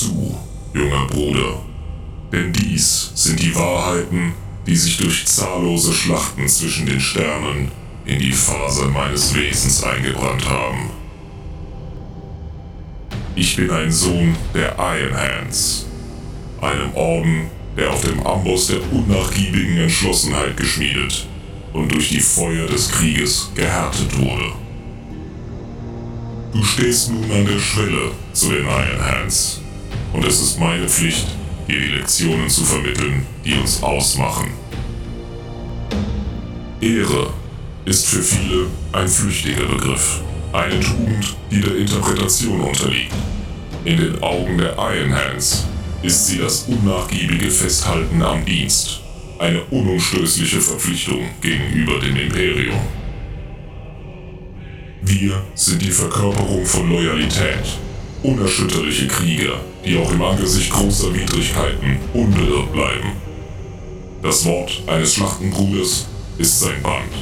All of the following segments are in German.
zu, junger Bruder, denn dies sind die Wahrheiten, die sich durch zahllose Schlachten zwischen den Sternen in die Fasern meines Wesens eingebrannt haben. Ich bin ein Sohn der Iron Hands, einem Orden, der auf dem Amboss der unnachgiebigen Entschlossenheit geschmiedet und durch die Feuer des Krieges gehärtet wurde. Du stehst nun an der Schwelle zu den Iron Hands und es ist meine Pflicht, dir die Lektionen zu vermitteln, die uns ausmachen. Ehre ist für viele ein flüchtiger Begriff, eine Tugend, die der Interpretation unterliegt. In den Augen der Iron Hands ist sie das unnachgiebige Festhalten am Dienst, eine unumstößliche Verpflichtung gegenüber dem Imperium. Wir sind die Verkörperung von Loyalität, unerschütterliche Krieger, die auch im Angesicht großer Widrigkeiten unbeirrt bleiben. Das Wort eines Schlachtenbruders ist sein Band.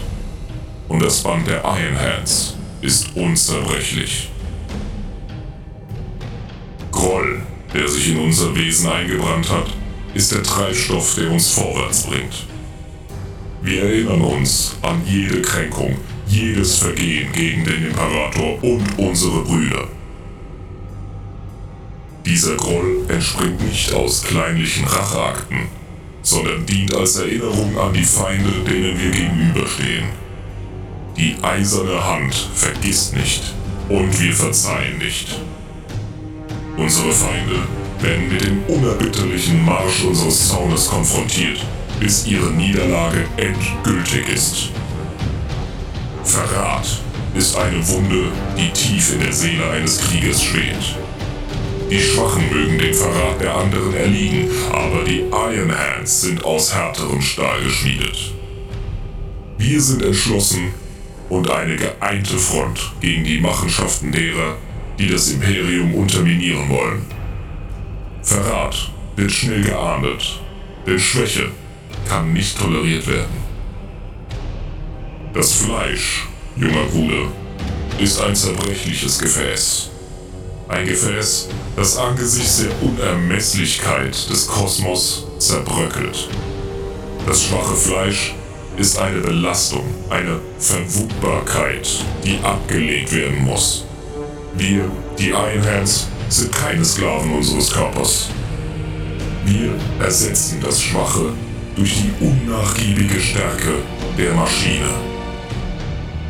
Und das Band der Iron Hands ist unzerbrechlich. Groll, der sich in unser Wesen eingebrannt hat, ist der Treibstoff, der uns vorwärts bringt. Wir erinnern uns an jede Kränkung, jedes Vergehen gegen den Imperator und unsere Brüder. Dieser Groll entspringt nicht aus kleinlichen Racheakten, sondern dient als Erinnerung an die Feinde, denen wir gegenüberstehen. Die eiserne Hand vergisst nicht und wir verzeihen nicht. Unsere Feinde werden mit dem unerbitterlichen Marsch unseres Zaunes konfrontiert, bis ihre Niederlage endgültig ist. Verrat ist eine Wunde, die tief in der Seele eines Kriegers schwebt. Die Schwachen mögen den Verrat der anderen erliegen, aber die Iron Hands sind aus härterem Stahl geschmiedet. Wir sind entschlossen und eine geeinte Front gegen die Machenschaften derer, die das Imperium unterminieren wollen. Verrat wird schnell geahndet, denn Schwäche kann nicht toleriert werden. Das Fleisch, junger Bruder, ist ein zerbrechliches Gefäß. Ein Gefäß, das angesichts der Unermesslichkeit des Kosmos zerbröckelt. Das schwache Fleisch ist eine Belastung, eine Verwundbarkeit, die abgelegt werden muss. Wir, die Einhands, sind keine Sklaven unseres Körpers. Wir ersetzen das Schwache durch die unnachgiebige Stärke der Maschine.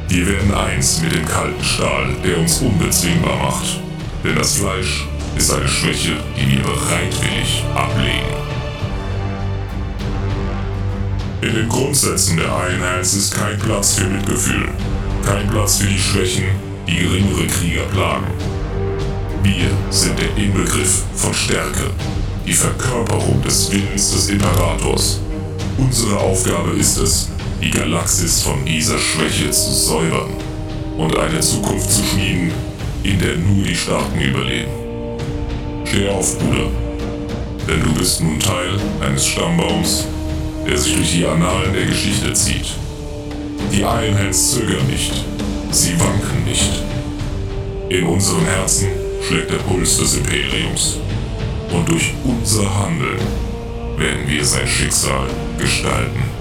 Wir werden eins mit dem kalten Stahl, der uns unbezwingbar macht. Denn das Fleisch ist eine Schwäche, die wir bereitwillig ablegen. In den Grundsätzen der Einheit ist kein Platz für Mitgefühl, kein Platz für die Schwächen, die geringere Krieger plagen. Wir sind der Inbegriff von Stärke, die Verkörperung des Willens des Imperators. Unsere Aufgabe ist es, die Galaxis von dieser Schwäche zu säubern und eine Zukunft zu schmieden, in der nur die Starken überleben. Steh auf, Bruder, denn du bist nun Teil eines Stammbaums, der sich durch die Annalen der Geschichte zieht. Die Ironhands zögern nicht, sie wanken nicht. In unseren Herzen schlägt der Puls des Imperiums und durch unser Handeln werden wir sein Schicksal gestalten.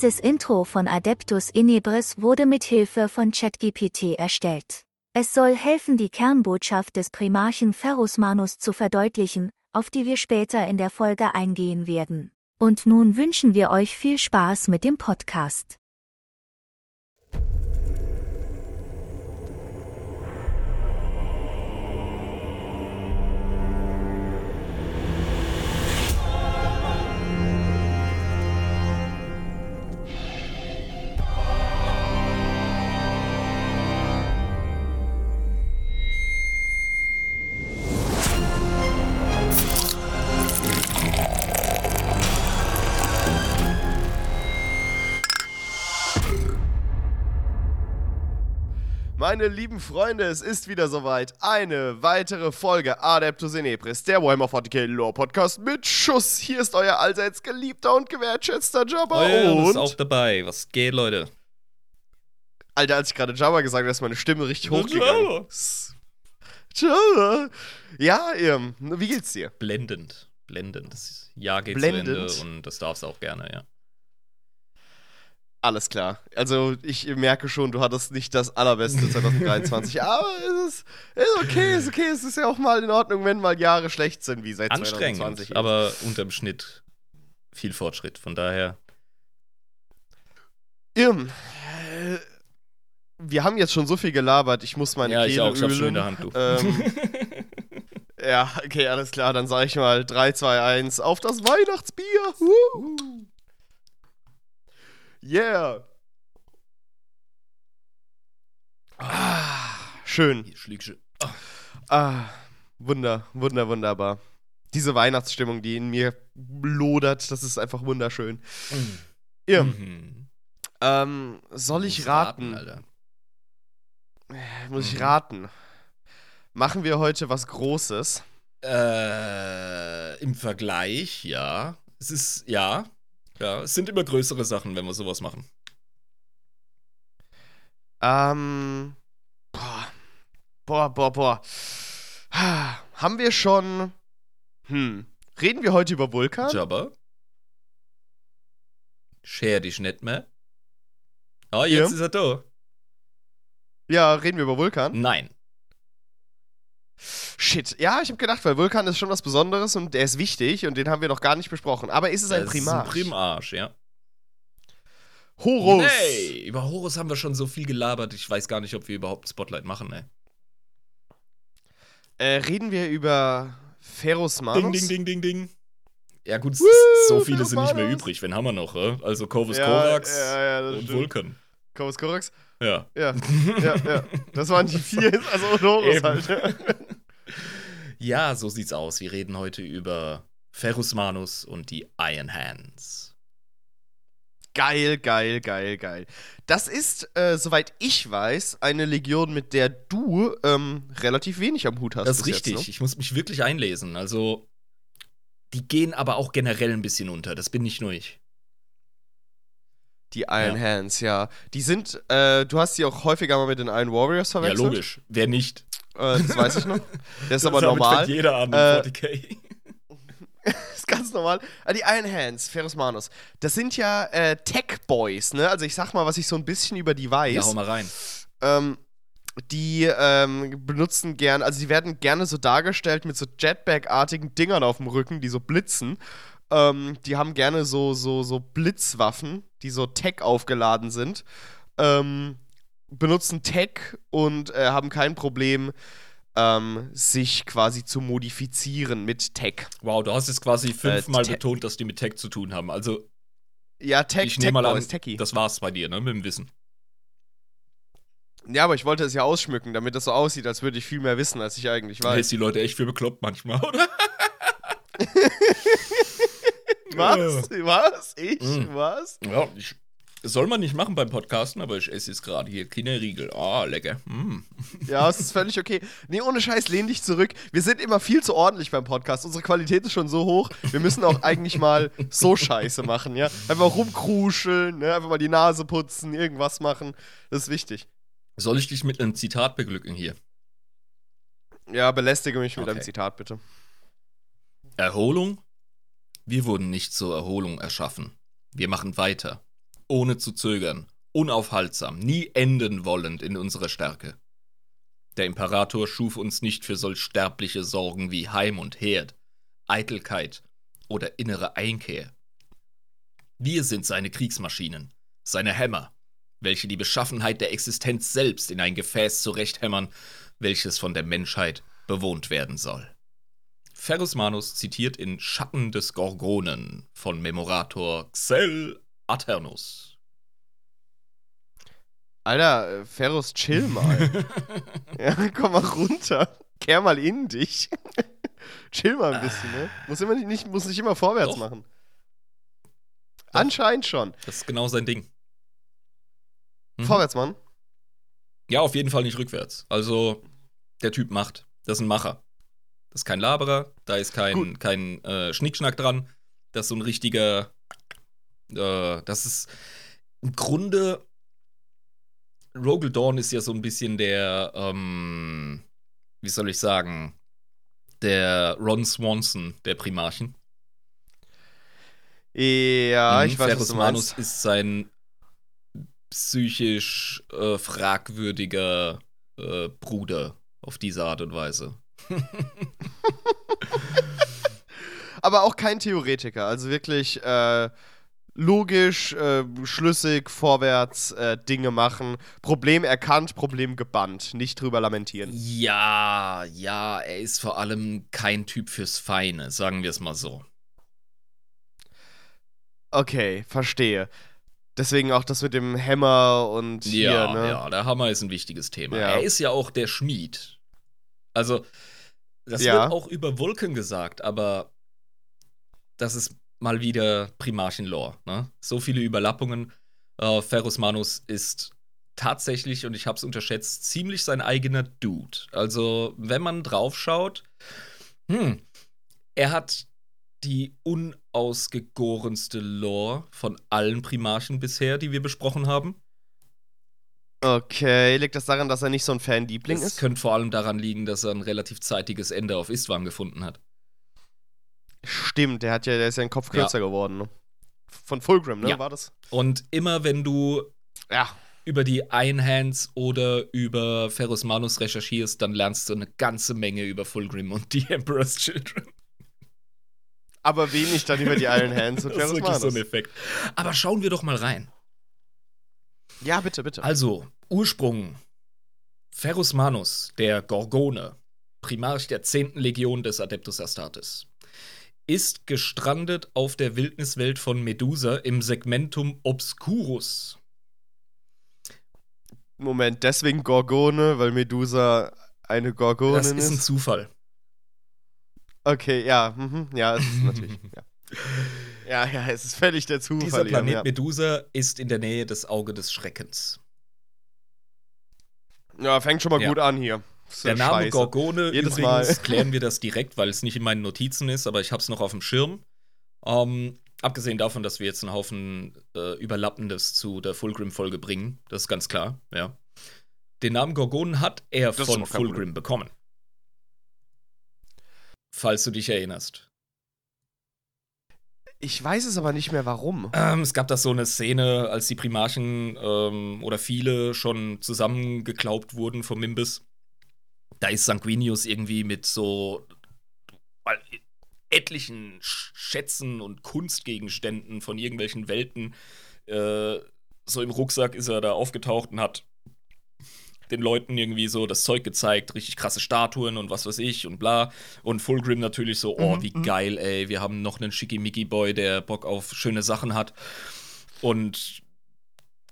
Dieses Intro von Adeptus Inebris wurde mit Hilfe von ChatGPT erstellt. Es soll helfen, die Kernbotschaft des Primarchen Ferus Manus zu verdeutlichen, auf die wir später in der Folge eingehen werden. Und nun wünschen wir euch viel Spaß mit dem Podcast. Meine lieben Freunde, es ist wieder soweit. Eine weitere Folge Adeptus Inepris, der Warhammer 40k Lore Podcast mit Schuss. Hier ist euer allseits geliebter und gewertschätzter Jabba Euer und... ist auch dabei. Was geht, Leute? Alter, als ich gerade Jabba gesagt habe, ist meine Stimme richtig hochgegangen. Jabba. Jabba. Ja, ähm, wie geht's dir? Blendend. Blendend. Das Jahr geht Blendend. zu Ende und das darfst du auch gerne, ja. Alles klar. Also, ich merke schon, du hattest nicht das allerbeste 2023, aber es ist, ist okay, ist okay. Es ist ja auch mal in Ordnung, wenn mal Jahre schlecht sind, wie seit Anstrengend, 2020. aber unterm Schnitt viel Fortschritt. Von daher, Irm, äh, wir haben jetzt schon so viel gelabert, ich muss meine ja, ich Kehle auch. Ich hab's schon ölen. in der Hand, du. Ähm, ja, okay, alles klar. Dann sage ich mal 3, 2, 1 auf das Weihnachtsbier. Woo. Yeah. Ah, schön. Schlügsche. Ah, wunder, wunder, wunderbar. Diese Weihnachtsstimmung, die in mir lodert, das ist einfach wunderschön. Irm, Mhm. ähm, soll ich raten? Alter. Muss ich Mhm. raten? Machen wir heute was Großes? Äh, im Vergleich, ja. Es ist, ja. Ja, es sind immer größere Sachen, wenn wir sowas machen. Ähm. Boah. Boah, boah, boah. Ah, Haben wir schon. Hm. Reden wir heute über Vulkan? Jabba. Scher dich nicht mehr. Ah, jetzt Ja. ist er da. Ja, reden wir über Vulkan? Nein. Shit. Ja, ich habe gedacht, weil Vulkan ist schon was Besonderes und der ist wichtig und den haben wir noch gar nicht besprochen. Aber ist es ein Das Primar? Ist ein Primarch, ja. Horus. Nee, über Horus haben wir schon so viel gelabert. Ich weiß gar nicht, ob wir überhaupt ein Spotlight machen, ey. Äh, reden wir über Ferus Manus? Ding, ding, ding, ding, ding. Ja, gut, Woo, so viele sind nicht mehr übrig. Wen haben wir noch, äh? Also Corvus Ja, Corax ja, ja, und stimmt. Vulkan. Corvus Corax? Ja. Ja, ja, ja. Das waren die vier, also und Horus Eben. halt. Ja. Ja, so sieht's aus. Wir reden heute über Ferus Manus und die Iron Hands. Geil, geil, geil, geil. Das ist, äh, soweit ich weiß, eine Legion, mit der du ähm, relativ wenig am Hut hast. Das ist richtig. Jetzt, ne? Ich muss mich wirklich einlesen. Also, die gehen aber auch generell ein bisschen unter. Das bin nicht nur ich. Die Iron Ja. Hands, ja. Die sind, äh, du hast die auch häufiger mal mit den Iron Warriors Ja, verwechselt. logisch. Wer nicht? Äh, das weiß ich noch. Das ist aber Damit normal. fängt jeder an Äh, im 40k. Das ist ganz normal. Ah, die Iron Hands, Ferus Manus. Das sind ja äh, Tech Boys, ne? Also ich sag mal, was ich so ein bisschen über die weiß. Ja, hau mal rein. ähm, die ähm, benutzen gern, also die werden gerne so dargestellt mit so Jetpack-artigen Dingern auf dem Rücken, die so blitzen. Ähm, die haben gerne so, so, so Blitzwaffen, die so Tech aufgeladen sind. Ähm, benutzen Tech und äh, haben kein Problem, ähm, sich quasi zu modifizieren mit Tech. Wow, du hast jetzt quasi fünfmal Te- betont, dass die mit Tech zu tun haben. Also, Ja, Tech, ich Tech nehme mal an, Boys, Techie. das war's bei dir, ne, mit dem Wissen. Ja, aber ich wollte es ja ausschmücken, damit das so aussieht, als würde ich viel mehr wissen, als ich eigentlich weiß. hältst die Leute echt für bekloppt manchmal, oder? Was? Was? Ich? Mm. Was? Ja, ich, soll man nicht machen beim Podcasten, aber ich esse jetzt gerade hier Kinderriegel. Ah, lecker. Mm. Ja, es ist völlig okay. Nee, ohne Scheiß, lehn dich zurück. Wir sind immer viel zu ordentlich beim Podcast. Unsere Qualität ist schon so hoch. Wir müssen auch eigentlich mal so Scheiße machen, ja? Einfach rumkruscheln, ne? einfach mal die Nase putzen, irgendwas machen. Das ist wichtig. Soll ich dich mit einem Zitat beglücken hier? Ja, belästige mich mit Okay. einem Zitat, bitte. Erholung? Wir wurden nicht zur Erholung erschaffen. Wir machen weiter. Ohne zu zögern. Unaufhaltsam. Nie enden wollend in unserer Stärke. Der Imperator schuf uns nicht für solch sterbliche Sorgen wie Heim und Herd, Eitelkeit oder innere Einkehr. Wir sind seine Kriegsmaschinen, seine Hämmer, welche die Beschaffenheit der Existenz selbst in ein Gefäß zurechthämmern, welches von der Menschheit bewohnt werden soll. Ferus Manus zitiert in Schatten des Gorgonen von Memorator Xel Aternus. Alter, äh, Ferus, chill mal. ja, komm mal runter. Kehr mal in dich. chill mal ein bisschen, ne? Muss, immer nicht, muss nicht immer vorwärts Doch. machen. Anscheinend schon. Das ist genau sein Ding. Mhm. Vorwärts, Mann. Ja, auf jeden Fall nicht rückwärts. Also, der Typ macht. Das ist ein Macher. Das ist kein Laberer, da ist kein, kein äh, Schnickschnack dran. Das ist so ein richtiger. Äh, das ist im Grunde. Rogel Dawn ist ja so ein bisschen der, ähm, wie soll ich sagen, der Ron Swanson der Primarchen. Ja, ich weiß, was du Manus meinst. ist sein psychisch äh, fragwürdiger äh, Bruder auf diese Art und Weise. Aber auch kein Theoretiker. Also wirklich äh, logisch, äh, schlüssig, vorwärts äh, Dinge machen. Problem erkannt, Problem gebannt. Nicht drüber lamentieren. Ja, ja, er ist vor allem kein Typ fürs Feine, sagen wir es mal so. Okay, verstehe. Deswegen auch das mit dem Hammer und hier, Ja, ne? ja, der Hammer ist ein wichtiges Thema. Ja. Er ist ja auch der Schmied. Also, das Ja. wird auch über Vulcan gesagt, aber das ist mal wieder Primarchen-Lore. Ne? So viele Überlappungen. Äh, Ferrus Manus ist tatsächlich, und ich habe es unterschätzt, ziemlich sein eigener Dude. Also, wenn man draufschaut, hm, er hat die unausgegorenste Lore von allen Primarchen bisher, die wir besprochen haben. Okay, liegt das daran, dass er nicht so ein Fanliebling Es ist? könnte vor allem daran liegen, dass er ein relativ zeitiges Ende auf Istvan gefunden hat. Stimmt, der hat ja, der ist ja ein Kopf Ja. kürzer geworden, ne? Von Fulgrim, ne? Ja. War das? Und immer wenn du Ja. über die Einhands oder über Ferrus Manus recherchierst, dann lernst du eine ganze Menge über Fulgrim und die Emperor's Children. Aber wenig dann über die Iron Hands und Das ist wirklich so ein Manus. Effekt. Aber schauen wir doch mal rein. Ja, bitte, bitte. Also, Ursprung. Ferrus Manus, der Gorgone, Primarch der 10. Legion des Adeptus Astartes, ist gestrandet auf der Wildniswelt von Medusa im Segmentum Obscurus. Moment, deswegen Gorgone, weil Medusa eine Gorgonin Das ist ein ist. Zufall. Okay, ja, mhm, ja, es ist natürlich. ja. ja, ja, es ist völlig der Zufall. Dieser Planet ja. Medusa ist in der Nähe des Auge des Schreckens. ja, fängt schon mal Ja. gut an hier. Der Name scheiße. Gorgone, Jedes übrigens Mal. klären wir das direkt, weil es nicht in meinen Notizen ist, aber ich habe es noch auf dem Schirm. Ähm, abgesehen davon, dass wir jetzt einen Haufen äh, Überlappendes zu der Fulgrim-Folge bringen, das ist ganz klar, ja. Den Namen Gorgonen hat er Das von Fulgrim bekommen. Falls du dich erinnerst. Ich weiß es aber nicht mehr, warum. Ähm, es gab da so eine Szene, als die Primarchen ähm, oder viele schon zusammengeklaubt wurden vom Mimbus. Da ist Sanguinius irgendwie mit so etlichen Sch- Schätzen und Kunstgegenständen von irgendwelchen Welten. Äh, so im Rucksack ist er da aufgetaucht und hat den Leuten irgendwie so das Zeug gezeigt, richtig krasse Statuen und was weiß ich und bla. Und Fulgrim natürlich so, oh, Mhm, wie mhm. geil, ey, wir haben noch einen Schickimicki-Boy, der Bock auf schöne Sachen hat. Und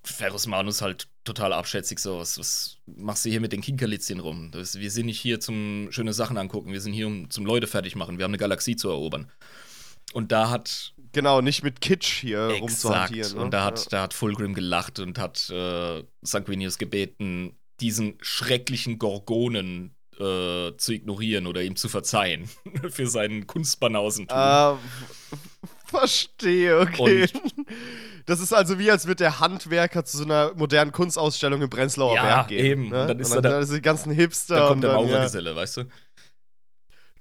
Ferrus Manus halt total abschätzig so, was, was machst du hier mit den Kinkerlitzchen rum? Das, wir sind nicht hier zum schöne Sachen angucken, wir sind hier, um zum Leute fertig machen, wir haben eine Galaxie zu erobern. Und da hat Genau, nicht mit Kitsch hier Exakt. rumzuhantieren. Ne? Und da hat, ja. da hat Fulgrim gelacht und hat äh, Sanguinius gebeten, diesen schrecklichen Gorgonen äh, zu ignorieren oder ihm zu verzeihen für seinen Kunstbanausentum. V- verstehe, okay. das ist also wie, als wird der Handwerker zu so einer modernen Kunstausstellung im Prenzlauer Ja, Berg gehen. eben. Ne? Und dann ist und dann, da- dann sind die ganzen Hipster da und kommt der dann, ja, Maurergeselle, weißt du?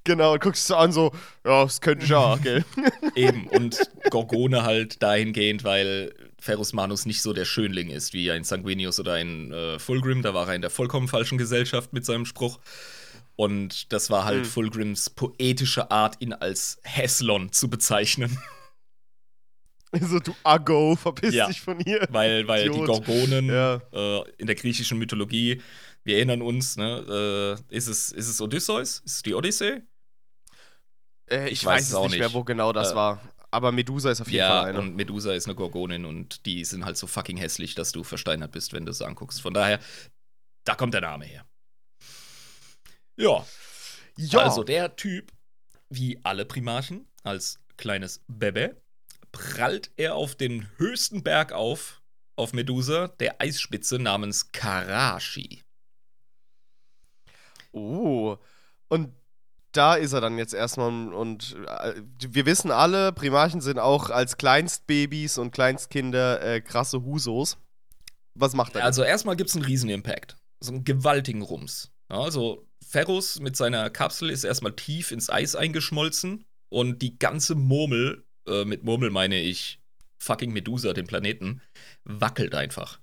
Genau, und guckst du an so, ja, das könnte ich auch, gell? Eben. Und Gorgone halt dahingehend, weil Ferrus Manus nicht so der Schönling ist wie ein Sanguinius oder ein äh, Fulgrim. Da war er in der vollkommen falschen Gesellschaft mit seinem Spruch. Und das war halt Mhm. Fulgrims poetische Art, ihn als Heslon zu bezeichnen. so, du Aggo, verpiss Ja. dich von hier. Weil, weil die. Gorgonen Ja. äh, in der griechischen Mythologie, wir erinnern uns, ne, äh, ist, es, ist es Odysseus? Ist es die Odyssee? Äh, ich, Ich weiß, weiß es auch nicht mehr, nicht. wo genau das Äh, war. Aber Medusa ist auf jeden Fall Ja, eine. und Medusa ist eine Gorgonin und die sind halt so fucking hässlich, dass du versteinert bist, wenn du es anguckst. Von daher, da kommt der Name her. Ja, ja, also der Typ, wie alle Primarchen, als kleines Bebe, prallt er auf den höchsten Berg auf, auf Medusa, der Eisspitze namens Karashi. Oh. Und da ist er dann jetzt erstmal und äh, wir wissen alle, Primarchen sind auch als Kleinstbabys und Kleinstkinder äh, krasse Husos. Was macht er? Also erstmal gibt es einen Riesen-Impact. So einen gewaltigen Rums. Ja, also Ferrus mit seiner Kapsel ist erstmal tief ins Eis eingeschmolzen und die ganze Murmel, äh, mit Murmel meine ich fucking Medusa, den Planeten, wackelt einfach.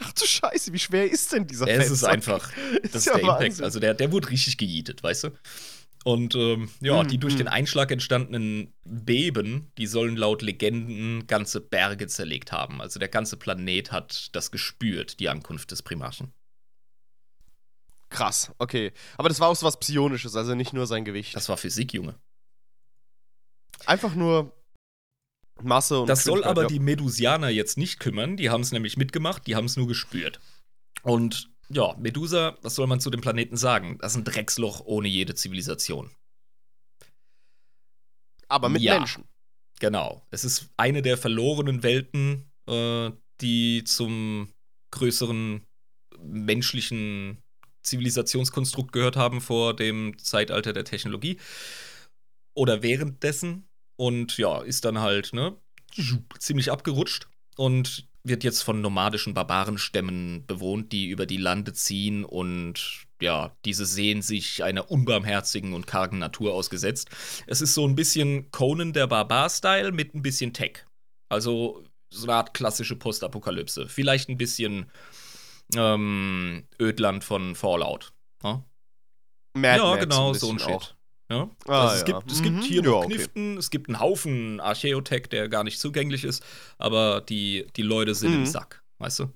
Ach du Scheiße, wie schwer ist denn dieser Es ist einfach, das ist, ja der Impact. Wahnsinn. Also der, der wurde richtig gejietet, weißt du? Und ähm, ja, Mhm, die durch mhm. den Einschlag entstandenen Beben, die sollen laut Legenden ganze Berge zerlegt haben. Also der ganze Planet hat das gespürt, die Ankunft des Primarchen. Krass, okay. Aber das war auch so was Psionisches, also nicht nur sein Gewicht. Das war Physik, Junge. Einfach nur Masse und Das soll aber ja. die Medusianer jetzt nicht kümmern. Die haben es nämlich mitgemacht, die haben es nur gespürt. Und ja, Medusa, was soll man zu dem Planeten sagen? Das ist ein Drecksloch ohne jede Zivilisation. Aber mit Ja. Menschen. Genau. Es ist eine der verlorenen Welten, äh, die zum größeren menschlichen Zivilisationskonstrukt gehört haben vor dem Zeitalter der Technologie. Oder währenddessen. Und ja, ist dann halt, ne, ziemlich abgerutscht und wird jetzt von nomadischen Barbarenstämmen bewohnt, die über die Lande ziehen und ja, diese sehen sich einer unbarmherzigen und kargen Natur ausgesetzt. Es ist so ein bisschen Conan der Barbar-Style mit ein bisschen Tech. Also so eine Art klassische Postapokalypse. Vielleicht ein bisschen ähm, Ödland von Fallout. Ja, Mad ja genau, so ein bisschen auch. Ja? Ah, also es, ja. gibt, es gibt Mhm. hier Ja, noch okay. Kniften, es gibt einen Haufen Archeotech, der gar nicht zugänglich ist, aber die, die Leute sind im Mhm. Sack, weißt du?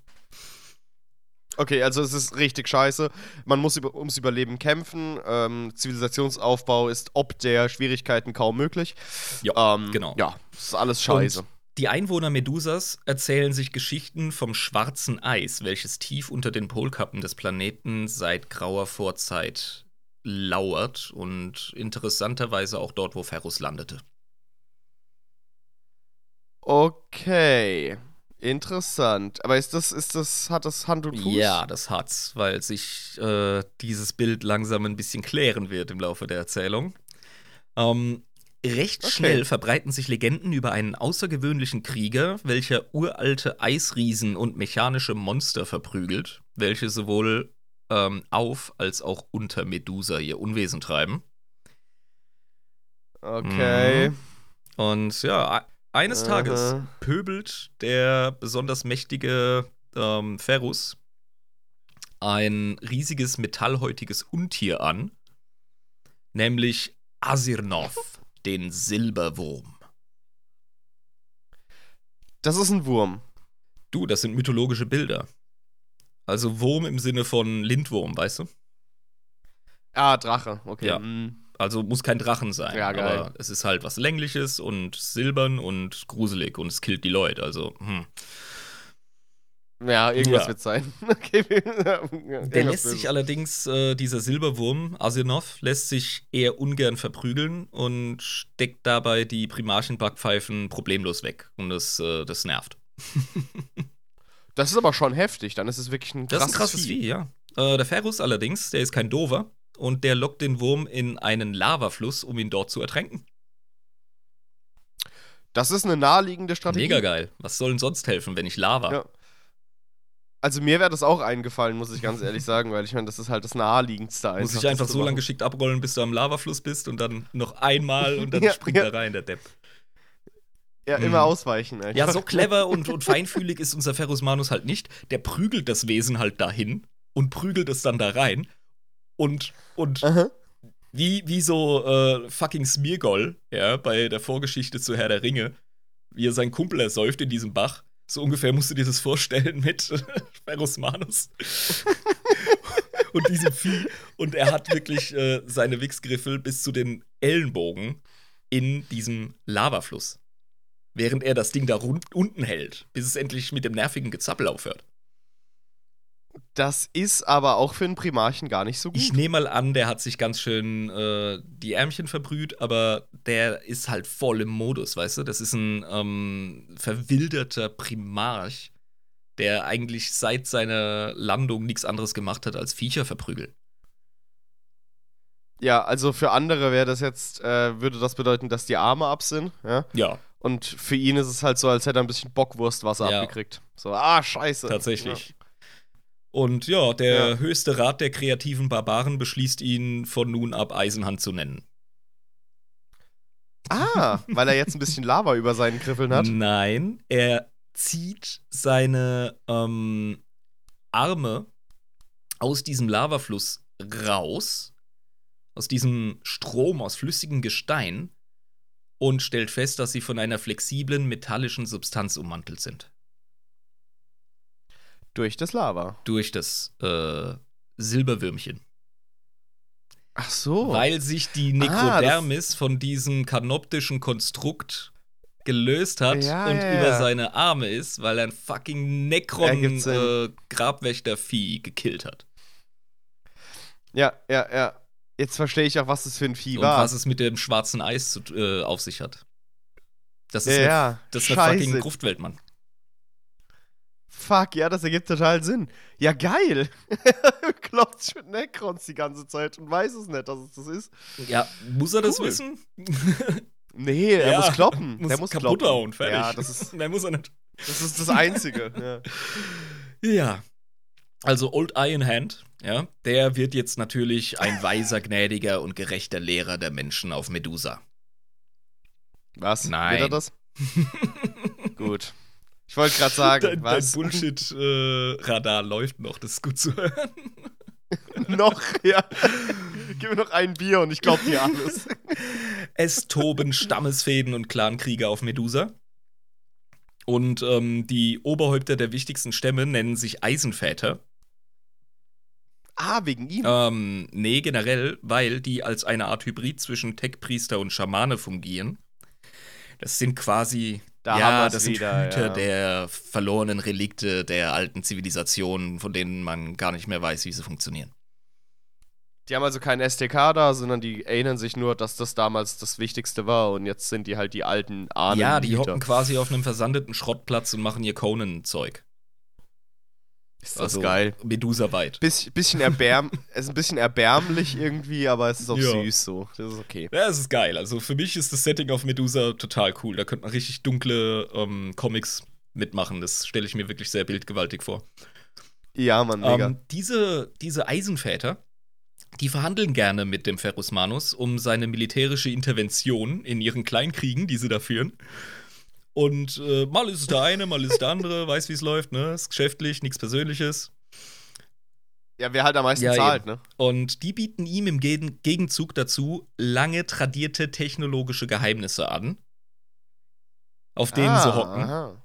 Okay, also es ist richtig scheiße. Man muss über, ums Überleben kämpfen. Ähm, Zivilisationsaufbau ist ob der Schwierigkeiten kaum möglich. Ja, ähm, genau. Ja, das ist alles scheiße. Und die Einwohner Medusas erzählen sich Geschichten vom schwarzen Eis, welches tief unter den Polkappen des Planeten seit grauer Vorzeit lauert und interessanterweise auch dort, wo Ferrus landete. Okay. Interessant. Aber ist das, ist das, hat das Hand und Fuß? Ja, das hat's, weil sich äh, dieses Bild langsam ein bisschen klären wird im Laufe der Erzählung. Ähm, recht Okay. schnell verbreiten sich Legenden über einen außergewöhnlichen Krieger, welcher uralte Eisriesen und mechanische Monster verprügelt, welche sowohl ähm, auf als auch unter Medusa ihr Unwesen treiben. Okay. Mhm. Und ja, e- eines Aha. Tages pöbelt der besonders mächtige ähm, Ferus ein riesiges metallhäutiges Untier an, nämlich Asirnov, den Silberwurm. Das ist ein Wurm. Du, das sind mythologische Bilder. Also Wurm im Sinne von Lindwurm, weißt du? Ah, Drache. Okay. Ja. mm. Also muss kein Drachen sein. Ja, geil. Aber es ist halt was Längliches und silbern und gruselig und es killt die Leute. Also, hm. Ja, irgendwas Ja. wird sein. okay. Der Der lässt sich allerdings, äh, dieser Silberwurm, Asinov, lässt sich eher ungern verprügeln und steckt dabei die Primarchenbackpfeifen problemlos weg. Und das, äh, das nervt. Das ist aber schon heftig. Dann ist es wirklich ein Das krasses, ist ein krasses Vieh, ja. Äh, der Ferus allerdings, der ist kein Dover und der lockt den Wurm in einen Lavafluss, um ihn dort zu ertränken. Das ist eine naheliegende Strategie. Mega geil. Was soll denn sonst helfen, wenn nicht Lava? Ja. Also mir wäre das auch eingefallen, muss ich ganz ehrlich sagen, weil ich meine, das ist halt das naheliegendste Muss ich das einfach so lange geschickt abrollen, bis du am Lavafluss bist und dann noch einmal und dann Ja, springt ja. er rein, der Depp. Ja, Mhm. immer ausweichen. Einfach. Ja, so clever und, und feinfühlig ist unser Ferus Manus halt nicht. Der prügelt das Wesen halt dahin und prügelt es dann da rein. Und, und Aha. wie, wie so äh, fucking Smirgol, ja, bei der Vorgeschichte zu Herr der Ringe, wie er seinen Kumpel ersäuft in diesem Bach. So ungefähr musst du dir das vorstellen mit Ferus Manus und diesem Vieh. Und er hat wirklich äh, seine Wichsgriffel bis zu den Ellenbogen in diesem Lavafluss. Während er das Ding da unten hält, bis es endlich mit dem nervigen Gezappel aufhört. Das ist aber auch für einen Primarchen gar nicht so gut. Ich nehme mal an, der hat sich ganz schön äh, die Ärmchen verbrüht, aber der ist halt voll im Modus, weißt du? Das ist ein ähm, verwilderter Primarch, der eigentlich seit seiner Landung nichts anderes gemacht hat als Viecher verprügeln. Ja, also für andere wäre das jetzt, äh, würde das bedeuten, dass die Arme ab sind, ja. Ja, Und für ihn ist es halt so, als hätte er ein bisschen Bockwurstwasser Ja. abgekriegt. So, ah, scheiße. tatsächlich. Und ja, der Ja. höchste Rat der kreativen Barbaren beschließt ihn von nun ab Eisenhand zu nennen. Ah, weil er jetzt ein bisschen Lava über seinen Griffeln hat. Nein, er zieht seine ähm, Arme aus diesem Lavafluss raus, aus diesem Strom aus flüssigem Gestein und stellt fest, dass sie von einer flexiblen metallischen Substanz ummantelt sind. Durch das Lava. Durch das äh, Silberwürmchen. Ach so. Weil sich die Ah, Nekrodermis von diesem kanoptischen Konstrukt gelöst hat Ja, und ja, über ja. seine Arme ist, weil er ein fucking Ergibt Sinn. Nekron-Grabwächtervieh gekillt hat. ja, ja, ja. Jetzt verstehe ich auch, was das für ein Vieh Und war. was es mit dem schwarzen Eis zu, äh, auf sich hat. Das ist ja, eine, ja. das ist eine fucking. Gruftwelt, Mann. Fuck, ja, das ergibt total Sinn. Ja, geil. Klopft mit Necrons die ganze Zeit und weiß es nicht, dass es das ist. Ja, muss er das Cool. wissen? Nee, er Ja, muss kloppen. Muss Der muss kaputt kloppen. hauen, fertig. Ja, das ist, Mehr muss er nicht. das ist das Einzige. ja. Ja. Also Old Iron Hand, ja, der wird jetzt natürlich ein weiser, gnädiger und gerechter Lehrer der Menschen auf Medusa. Was? Nein. Wird er das? Gut. Ich wollte gerade sagen, dein, was? dein Bullshit-Radar läuft noch, das ist gut zu hören. noch, ja. Gib mir noch ein Bier und ich glaube dir alles. Es toben Stammesfäden und Clankriege auf Medusa. Und ähm, die Oberhäupter der wichtigsten Stämme nennen sich Eisenväter. Ah, wegen ihm. Ähm, nee, generell, weil die als eine Art Hybrid zwischen Tech-Priester und Schamane fungieren. Das sind quasi, Da ja, das sind wieder, Hüter ja. der verlorenen Relikte der alten Zivilisationen, von denen man gar nicht mehr weiß, wie sie funktionieren. Die haben also keinen STK da, sondern die erinnern sich nur, dass das damals das Wichtigste war und jetzt sind die halt die alten Ahnen. ja, die hocken quasi auf einem versandeten Schrottplatz und machen ihr Conan-Zeug. Ist das Also geil. Medusa-weit. Biss, bisschen erbärm, es ist ein bisschen erbärmlich irgendwie, aber es ist auch Ja. süß so. Das ist okay. Ja, es ist geil. Also für mich ist das Setting auf Medusa total cool. Da könnte man richtig dunkle ähm, Comics mitmachen. Das stelle ich mir wirklich sehr bildgewaltig vor. Ja, Mann, mega. Ähm, diese, diese Eisenväter, die verhandeln gerne mit dem Ferrus Manus um seine militärische Intervention in ihren Kleinkriegen, die sie da führen. Und äh, mal ist es der eine, mal ist es der andere, weiß, wie es läuft, ne? Ist geschäftlich, nichts Persönliches. ja, wer halt am meisten ja, zahlt, eben. ne? Und die bieten ihm im Gegen- Gegenzug dazu lange tradierte technologische Geheimnisse an, auf denen sie hocken. Ah, aha.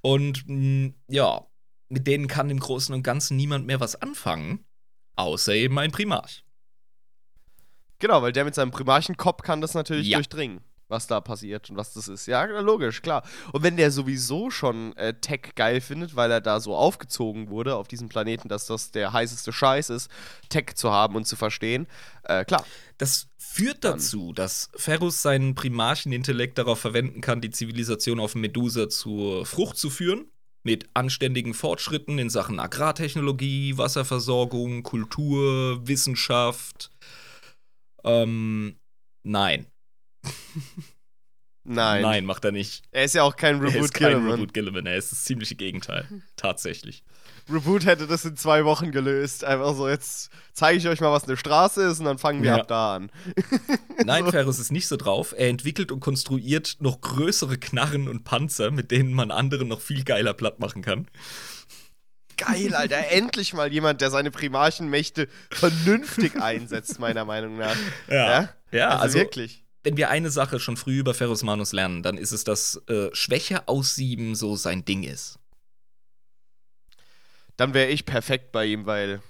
Und mh, ja, mit denen kann im Großen und Ganzen niemand mehr was anfangen, außer eben ein Primarch. Genau, weil der mit seinem Primarchenkopf kann das natürlich Ja. durchdringen, was da passiert und was das ist. Ja, logisch, klar. Und wenn der sowieso schon äh, Tech geil findet, weil er da so aufgezogen wurde auf diesem Planeten, dass das der heißeste Scheiß ist, Tech zu haben und zu verstehen, äh, klar. Das führt dazu, dass Ferrus seinen Primarchenintellekt darauf verwenden kann, die Zivilisation auf Medusa zur Frucht zu führen. Mit anständigen Fortschritten in Sachen Agrartechnologie, Wasserversorgung, Kultur, Wissenschaft. Ähm, nein. Nein. Nein, macht er nicht. Er ist ja auch kein Er Reboot ist kein Gilliman. Reboot Gilliman, er ist das ziemliche Gegenteil. Tatsächlich. Reboot hätte das in zwei Wochen gelöst. Einfach so, jetzt zeige ich euch mal, was eine Straße ist und dann fangen wir Ja. ab da an. Nein, Ferrus ist nicht so drauf. Er entwickelt und konstruiert noch größere Knarren und Panzer, mit denen man andere noch viel geiler platt machen kann. Geil, Alter. Endlich mal jemand, der seine Primarchenmächte vernünftig einsetzt, meiner Meinung nach. Ja, Ja, also, also, wirklich. Wenn wir eine Sache schon früh über Ferrus Manus lernen, dann ist es, dass äh, Schwäche aussieben so sein Ding ist. Dann wäre ich perfekt bei ihm, weil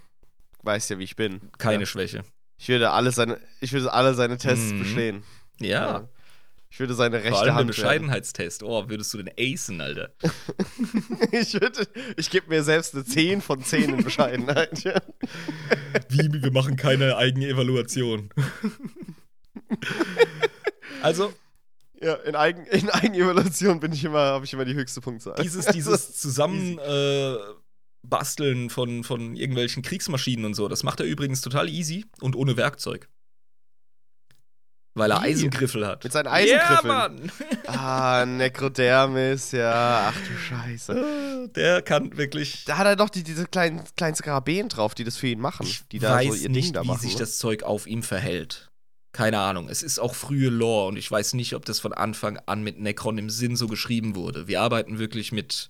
weißt ja, wie ich bin. Keine Ja. Schwäche. Ich würde alle seine, ich würde alle seine Tests Mhm. bestehen. Ja, Ich würde seine rechte vor allem Hand werden. Bescheidenheitstest. Oh, würdest du den acen, Alter? Ich würde, ich gebe mir selbst eine 10 von 10 in Bescheidenheit. Ja. Wie, wir machen keine eigene Evaluation. also, Ja, in, Eigen, in Eigenevaluation bin ich immer, habe ich immer die höchste Punktzahl. Dieses, dieses Zusammen äh, basteln von, von irgendwelchen Kriegsmaschinen und so, das macht er übrigens total easy und ohne Werkzeug. Weil er Wie? Eisengriffel hat. Mit seinen Eisengriffeln. Ja, Mann! Ah, Necrodermis, ja. Ach du Scheiße. Der kann wirklich. Da hat er doch die, diese kleinen, kleinen Skarabäen drauf, die das für ihn machen. Ich die da weiß so ihr nicht, Ding da wie machen. sich ne? das Zeug auf ihm verhält. Keine Ahnung. Es ist auch frühe Lore und ich weiß nicht, ob das von Anfang an mit Necron im Sinn so geschrieben wurde. Wir arbeiten wirklich mit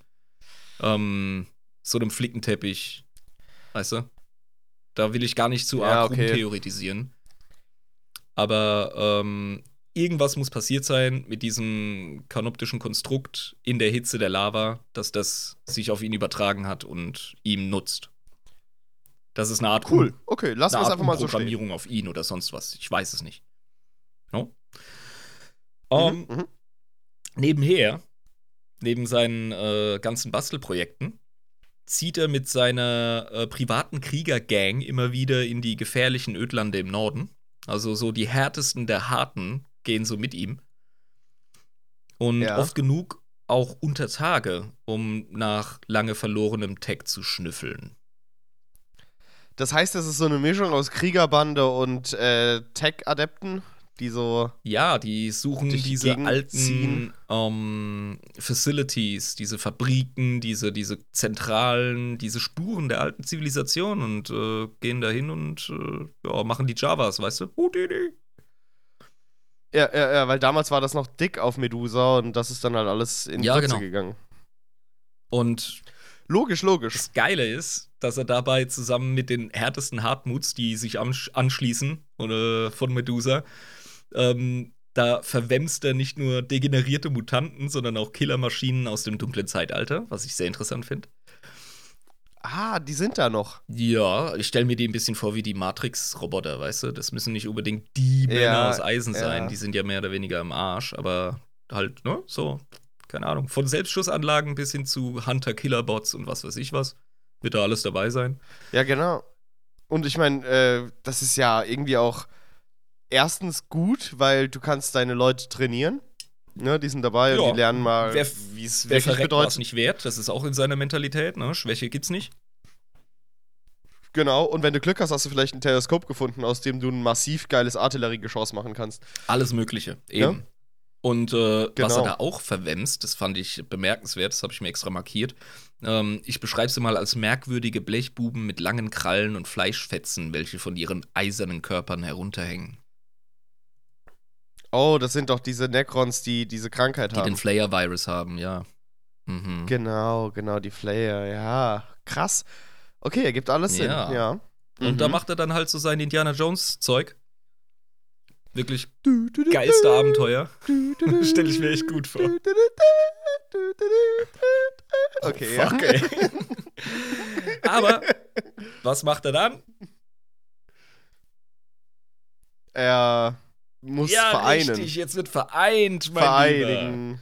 ähm, so einem Flickenteppich. Weißt du? Da will ich gar nicht zu Ja, arg okay. rumtheoretisieren. Aber ähm, irgendwas muss passiert sein mit diesem kanoptischen Konstrukt in der Hitze der Lava, dass das sich auf ihn übertragen hat und ihm nutzt. Das ist eine Art Cool, okay, lassen wir es einfach mal so stehen. Programmierung auf ihn oder sonst was. Ich weiß es nicht. No? Ähm, Mhm, mhm. Nebenher, neben seinen äh, ganzen Bastelprojekten, zieht er mit seiner äh, privaten Kriegergang immer wieder in die gefährlichen Ödlande im Norden. Also so die härtesten der Harten gehen so mit ihm. Und Ja. oft genug auch unter Tage, um nach lange verlorenem Tech zu schnüffeln. Das heißt, es ist so eine Mischung aus Kriegerbande und äh, Tech-Adepten, die so. Ja, die suchen diese alten ähm, Facilities, diese Fabriken, diese, diese Zentralen, diese Spuren der alten Zivilisation und äh, gehen dahin und äh, ja, machen die Javas, weißt du? Houdini. Ja, ja, ja, weil damals war das noch dick auf Medusa und das ist dann halt alles in die Ja, genau. gegangen. Und Logisch, logisch. das Geile ist, dass er dabei zusammen mit den härtesten Hartmuts, die sich ansch anschließen oder von Medusa, ähm, da verwemst er nicht nur degenerierte Mutanten, sondern auch Killermaschinen aus dem dunklen Zeitalter, was ich sehr interessant finde. Ah, die sind da noch. Ja, ich stelle mir die ein bisschen vor wie die Matrix-Roboter, weißt du? Das müssen nicht unbedingt die Männer Ja, aus Eisen ja. sein, die sind ja mehr oder weniger im Arsch, aber halt, ne, so, keine Ahnung. Von Selbstschussanlagen bis hin zu Hunter-Killer-Bots und was weiß ich was, wird da alles dabei sein. Ja, genau. Und ich meine, äh, das ist ja irgendwie auch erstens gut, weil du kannst deine Leute trainieren. Ne, die sind dabei und Ja. die lernen mal, wie es wirklich bedeutet. nicht wert, das ist auch in seiner Mentalität, ne? Schwäche gibt's nicht. Genau, und wenn du Glück hast, hast du vielleicht ein Teleskop gefunden, aus dem du ein massiv geiles Artilleriegeschoss machen kannst. Alles Mögliche, Ja. eben. Und äh, was Genau. er da auch verwemst, das fand ich bemerkenswert, das habe ich mir extra markiert. Ähm, ich beschreibe sie mal als merkwürdige Blechbuben mit langen Krallen und Fleischfetzen, welche von ihren eisernen Körpern herunterhängen, Oh, das sind doch diese Necrons, die diese Krankheit die haben. den Flayer-Virus haben, ja. Mhm. Genau, genau, die Flayer, ja. Krass. Okay, ergibt alles Sinn, Ja. ja. Und da Mhm. macht er dann halt so sein Indiana Jones-Zeug. Wirklich geilste Abenteuer. Stell ich mir echt gut vor. Okay, Oh, fuck, ja. Aber was macht er dann? Er muss ja, vereinen. richtig, jetzt wird vereint, mein Lieber. Vereinigen.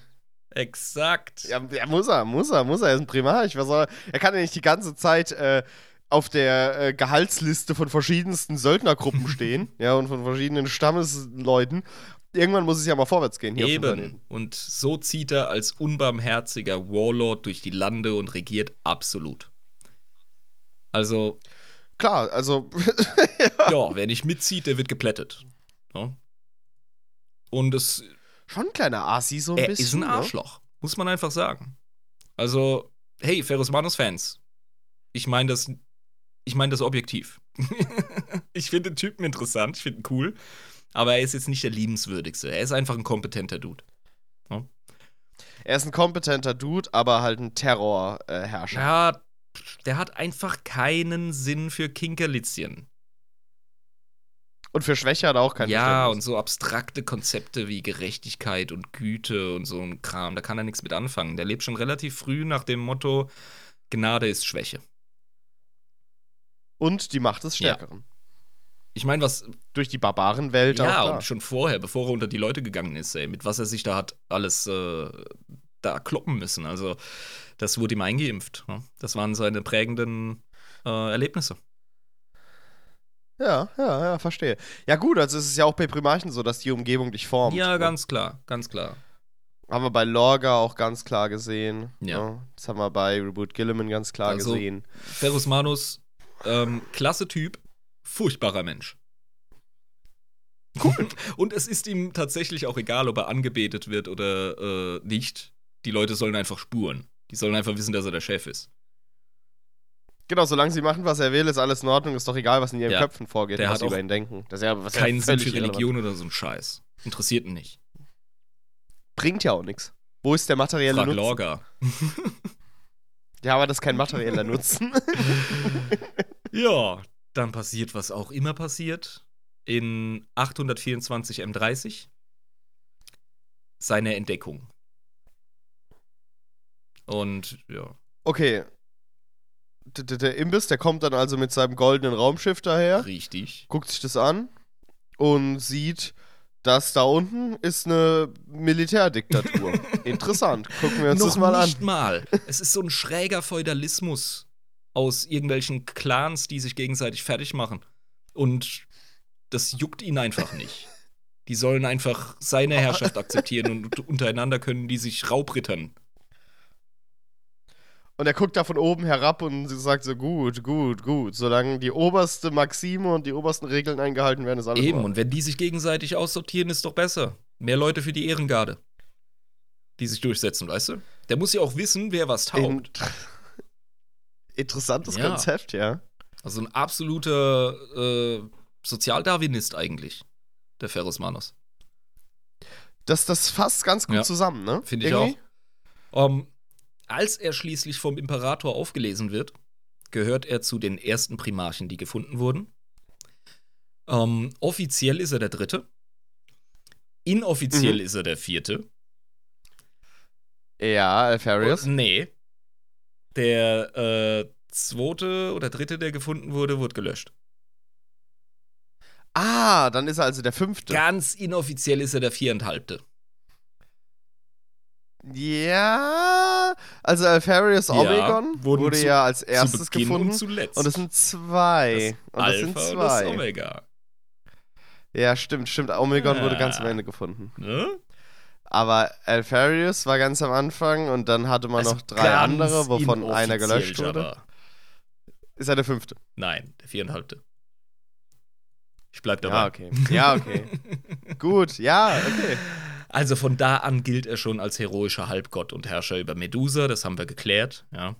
Exakt. Ja, ja, muss er, muss er, muss er. Er ist ein Primarch. Was soll er? er kann ja nicht die ganze Zeit äh, auf der äh, Gehaltsliste von verschiedensten Söldnergruppen stehen. ja, und von verschiedenen Stammesleuten. Irgendwann muss es ja mal vorwärts gehen hier Eben. Und so zieht er als unbarmherziger Warlord durch die Lande und regiert absolut. Also, Klar, also. ja, wer nicht mitzieht, der wird geplättet. Ja. Und es, Schon ein kleiner Assi, so ein er bisschen. ist ein ne? Arschloch, muss man einfach sagen. Also, hey, Ferus Manus-Fans, ich meine das, ich meine das objektiv. ich finde den Typen interessant, ich finde ihn cool, aber er ist jetzt nicht der liebenswürdigste. Er ist einfach ein kompetenter Dude. Er ist ein kompetenter Dude, aber halt ein Terrorherrscher. Ja, der hat einfach keinen Sinn für Kinkerlitzchen. Und für Schwäche hat er auch kein ja, Verständnis. und so abstrakte Konzepte wie Gerechtigkeit und Güte und so ein Kram, da kann er nichts mit anfangen. Der lebt schon relativ früh nach dem Motto, Gnade ist Schwäche. Und die Macht des Ja. Stärkeren. Ich meine, was, Durch die Barbarenwelt ja, und schon vorher, bevor er unter die Leute gegangen ist, ey, mit was er sich da hat alles äh, da kloppen müssen. Also, das wurde ihm eingeimpft. Ne? Das waren seine prägenden äh, Erlebnisse. Ja, ja, ja, verstehe. Ja, gut, also es ist ja auch bei Primarchen so, dass die Umgebung dich formt. Ja, ganz klar, ganz klar. Haben wir bei Lorga auch ganz klar gesehen. Ja. ne? Das haben wir bei Reboot Gilliman ganz klar Also- gesehen. Ferus Manus, ähm, klasse Typ, furchtbarer Mensch. Cool. Und es ist ihm tatsächlich auch egal, ob er angebetet wird oder äh, nicht. Die Leute sollen einfach spuren. Die sollen einfach wissen, dass er der Chef ist. Genau, solange sie machen, was er will, ist alles in Ordnung. Ist doch egal, was in ihren Ja. Köpfen vorgeht, Der was hat sie über ihn denken. Das ist ja, was Keinen Sinn für. Religion oder so ein Scheiß. Interessiert ihn nicht. Bringt ja auch nichts. Wo ist der materielle Frag Nutzen? Lorga. Ja, aber das ist kein materieller Nutzen. Ja, dann passiert, was auch immer passiert. In 824 M30 seine Entdeckung. Und ja, Okay. D -d der Imbiss, der kommt dann also mit seinem goldenen Raumschiff daher, richtig. guckt sich das an und sieht, dass da unten ist eine Militärdiktatur. Interessant. Gucken wir uns Noch das mal an. nicht mal. Es ist so ein schräger Feudalismus aus irgendwelchen Clans, die sich gegenseitig fertig machen. Und das juckt ihn einfach nicht. Die sollen einfach seine Herrschaft akzeptieren und untereinander können die sich raubrittern. Und er guckt da von oben herab und sagt so, gut, gut, gut. Solange die oberste Maxime und die obersten Regeln eingehalten werden, ist alles Eben, in und wenn die sich gegenseitig aussortieren, ist doch besser. Mehr Leute für die Ehrengarde. Die sich durchsetzen, weißt du? Der muss ja auch wissen, wer was taugt. In Interessantes Ja. Konzept, ja. Also ein absoluter äh, Sozialdarwinist eigentlich, der Ferus Manus. Das, das fasst ganz gut Ja. zusammen, ne? Finde ich Irgendwie. auch. Ähm, als er schließlich vom Imperator aufgelesen wird, gehört er zu den ersten Primarchen, die gefunden wurden. Ähm, offiziell ist er der dritte. Inoffiziell Mhm. ist er der vierte. Ja, Alfarius. Oh, nee. Der äh, zweite oder dritte, der gefunden wurde, wurde gelöscht. Ah, dann ist er also der fünfte. Ganz inoffiziell ist er der viereinhalbte. Ja, also Alfarius Ja, Omegon wurde zu- ja als erstes gefunden. und zuletzt. Und es sind zwei. das und das sind Alpha und das zwei. Omega. Ja, stimmt, stimmt. Omegon Ja. wurde ganz am Ende gefunden. Ne? Aber Alfarius war ganz am Anfang und dann hatte man Also noch drei andere, wovon einer gelöscht wurde. Jabba. Ist er der fünfte? Nein, der viereinhalbte. Ich bleib dabei. Ja, okay. Ja, okay. Gut, ja, okay. Also von da an gilt er schon als heroischer Halbgott und Herrscher über Medusa, das haben wir geklärt, ja.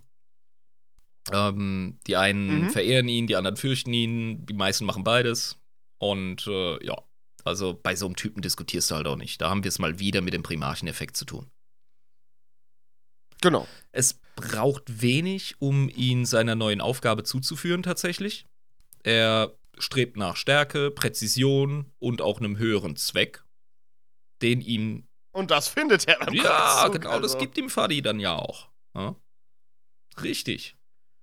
Ähm, die einen Mhm. verehren ihn, die anderen fürchten ihn, die meisten machen beides. Und äh, ja, also bei so einem Typen diskutierst du halt auch nicht. Da haben wir es mal wieder mit dem Primarcheneffekt zu tun. Genau. Es braucht wenig, um ihn seiner neuen Aufgabe zuzuführen, tatsächlich. Er strebt nach Stärke, Präzision und auch einem höheren Zweck, den ihm. Und das findet er am Ja, Kreuzzug, genau, das also. gibt ihm Fadi dann ja auch. Ja? Richtig.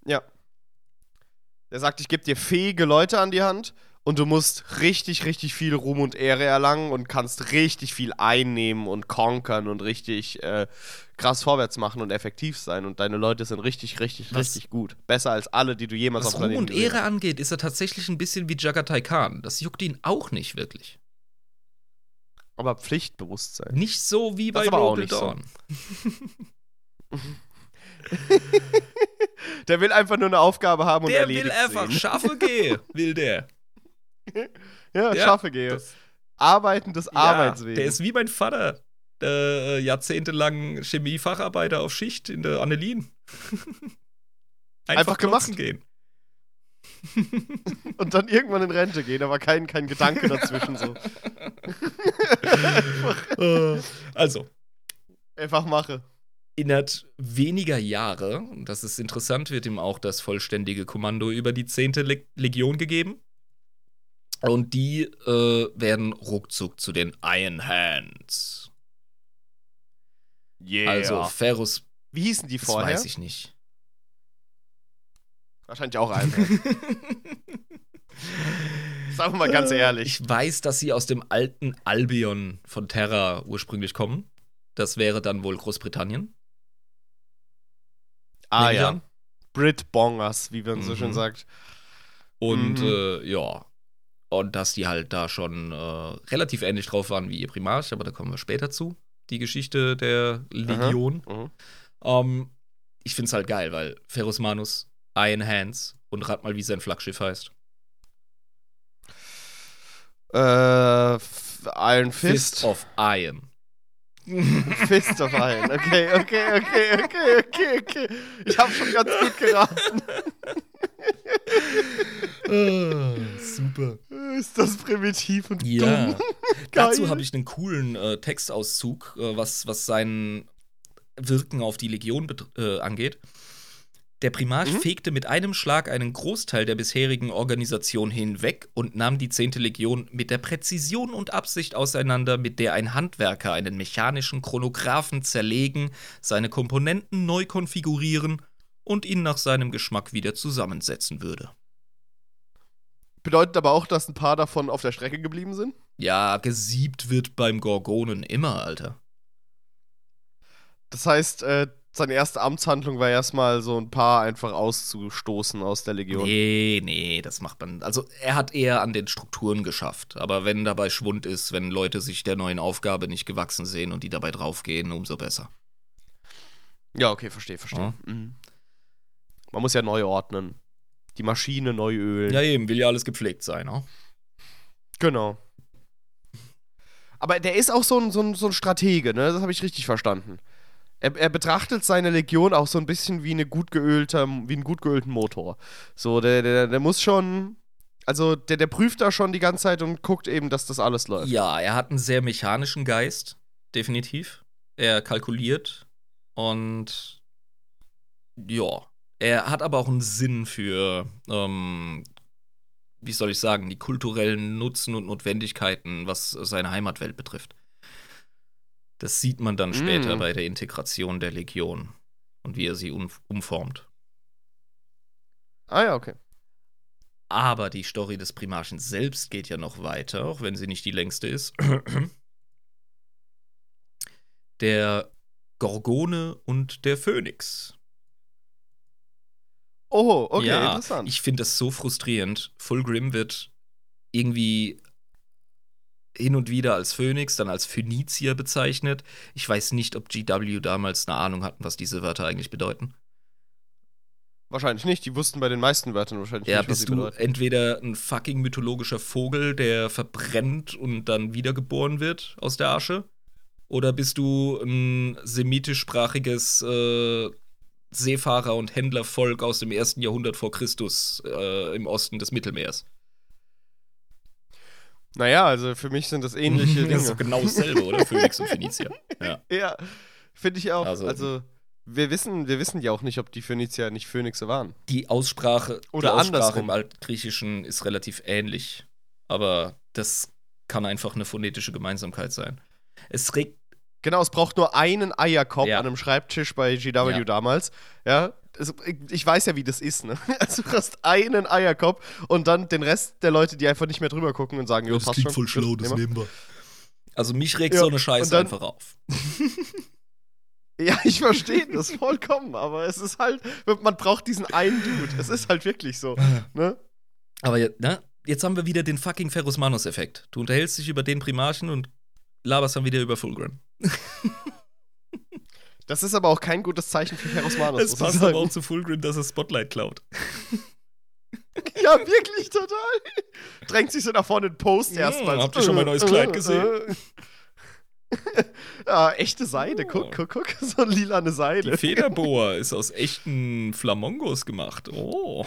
Ja. Der sagt, ich gebe dir fähige Leute an die Hand und du musst richtig, richtig viel Ruhm und Ehre erlangen und kannst richtig viel einnehmen und konkern und richtig äh, krass vorwärts machen und effektiv sein. Und deine Leute sind richtig, richtig, Was- richtig gut. Besser als alle, die du jemals Was auf Ruhm Planeten und gesehen Ehre angeht, ist er tatsächlich ein bisschen wie Jagatai Khan. Das juckt ihn auch nicht wirklich. Aber Pflichtbewusstsein. Nicht so wie bei so. Dawn. Der will einfach nur eine Aufgabe haben und Der erledigt will einfach sehen. schaffe geh, will der. Ja, Ja, schaffe gehe. Das- Arbeiten des Arbeitswegens. Der ist wie mein Vater, der äh, jahrzehntelang Chemiefacharbeiter auf Schicht in der Annelien. Einfach gemacht. klotzen gehen. Und dann irgendwann in Rente gehen, aber kein, kein Gedanke dazwischen so. Äh, also, Einfach mache. innerhalb weniger Jahre, und das ist interessant, wird ihm auch das vollständige Kommando über die 10. Le Legion gegeben. Und die äh, werden ruckzuck zu den Iron Hands. Yeah. Also Ferus, Wie hießen die das vorher? weiß ich nicht. Wahrscheinlich auch einfach. Sagen wir mal ganz ehrlich. Ich weiß, dass sie aus dem alten Albion von Terra ursprünglich kommen. Das wäre dann wohl Großbritannien. ah nehme ich ja. an. Brit Bongers, wie man so Mhm. schön sagt. Und Mhm. äh, ja, Und dass die halt da schon äh, relativ ähnlich drauf waren wie ihr Primarch, aber da kommen wir später zu. Die Geschichte der Legion. Mhm. Ähm, ich find's halt geil, weil Ferus Manus, Iron Hands und rat mal, wie sein Flaggschiff heißt. Äh, Iron Fist. of Iron. Fist of Iron. Okay, okay, okay, okay, okay, okay. Ich habe schon ganz gut geraten. super. Ist das primitiv und Ja. dumm? Dazu habe ich einen coolen äh, Textauszug, äh, was, was sein Wirken auf die Legion äh, angeht. Der Primarch Mhm. fegte mit einem Schlag einen Großteil der bisherigen Organisation hinweg und nahm die 10. Legion mit der Präzision und Absicht auseinander, mit der ein Handwerker einen mechanischen Chronographen zerlegen, seine Komponenten neu konfigurieren und ihn nach seinem Geschmack wieder zusammensetzen würde. Bedeutet aber auch, dass ein paar davon auf der Strecke geblieben sind? Ja, gesiebt wird beim Gorgonen immer, Alter. Das heißt, äh, seine erste Amtshandlung war erstmal so ein paar einfach auszustoßen aus der Legion. Nee, nee, das macht man. Also er hat eher an den Strukturen geschafft. Aber wenn dabei Schwund ist, wenn Leute sich der neuen Aufgabe nicht gewachsen sehen und die dabei draufgehen, umso besser. Ja, okay, verstehe, verstehe. Ja. Mhm. Man muss ja neu ordnen. Die Maschine neu ölen. Ja, eben, will ja alles gepflegt sein, ne? Genau. Aber der ist auch so ein, so ein, so ein Stratege, ne? Das habe ich richtig verstanden. Er, er betrachtet seine Legion auch so ein bisschen wie, eine gut geölter, wie einen gut geölten Motor. So, der, der, der muss schon. Also, der, der prüft da schon die ganze Zeit und guckt eben, dass das alles läuft. Ja, er hat einen sehr mechanischen Geist, definitiv. Er kalkuliert und ja, er hat aber auch einen Sinn für, ähm, wie soll ich sagen, die kulturellen Nutzen und Notwendigkeiten, was seine Heimatwelt betrifft. Das sieht man dann später Mm. bei der Integration der Legion und wie er sie um, umformt. Ah, ja, okay. Aber die Story des Primarchen selbst geht ja noch weiter, auch wenn sie nicht die längste ist. Der Gorgone und der Phönix. Oh, okay, ja, interessant. ich finde das so frustrierend. Fulgrim wird irgendwie hin und wieder als Phönix, dann als Phönizier bezeichnet. Ich weiß nicht, ob GW damals eine Ahnung hatten, was diese Wörter eigentlich bedeuten. wahrscheinlich nicht. Die wussten bei den meisten Wörtern wahrscheinlich Ja, nicht, was sie bist du bedeuten. entweder ein fucking mythologischer Vogel, der verbrennt und dann wiedergeboren wird aus der Asche, oder bist du ein semitischsprachiges äh, Seefahrer- und Händlervolk aus dem ersten Jahrhundert vor Christus äh, im Osten des Mittelmeers? Naja, also für mich sind das ähnliche Das ist Dinge. genau dasselbe, oder? Phönix und Phönizier. Ja. Ja, finde ich auch. Also- Also, wir, wissen, wir wissen ja auch nicht, ob die Phönizier nicht Phönixe waren. Die Aussprache, Oder die Aussprache andersrum. im Altgriechischen ist relativ ähnlich, aber das kann einfach eine phonetische Gemeinsamkeit sein. Es regt Genau, es braucht nur einen Eierkopf Ja. an einem Schreibtisch bei GW Ja. damals. Ja, es, ich weiß ja, wie das ist, ne? Also du hast einen Eierkopf und dann den Rest der Leute, die einfach nicht mehr drüber gucken und sagen, jo, passt schon. Gut, nehmen wir. nehmen wir. Also mich regt Ja, so eine Scheiße dann- einfach auf. Ja, ich verstehe das vollkommen, aber es ist halt, man braucht diesen einen Dude. Es ist halt wirklich so, ne? Aber jetzt, ne? jetzt haben wir wieder den fucking Ferus Manus-Effekt. Du unterhältst dich über den Primarchen und laberst dann wieder über Fulgrim. Das ist aber auch kein gutes Zeichen für Ferus Manus. Es passt aber auch zu Fulgrim, dass er Spotlight klaut. Ja, wirklich total. Drängt sich so nach vorne den Post Ja, erstmal. habt ihr schon mein neues Kleid gesehen? ja, echte Seide. Guck, Oh. guck, guck. So eine lilane Seide. Die Federboa ist aus echten Flamongos gemacht. Oh.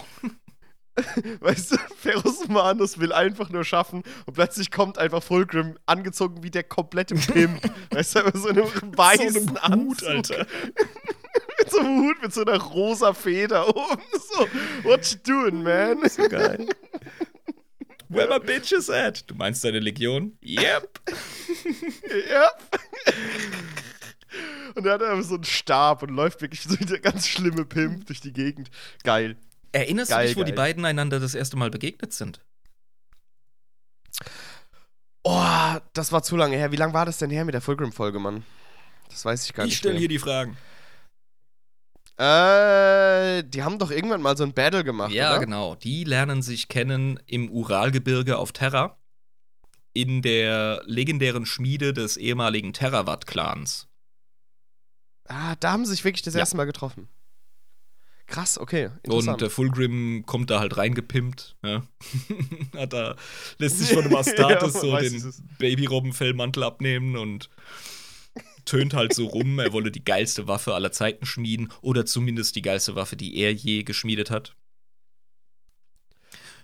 Weißt du, Ferus Manus will einfach nur schaffen und plötzlich kommt einfach Fulgrim angezogen wie der komplette Pimp. weißt du, mit so einem weißen so einem Hut, Anzug, Alter. mit so einem Hut, mit so einer rosa Feder oben. So, what you doing, man? So geil. Where my bitches at? Du meinst deine Legion? Yep. ja. Und er hat einfach so einen Stab und läuft wirklich so wie der ganz schlimme Pimp durch die Gegend. Geil. Erinnerst Geil, du dich, wo die geil. beiden einander das erste Mal begegnet sind? Oh, das war zu lange her. Wie lange war das denn her mit der Fulgrim-Folge, Mann? Das weiß ich gar Ich nicht. stelle mehr. hier die Fragen. Äh, die haben doch irgendwann mal so ein Battle gemacht, Ja, oder? genau. Die lernen sich kennen im Uralgebirge auf Terra. In der legendären Schmiede des ehemaligen Terrawatt-Clans. Ah, da haben sie sich wirklich das Ja. erste Mal getroffen. Krass, okay. Und der Fulgrim kommt da halt reingepimpt. Ja. Hat da, lässt sich von dem Astartes Ja, so den. Babyrobbenfellmantel abnehmen und tönt halt so rum, er wolle die geilste Waffe aller Zeiten schmieden oder zumindest die geilste Waffe, die er je geschmiedet hat.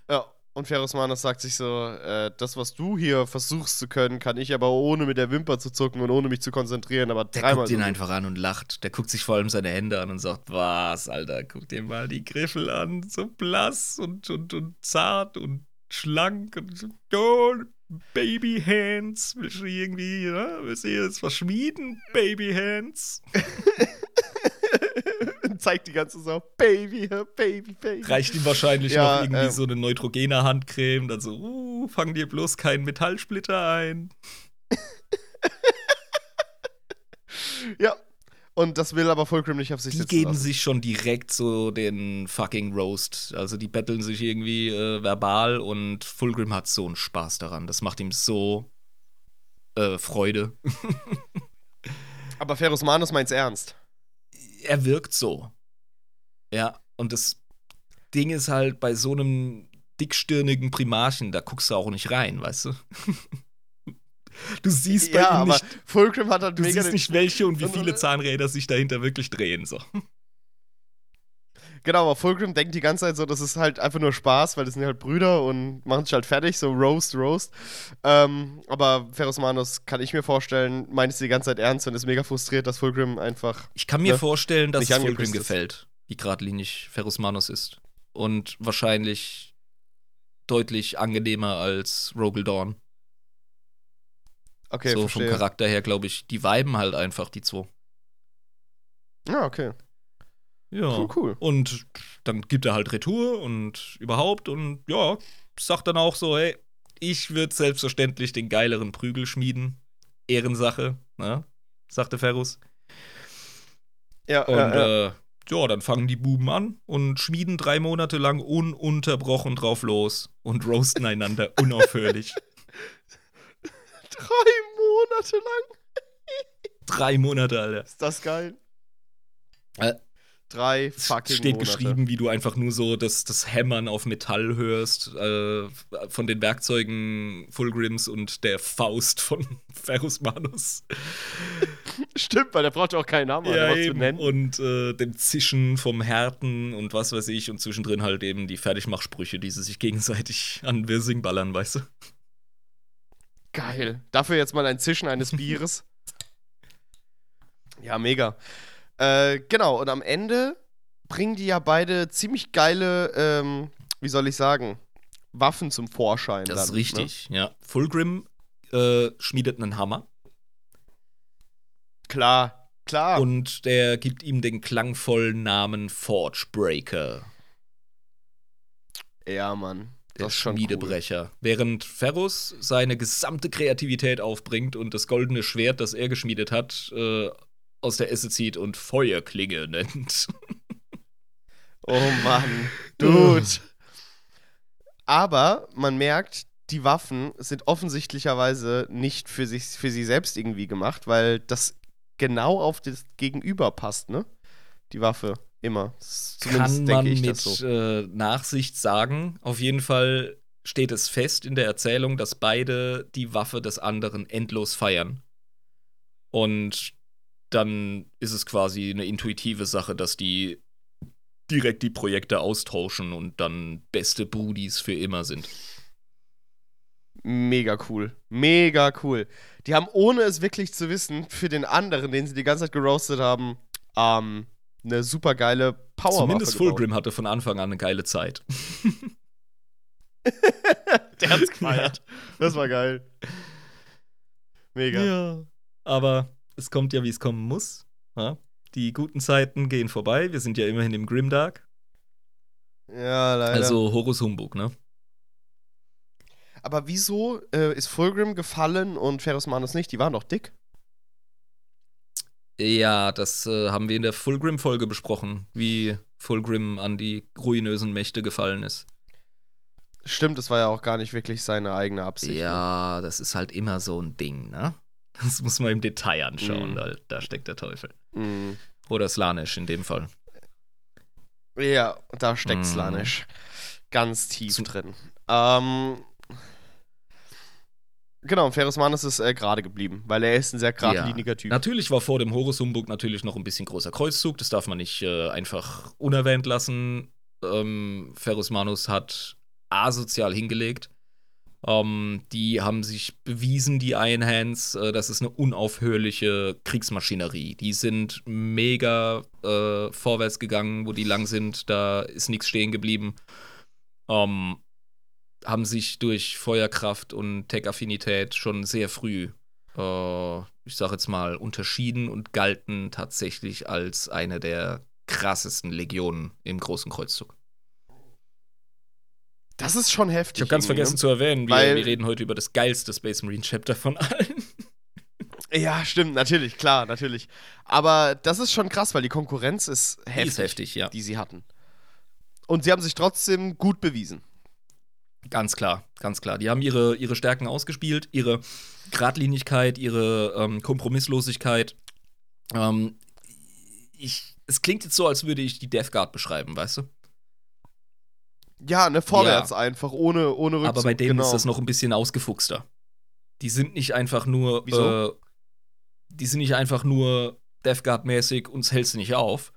ja, und Ferus Manus sagt sich so, äh, das, was du hier versuchst zu können, kann ich aber ohne mit der Wimper zu zucken und ohne mich zu konzentrieren, aber Der dreimal guckt ihn so einfach an und lacht. Der guckt sich vor allem seine Hände an und sagt, was, Alter, guck dir mal die Griffel an, so blass und, und, und zart und schlank und so, oh, Baby Hands. Willst du irgendwie, ja, willst du jetzt was schmieden? Baby Hands. Zeigt die ganze so, Baby, Baby, Baby. Reicht ihm wahrscheinlich Ja, noch irgendwie ähm. so eine neutrogene Handcreme, dann so, uh, fang dir bloß keinen Metallsplitter ein. Ja. Und das will aber Fulcrum nicht auf sich Die sitzen geben lassen. sich schon direkt so den fucking Roast. Also die betteln sich irgendwie äh, verbal und Fulgrim hat so einen Spaß daran. Das macht ihm so äh, Freude. Aber Ferus Manus meint's ernst. Er wirkt so. Ja, und das Ding ist halt bei so einem dickstirnigen Primarchen, da guckst du auch nicht rein, weißt du? Du siehst bei Ja, ihm nicht, Fulcrum hat halt du siehst nicht welche und wie viele Zahnräder sich dahinter wirklich drehen. So. Genau, aber Fulcrum denkt die ganze Zeit so, das ist halt einfach nur Spaß, weil das sind halt Brüder und machen sich halt fertig, so Roast, Roast. Ähm, aber Ferus Manus kann ich mir vorstellen, meint es die ganze Zeit ernst und ist mega frustriert, dass Fulcrum einfach. Ich kann mir Ne? vorstellen, dass es Fulgrim gefällt, wie geradlinig Ferus Manus ist. Und wahrscheinlich deutlich angenehmer als Rogel Dawn. Okay, so verstehe. vom Charakter her, glaube ich, die viben halt einfach, die zwei. Ja, okay. Ja. Cool, cool. Und dann gibt er halt Retour und überhaupt und ja, sagt dann auch so, hey, ich würde selbstverständlich den geileren Prügel schmieden. Ehrensache, ne? sagte Ferus. Ja, Und ja, ja. Äh, ja, dann fangen die Buben an und schmieden drei Monate lang ununterbrochen drauf los und roasten einander unaufhörlich. Drei Monate lang. drei Monate, Alter. Ist das geil? Drei fucking steht Monate. geschrieben, wie du einfach nur so das, das Hämmern auf Metall hörst äh, von den Werkzeugen Fulgrims und der Faust von Ferus Manus. Stimmt, weil der braucht ja auch keinen Namen, macht's mit eben. Händen. Und äh, dem Zischen vom Härten und was weiß ich. Und zwischendrin halt eben die Fertigmachsprüche, die sie sich gegenseitig an Wirsing ballern, weißt du? Geil. Dafür jetzt mal ein Zischen eines Bieres. ja, mega. Äh, genau, und am Ende bringen die ja beide ziemlich geile, ähm, wie soll ich sagen, Waffen zum Vorschein. Das dann, ist ne? richtig, ja. Fulgrim äh, schmiedet einen Hammer Klar, klar. und der gibt ihm den klangvollen Namen Forge Breaker. ja, Mann. Der Das ist schon cool. Schmiedebrecher. Während Ferrus seine gesamte Kreativität aufbringt und das goldene Schwert, das er geschmiedet hat, äh, aus der Esse zieht und Feuerklinge nennt. Oh Mann. Dude. Aber man merkt, die Waffen sind offensichtlicherweise nicht für sich für sie selbst irgendwie gemacht, weil das genau auf das Gegenüber passt, ne? Die Waffe. Immer. Zumindest Kann denke man ich mit so. äh, Nachsicht sagen. Auf jeden Fall steht es fest in der Erzählung, dass beide die Waffe des anderen endlos feiern. Und dann ist es quasi eine intuitive Sache, dass die direkt die Projekte austauschen und dann beste Buddies für immer sind. Mega cool. Mega cool. Die haben, ohne es wirklich zu wissen, für den anderen, den sie die ganze Zeit geroastet haben, ähm, eine super geile Powerwaffe Zumindest. Fulgrim hatte von Anfang an eine geile Zeit. Der hat's gefeiert. Das war geil. Mega. Ja. Aber es kommt ja, wie es kommen muss. Ja? Die guten Zeiten gehen vorbei. Wir sind ja immerhin im Grimdark. Ja, leider. Also Horus Humbug, ne? Aber wieso äh, ist Fulgrim gefallen und Ferus Manus nicht? Die waren doch dick. Ja, das äh, haben wir in der Fulgrim-Folge besprochen, wie Fulgrim an die ruinösen Mächte gefallen ist. Stimmt, das war ja auch gar nicht wirklich seine eigene Absicht. ne? Ja, das ist halt immer so ein Ding, ne? Das muss man im Detail anschauen, Mhm. da, da steckt der Teufel. Mhm. Oder Slanisch in dem Fall. Ja, da steckt Mhm. Slanisch ganz tief Zum- drin. Ähm, genau, Ferus Manus ist äh, gerade geblieben, weil er ist ein sehr geradliniger Typ. Natürlich war vor dem Horus Humbug natürlich noch ein bisschen großer Kreuzzug, das darf man nicht äh, einfach unerwähnt lassen. Ähm, Ferus Manus hat asozial hingelegt. Ähm, die haben sich bewiesen, die Iron Hands, äh, das ist eine unaufhörliche Kriegsmaschinerie. Die sind mega äh, vorwärts gegangen, wo die lang sind, da ist nichts stehen geblieben. Ähm, haben sich durch Feuerkraft und Tech-Affinität schon sehr früh, äh, ich sag jetzt mal, unterschieden und galten tatsächlich als eine der krassesten Legionen im Großen Kreuzzug. Das ist schon heftig. Ich habe ganz irgendwie, vergessen zu erwähnen, wir, Weil- wir reden heute über das geilste Space Marine Chapter von allen. Ne? Ja, stimmt, natürlich, klar, natürlich. Aber das ist schon krass, weil die Konkurrenz ist heftig, Die ist heftig, ja. die sie hatten. Und sie haben sich trotzdem gut bewiesen. Ganz klar, ganz klar. Die haben ihre, ihre Stärken ausgespielt, ihre Gradlinigkeit, ihre ähm, Kompromisslosigkeit. Ähm, ich, es klingt jetzt so, als würde ich die Death Guard beschreiben, weißt du? Ja, ne, vorwärts einfach, ohne, ohne Rückzug. Aber bei denen genau. ist das noch ein bisschen ausgefuchster. Die sind nicht einfach nur. Äh, die sind nicht einfach nur Death Guard-mäßig, uns hältst du nicht auf.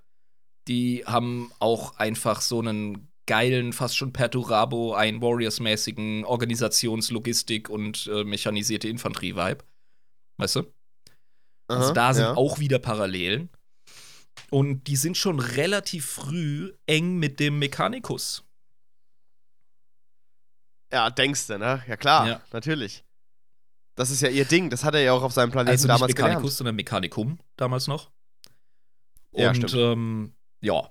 Die haben auch einfach so einen geilen, fast schon Perturabo, ein Warriors-mäßigen Organisations-, Logistik- und äh, mechanisierte Infanterie-Vibe. Weißt du? Also Aha, da sind ja. auch wieder Parallelen. Und die sind schon relativ früh eng mit dem Mechanicus. Ja, denkst du, ne? Ja, klar, Ja. natürlich. Das ist ja ihr Ding, das hat er ja auch auf seinem Planeten Also nicht damals Mechanicus, gelernt. sondern Mechanicum damals noch. Ja, Und stimmt. ähm, ja,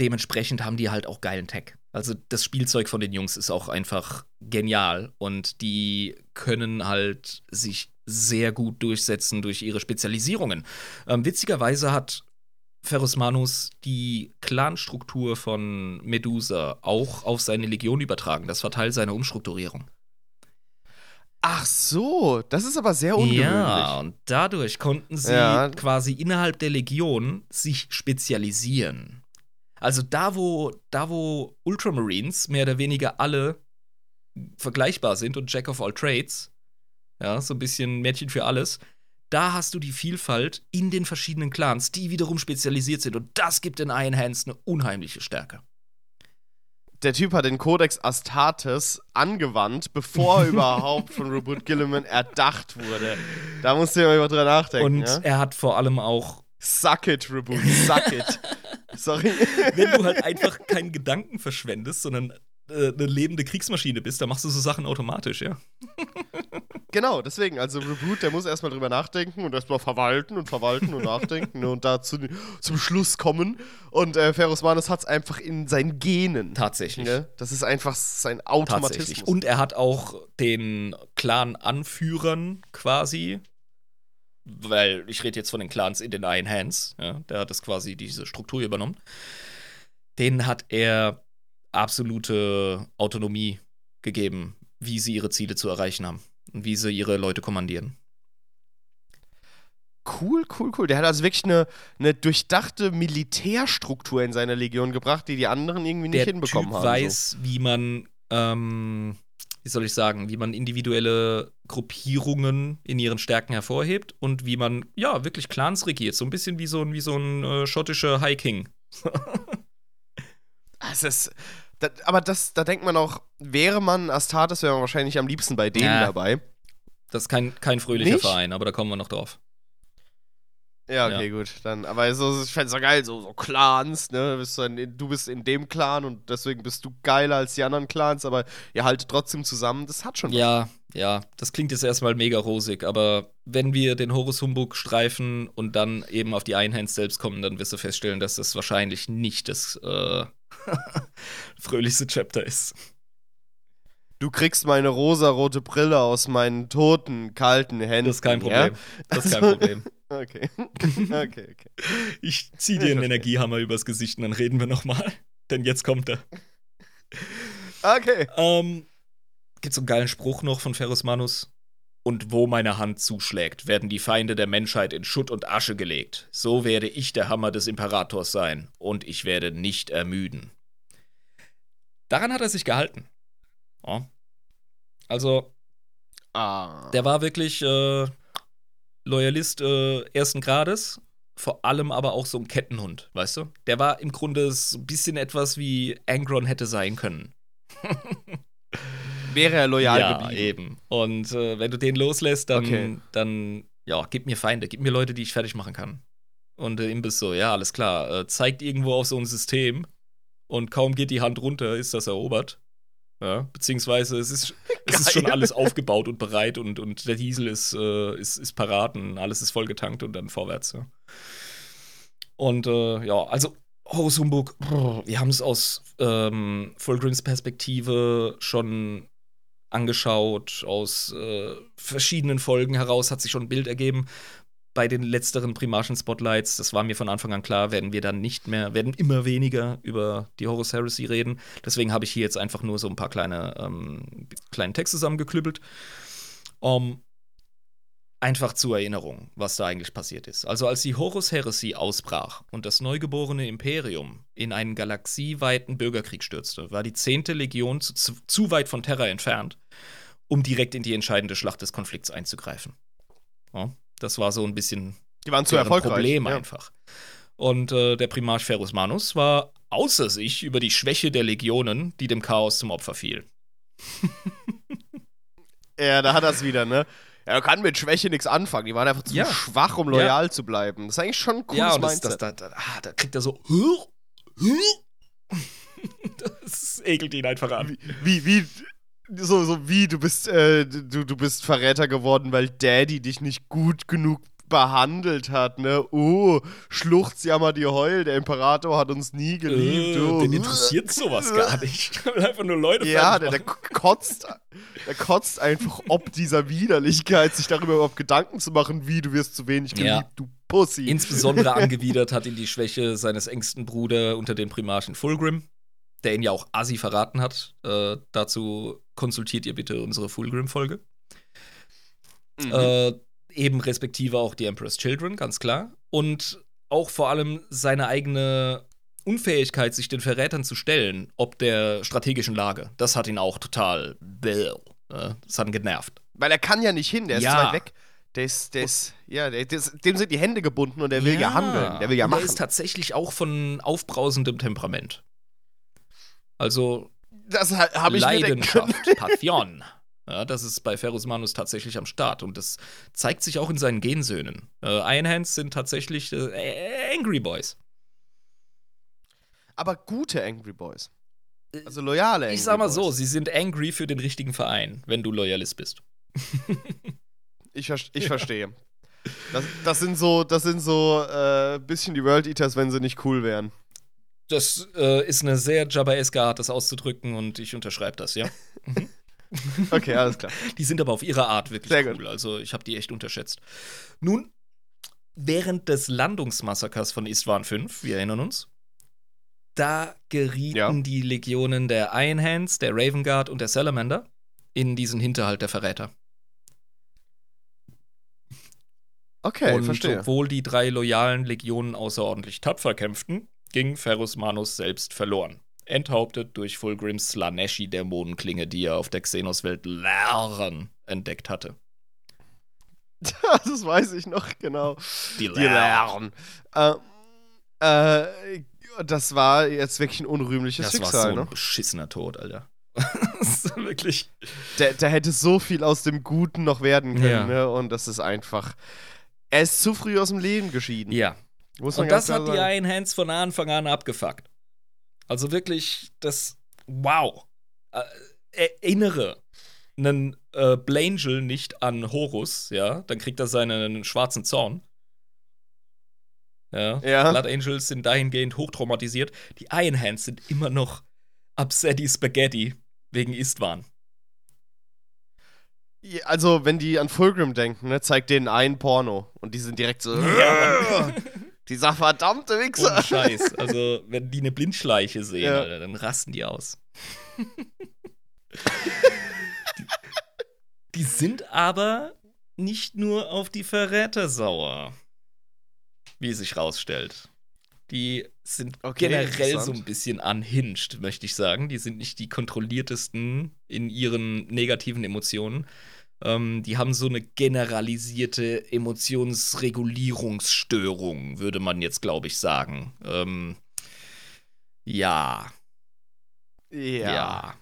dementsprechend haben die halt auch geilen Tech. Also das Spielzeug von den Jungs ist auch einfach genial und die können halt sich sehr gut durchsetzen durch ihre Spezialisierungen. Ähm, witzigerweise hat Ferus Manus die Clanstruktur von Medusa auch auf seine Legion übertragen. Das war Teil seiner Umstrukturierung. Ach so, das ist aber sehr ungewöhnlich. Ja, und dadurch konnten sie Ja. quasi innerhalb der Legion sich spezialisieren. Also da, wo, da, wo Ultramarines mehr oder weniger alle vergleichbar sind und Jack of all Trades, ja, so ein bisschen Mädchen für alles, da hast du die Vielfalt in den verschiedenen Clans, die wiederum spezialisiert sind. Und das gibt den Iron Hands eine unheimliche Stärke. Der Typ hat den Codex Astartes angewandt, bevor er überhaupt von Robert Gilliman erdacht wurde. Da musst du ja mal drüber nachdenken. Und ja? er hat vor allem auch Suck it, Reboot, suck it. Sorry. wenn du halt einfach keinen Gedanken verschwendest, sondern äh, eine lebende Kriegsmaschine bist, dann machst du so Sachen automatisch, ja. genau, deswegen, also Reboot, der muss erstmal drüber nachdenken und erstmal verwalten und verwalten und nachdenken und da zu, zum Schluss kommen. Und äh, Ferus Manus hat es einfach in seinen Genen. Tatsächlich. Ne? Das ist einfach sein Automatismus. Tatsächlich. Und er hat auch den Clan-Anführern quasi, weil ich rede jetzt von den Clans in den Iron Hands, ja, der hat das quasi diese Struktur übernommen. Denen hat er absolute Autonomie gegeben, wie sie ihre Ziele zu erreichen haben und wie sie ihre Leute kommandieren. Cool, cool, cool. Der hat also wirklich eine, eine durchdachte Militärstruktur in seine Legion gebracht, die die anderen irgendwie nicht der hinbekommen typ haben. weiß, wie man, ähm, wie soll ich sagen, wie man individuelle Gruppierungen in ihren Stärken hervorhebt und wie man, ja, wirklich Clans regiert. So ein bisschen wie so ein, wie so ein äh, schottischer High King. So. Das ist, da, aber das, da denkt man auch, wäre man Astartes, wäre man wahrscheinlich am liebsten bei denen Ja. dabei. Das ist kein, kein fröhlicher Nicht? Verein, aber da kommen wir noch drauf. Ja, okay, gut. Dann, aber so, ich fände es so geil, so, so Clans, ne? Du bist, dann in, du bist in dem Clan und deswegen bist du geiler als die anderen Clans, aber ihr haltet trotzdem zusammen. Das hat schon was. Ja, ja, das klingt jetzt erstmal mega rosig, aber wenn wir den Horus Humbug streifen und dann eben auf die Einhands selbst kommen, dann wirst du feststellen, dass das wahrscheinlich nicht das äh, fröhlichste Chapter ist. Du kriegst meine rosarote Brille aus meinen toten, kalten Händen. Das ist kein Ja? Problem. Das ist kein Also- Problem. Okay. okay, okay. Ich zieh dir einen verstehe. Energiehammer übers Gesicht und dann reden wir nochmal. Denn jetzt kommt er. Okay. Ähm, gibt so einen geilen Spruch noch von Ferus Manus. Und wo meine Hand zuschlägt, werden die Feinde der Menschheit in Schutt und Asche gelegt. So werde ich der Hammer des Imperators sein und ich werde nicht ermüden. Daran hat er sich gehalten. Ja. Also, Ah. der war wirklich äh, Loyalist äh, ersten Grades, vor allem aber auch so ein Kettenhund, weißt du? Der war im Grunde so ein bisschen etwas wie Angron hätte sein können. Wäre er loyal ja, geblieben. eben. Und äh, wenn du den loslässt, dann, Okay. dann, ja, gib mir Feinde, gib mir Leute, die ich fertig machen kann. Und der Imbiss so, ja, alles klar, äh, zeigt irgendwo auf so ein System und kaum geht die Hand runter, ist das erobert. Ja, beziehungsweise es ist, es ist schon alles aufgebaut und bereit und, und der Diesel ist, äh, ist, ist parat und alles ist voll getankt und dann vorwärts. Ja. Und äh, ja, also Horus Humbug, brr, wir haben es aus ähm, Fulgrims Perspektive schon angeschaut, aus äh, verschiedenen Folgen heraus hat sich schon ein Bild ergeben. Bei den letzteren Primarchen Spotlights, das war mir von Anfang an klar, werden wir dann nicht mehr, werden immer weniger über die Horus Heresy reden. Deswegen habe ich hier jetzt einfach nur so ein paar kleine, ähm, kleine Texte zusammengeklüppelt. Um, einfach zur Erinnerung, was da eigentlich passiert ist. Also als die Horus Heresy ausbrach und das neugeborene Imperium in einen galaxieweiten Bürgerkrieg stürzte, war die 10. Legion zu, zu, weit von Terra entfernt, um direkt in die entscheidende Schlacht des Konflikts einzugreifen. Ja, das war so ein bisschen Die waren zu erfolgreich. Problem ja. einfach. Und äh, der Primarch Ferus Manus war außer sich über die Schwäche der Legionen, die dem Chaos zum Opfer fiel. ja, da hat er es wieder, ne? Ja, er kann mit Schwäche nichts anfangen. Die waren einfach zu Ja. schwach, um loyal zu bleiben. Das ist eigentlich schon ein cooles ja, und das, das, da, da, ah, da kriegt er so. Das ekelt ihn einfach an. wie, wie, so, so wie, du bist, äh, du, du bist Verräter geworden, weil Daddy dich nicht gut genug behandelt hat, ne? Oh, schluchzjammer die Heul, der Imperator hat uns nie geliebt. Äh, oh. den interessiert sowas gar nicht. Einfach nur Leute Ja, der, der kotzt, der kotzt einfach ob dieser Widerlichkeit, sich darüber überhaupt Gedanken zu machen, wie du wirst zu wenig geliebt, Ja. du Pussy. Insbesondere angewidert hat ihn die Schwäche seines engsten Bruders unter den Primarchen Fulgrim, der ihn ja auch Assi verraten hat. Äh, dazu konsultiert ihr bitte unsere Fulgrim-Folge. Mhm. Äh, eben respektive auch die Emperor's Children, ganz klar. Und auch vor allem seine eigene Unfähigkeit, sich den Verrätern zu stellen, ob der strategischen Lage. Das hat ihn auch total. äh, Das hat ihn genervt. Weil er kann ja nicht hin, der ist Ja. weit weg. Der ist, der ist, ja, der, der ist, dem sind die Hände gebunden und der will ja, handeln. Der will ja und machen. Er ist tatsächlich auch von aufbrausendem Temperament. Also Das habe ich. Leidenschaft, Passion. Ja, das ist bei Ferus Manus tatsächlich am Start und das zeigt sich auch in seinen Gensöhnen. Äh, Iron Hands sind tatsächlich äh, Angry Boys. Aber gute Angry Boys. Also loyale Angry ich sag mal Boys. so, sie sind angry für den richtigen Verein, wenn du Loyalist bist. Ich, ver- ich verstehe. Das, das sind so, das sind so äh, bisschen die World Eaters, wenn sie nicht cool wären. Das äh, ist eine sehr Jabba-eske Art, das auszudrücken und ich unterschreibe das, ja. Okay, alles klar. Die sind aber auf ihre Art wirklich Sehr cool. gut. Also ich habe die echt unterschätzt. Nun, während des Landungsmassakers von Istvan 5, wir erinnern uns, da gerieten Ja. die Legionen der Iron Hands, der Raven Guard und der Salamander in diesen Hinterhalt der Verräter. Okay, und verstehe. obwohl die drei loyalen Legionen außerordentlich tapfer kämpften, ging Ferus Manus selbst verloren. Enthauptet durch Fulgrims Slaneshi-Dämonenklinge, die er auf der Xenos-Welt Lern entdeckt hatte. das weiß ich noch genau. Die Die Lärm. Ähm, äh, das war jetzt wirklich ein unrühmliches Das war so Schicksal, ein ne? beschissener Tod, Alter. das ist wirklich. Der, der hätte so viel aus dem Guten noch werden können, Ja. ne? Und das ist einfach. Er ist zu früh aus dem Leben geschieden. Ja. Und das hat die. Iron Hands von Anfang an abgefuckt. Also wirklich, das. Wow. Äh, erinnere einen äh, Blangel nicht an Horus, ja, dann kriegt er seinen schwarzen Zorn. Ja. Ja. Blood Angels sind dahingehend hochtraumatisiert. Die Iron Hands sind immer noch upsetty Spaghetti wegen Istvan. Also, wenn die an Fulgrim denken, ne, zeigt denen ein Porno. Und die sind direkt so. Ja. Dieser verdammte Wichser. Ohne Scheiß. Also, wenn die eine Blindschleiche sehen, Ja. Alter, dann rasten die aus. die, die sind aber nicht nur auf die Verräter sauer, wie sich rausstellt. Die sind Okay, generell so ein bisschen unhinged, möchte ich sagen. Die sind nicht die kontrolliertesten in ihren negativen Emotionen. Ähm, die haben so eine generalisierte Emotionsregulierungsstörung, würde man jetzt, glaube ich, sagen. Ähm, ja, Ja. ja.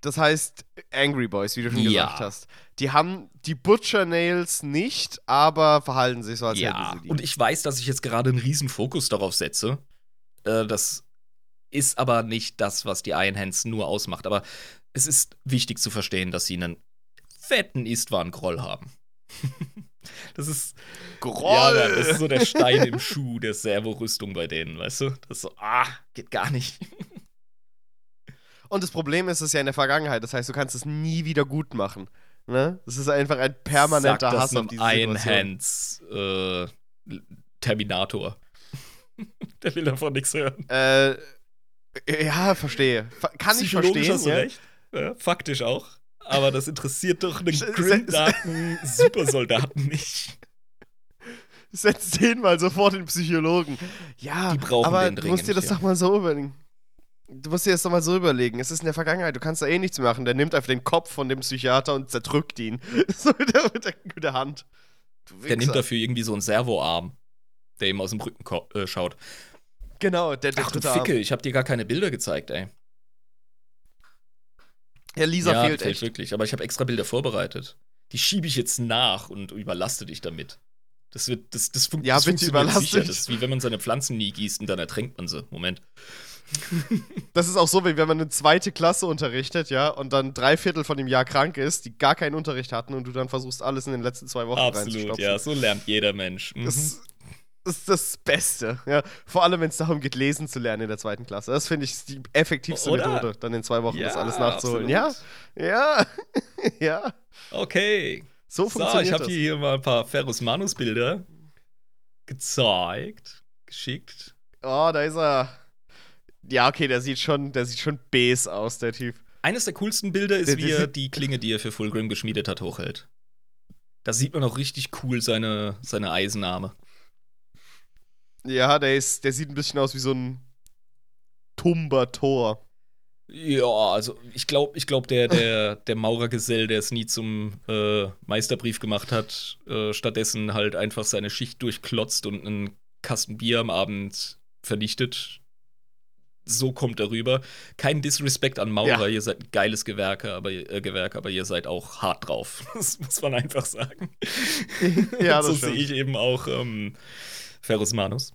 Das heißt, Angry Boys, wie du schon Ja. gesagt hast. Die haben die Butcher Nails nicht, aber verhalten sich so, als ja. hätten sie die. Und ich weiß, dass ich jetzt gerade einen riesen Fokus darauf setze. Äh, das ist aber nicht das, was die Iron Hands nur ausmacht. Aber es ist wichtig zu verstehen, dass sie einen fetten Istvan-Groll haben. das ist Groll! Ja, das ist so der Stein im Schuh der Servo-Rüstung bei denen, weißt du? Das ist so, ah, geht gar nicht. Und das Problem ist es ja in der Vergangenheit. Das heißt, du kannst es nie wieder gut machen. Ne? Das ist einfach ein permanenter Hass auf diese Situation. Hands äh, Terminator. der will davon nichts hören. Äh, ja, verstehe. Ver kann ich verstehen. hast du ja? recht. Ja, faktisch auch. Aber das interessiert doch einen grimdarken Supersoldaten nicht. Setz den mal sofort den Psychologen. Ja, Die brauchen aber du musst dir das ja. doch mal so überlegen. Du musst dir das doch mal so überlegen. Es ist in der Vergangenheit, du kannst da eh nichts machen. Der nimmt einfach den Kopf von dem Psychiater und zerdrückt ihn. so mit der, mit, der, mit der Hand. Der nimmt dafür irgendwie so einen Servoarm, der ihm aus dem Rücken äh, schaut. Genau, der, der Ach du dritte Arm. Ficke, ich hab dir gar keine Bilder gezeigt, ey. Ja, Lisa ja, fehlt fehlt echt. wirklich. Aber ich habe extra Bilder vorbereitet. Die schiebe ich jetzt nach und überlaste dich damit. Das wird, das, das, fun Ja, das funktioniert sicher. Das ist wie wenn man seine Pflanzen nie gießt und dann ertränkt man sie. Moment. Das ist auch so, wie wenn man eine zweite Klasse unterrichtet, ja, und dann drei Viertel von dem Jahr krank ist, die gar keinen Unterricht hatten und du dann versuchst, alles in den letzten zwei Wochen Absolut, ja. So lernt jeder Mensch. Mhm. Das, das ist das Beste, ja. Vor allem, wenn es darum geht, lesen zu lernen in der zweiten Klasse. Das finde ich die effektivste Oder? Methode, dann in zwei Wochen das Ja, alles nachzuholen. absolut. Ja, ja, ja. Okay. So So, funktioniert ich habe das. hier mal ein paar Ferrus Manus Bilder gezeigt, geschickt. Oh, da ist er. Ja, okay, der sieht schon, der sieht schon bes aus, der Typ. Eines der coolsten Bilder ist, Der- wie er die Klinge, die er für Fulgrim geschmiedet hat, hochhält. Da sieht man auch richtig cool seine, seine Eisenarme. Ja, der ist, der sieht ein bisschen aus wie so ein tumber Tor. Ja, also ich glaube, ich glaub, der, der, der Maurergesell, der es nie zum äh, Meisterbrief gemacht hat, äh, stattdessen halt einfach seine Schicht durchklotzt und einen Kasten Bier am Abend vernichtet. So kommt er rüber. Kein Disrespect an Maurer, Ja. ihr seid ein geiles Gewerke, aber, äh, Gewerk, aber ihr seid auch hart drauf. Das muss man einfach sagen. Ja, das so sehe ich eben auch ähm, Ferrus Manus.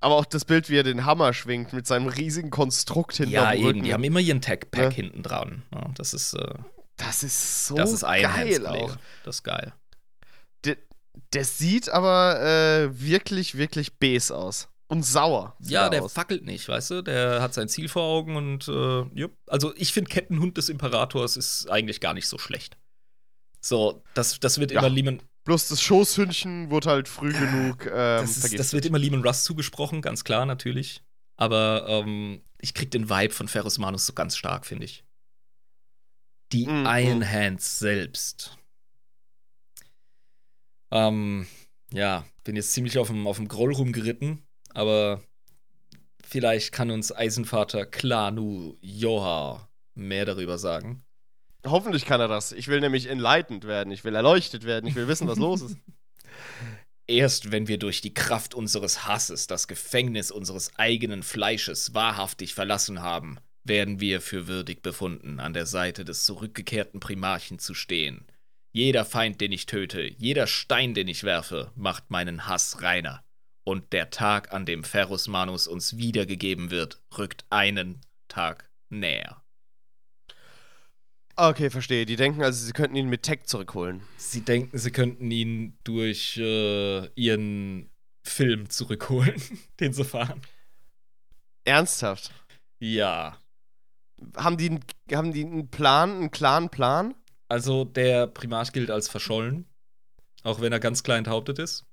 Aber auch das Bild, wie er den Hammer schwingt mit seinem riesigen Konstrukt hinterm Ja, Rücken. eben, die haben immer ihren Tech-Pack Ja. hinten dran. Ja, das ist, äh, das ist so das ist geil auch. Das ist geil. Der, der sieht aber äh, wirklich, wirklich bes aus. Und sauer. Ja, er der aus. fackelt nicht, weißt du? Der hat sein Ziel vor Augen und äh, jupp. Also ich finde Kettenhund des Imperators ist eigentlich gar nicht so schlecht. So, das, das wird Ja. immer Bloß das Schoßhündchen wurde halt früh genug ähm, das, ist, das wird immer Lehman Russ zugesprochen, ganz klar natürlich. Aber ähm, ich krieg den Vibe von Ferrus Manus so ganz stark, finde ich. Die Mhm. Iron Hands selbst. Ähm, ja, bin jetzt ziemlich auf dem, auf dem Groll rumgeritten, aber vielleicht kann uns Eisenvater Klanu Joha mehr darüber sagen. Hoffentlich kann er das. Ich will nämlich enlightened werden. Ich will erleuchtet werden. Ich will wissen, was los ist. Erst wenn wir durch die Kraft unseres Hasses das Gefängnis unseres eigenen Fleisches wahrhaftig verlassen haben, werden wir für würdig befunden, an der Seite des zurückgekehrten Primarchen zu stehen. Jeder Feind, den ich töte, jeder Stein, den ich werfe, macht meinen Hass reiner. Und der Tag, an dem Ferrus Manus uns wiedergegeben wird, rückt einen Tag näher. Okay, verstehe. Die denken also, sie könnten ihn mit Tech zurückholen. Sie denken, sie könnten ihn durch äh, ihren Film zurückholen, den sie fahren. Ernsthaft. Ja. haben die, haben die einen Plan, einen klaren Plan? Also der Primarch gilt als verschollen, auch wenn er ganz klein enthauptet ist.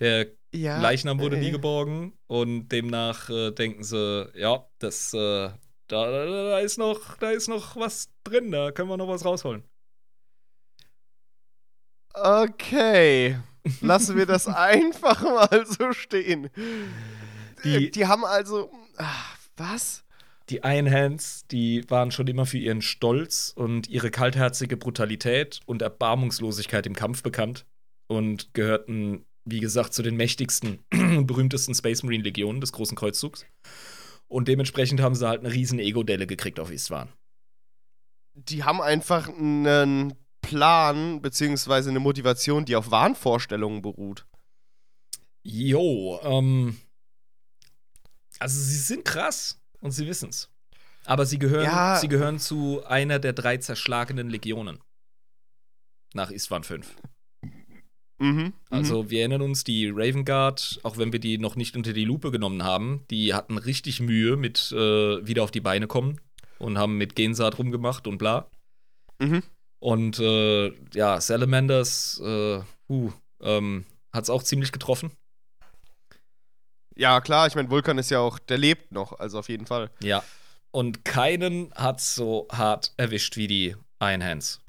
Der Ja. Leichnam wurde nie äh, geborgen und demnach äh, denken sie, ja, das, äh, da, da, da ist noch, da ist noch was drin, da können wir noch was rausholen. Okay. Lassen wir das einfach mal so stehen. Die- Die, haben also. Ah, was? Die Iron Hands, die waren schon immer für ihren Stolz und ihre kaltherzige Brutalität und Erbarmungslosigkeit im Kampf bekannt und gehörten, wie gesagt, zu den mächtigsten und berühmtesten Space Marine Legionen des Großen Kreuzzugs. Und dementsprechend haben sie halt eine riesen Ego-Delle gekriegt auf Istvan. Die haben einfach einen Plan, beziehungsweise eine Motivation, die auf Wahnvorstellungen beruht. Jo, ähm. Also sie sind krass und sie wissen's. Aber sie gehören, Ja. sie gehören zu einer der drei zerschlagenen Legionen. Nach Istvan 5. Mhm. Also wir erinnern uns, die Raven Guard, auch wenn wir die noch nicht unter die Lupe genommen haben, die hatten richtig Mühe mit äh, wieder auf die Beine kommen und haben mit Gensaat rumgemacht und bla. Mhm. Und äh, ja, Salamanders, äh, uh, ähm, hat's auch ziemlich getroffen. Ja, klar, ich meine, Vulkan ist ja auch, der lebt noch, also auf jeden Fall. Ja. Und keinen hat's so hart erwischt wie die Iron Hands.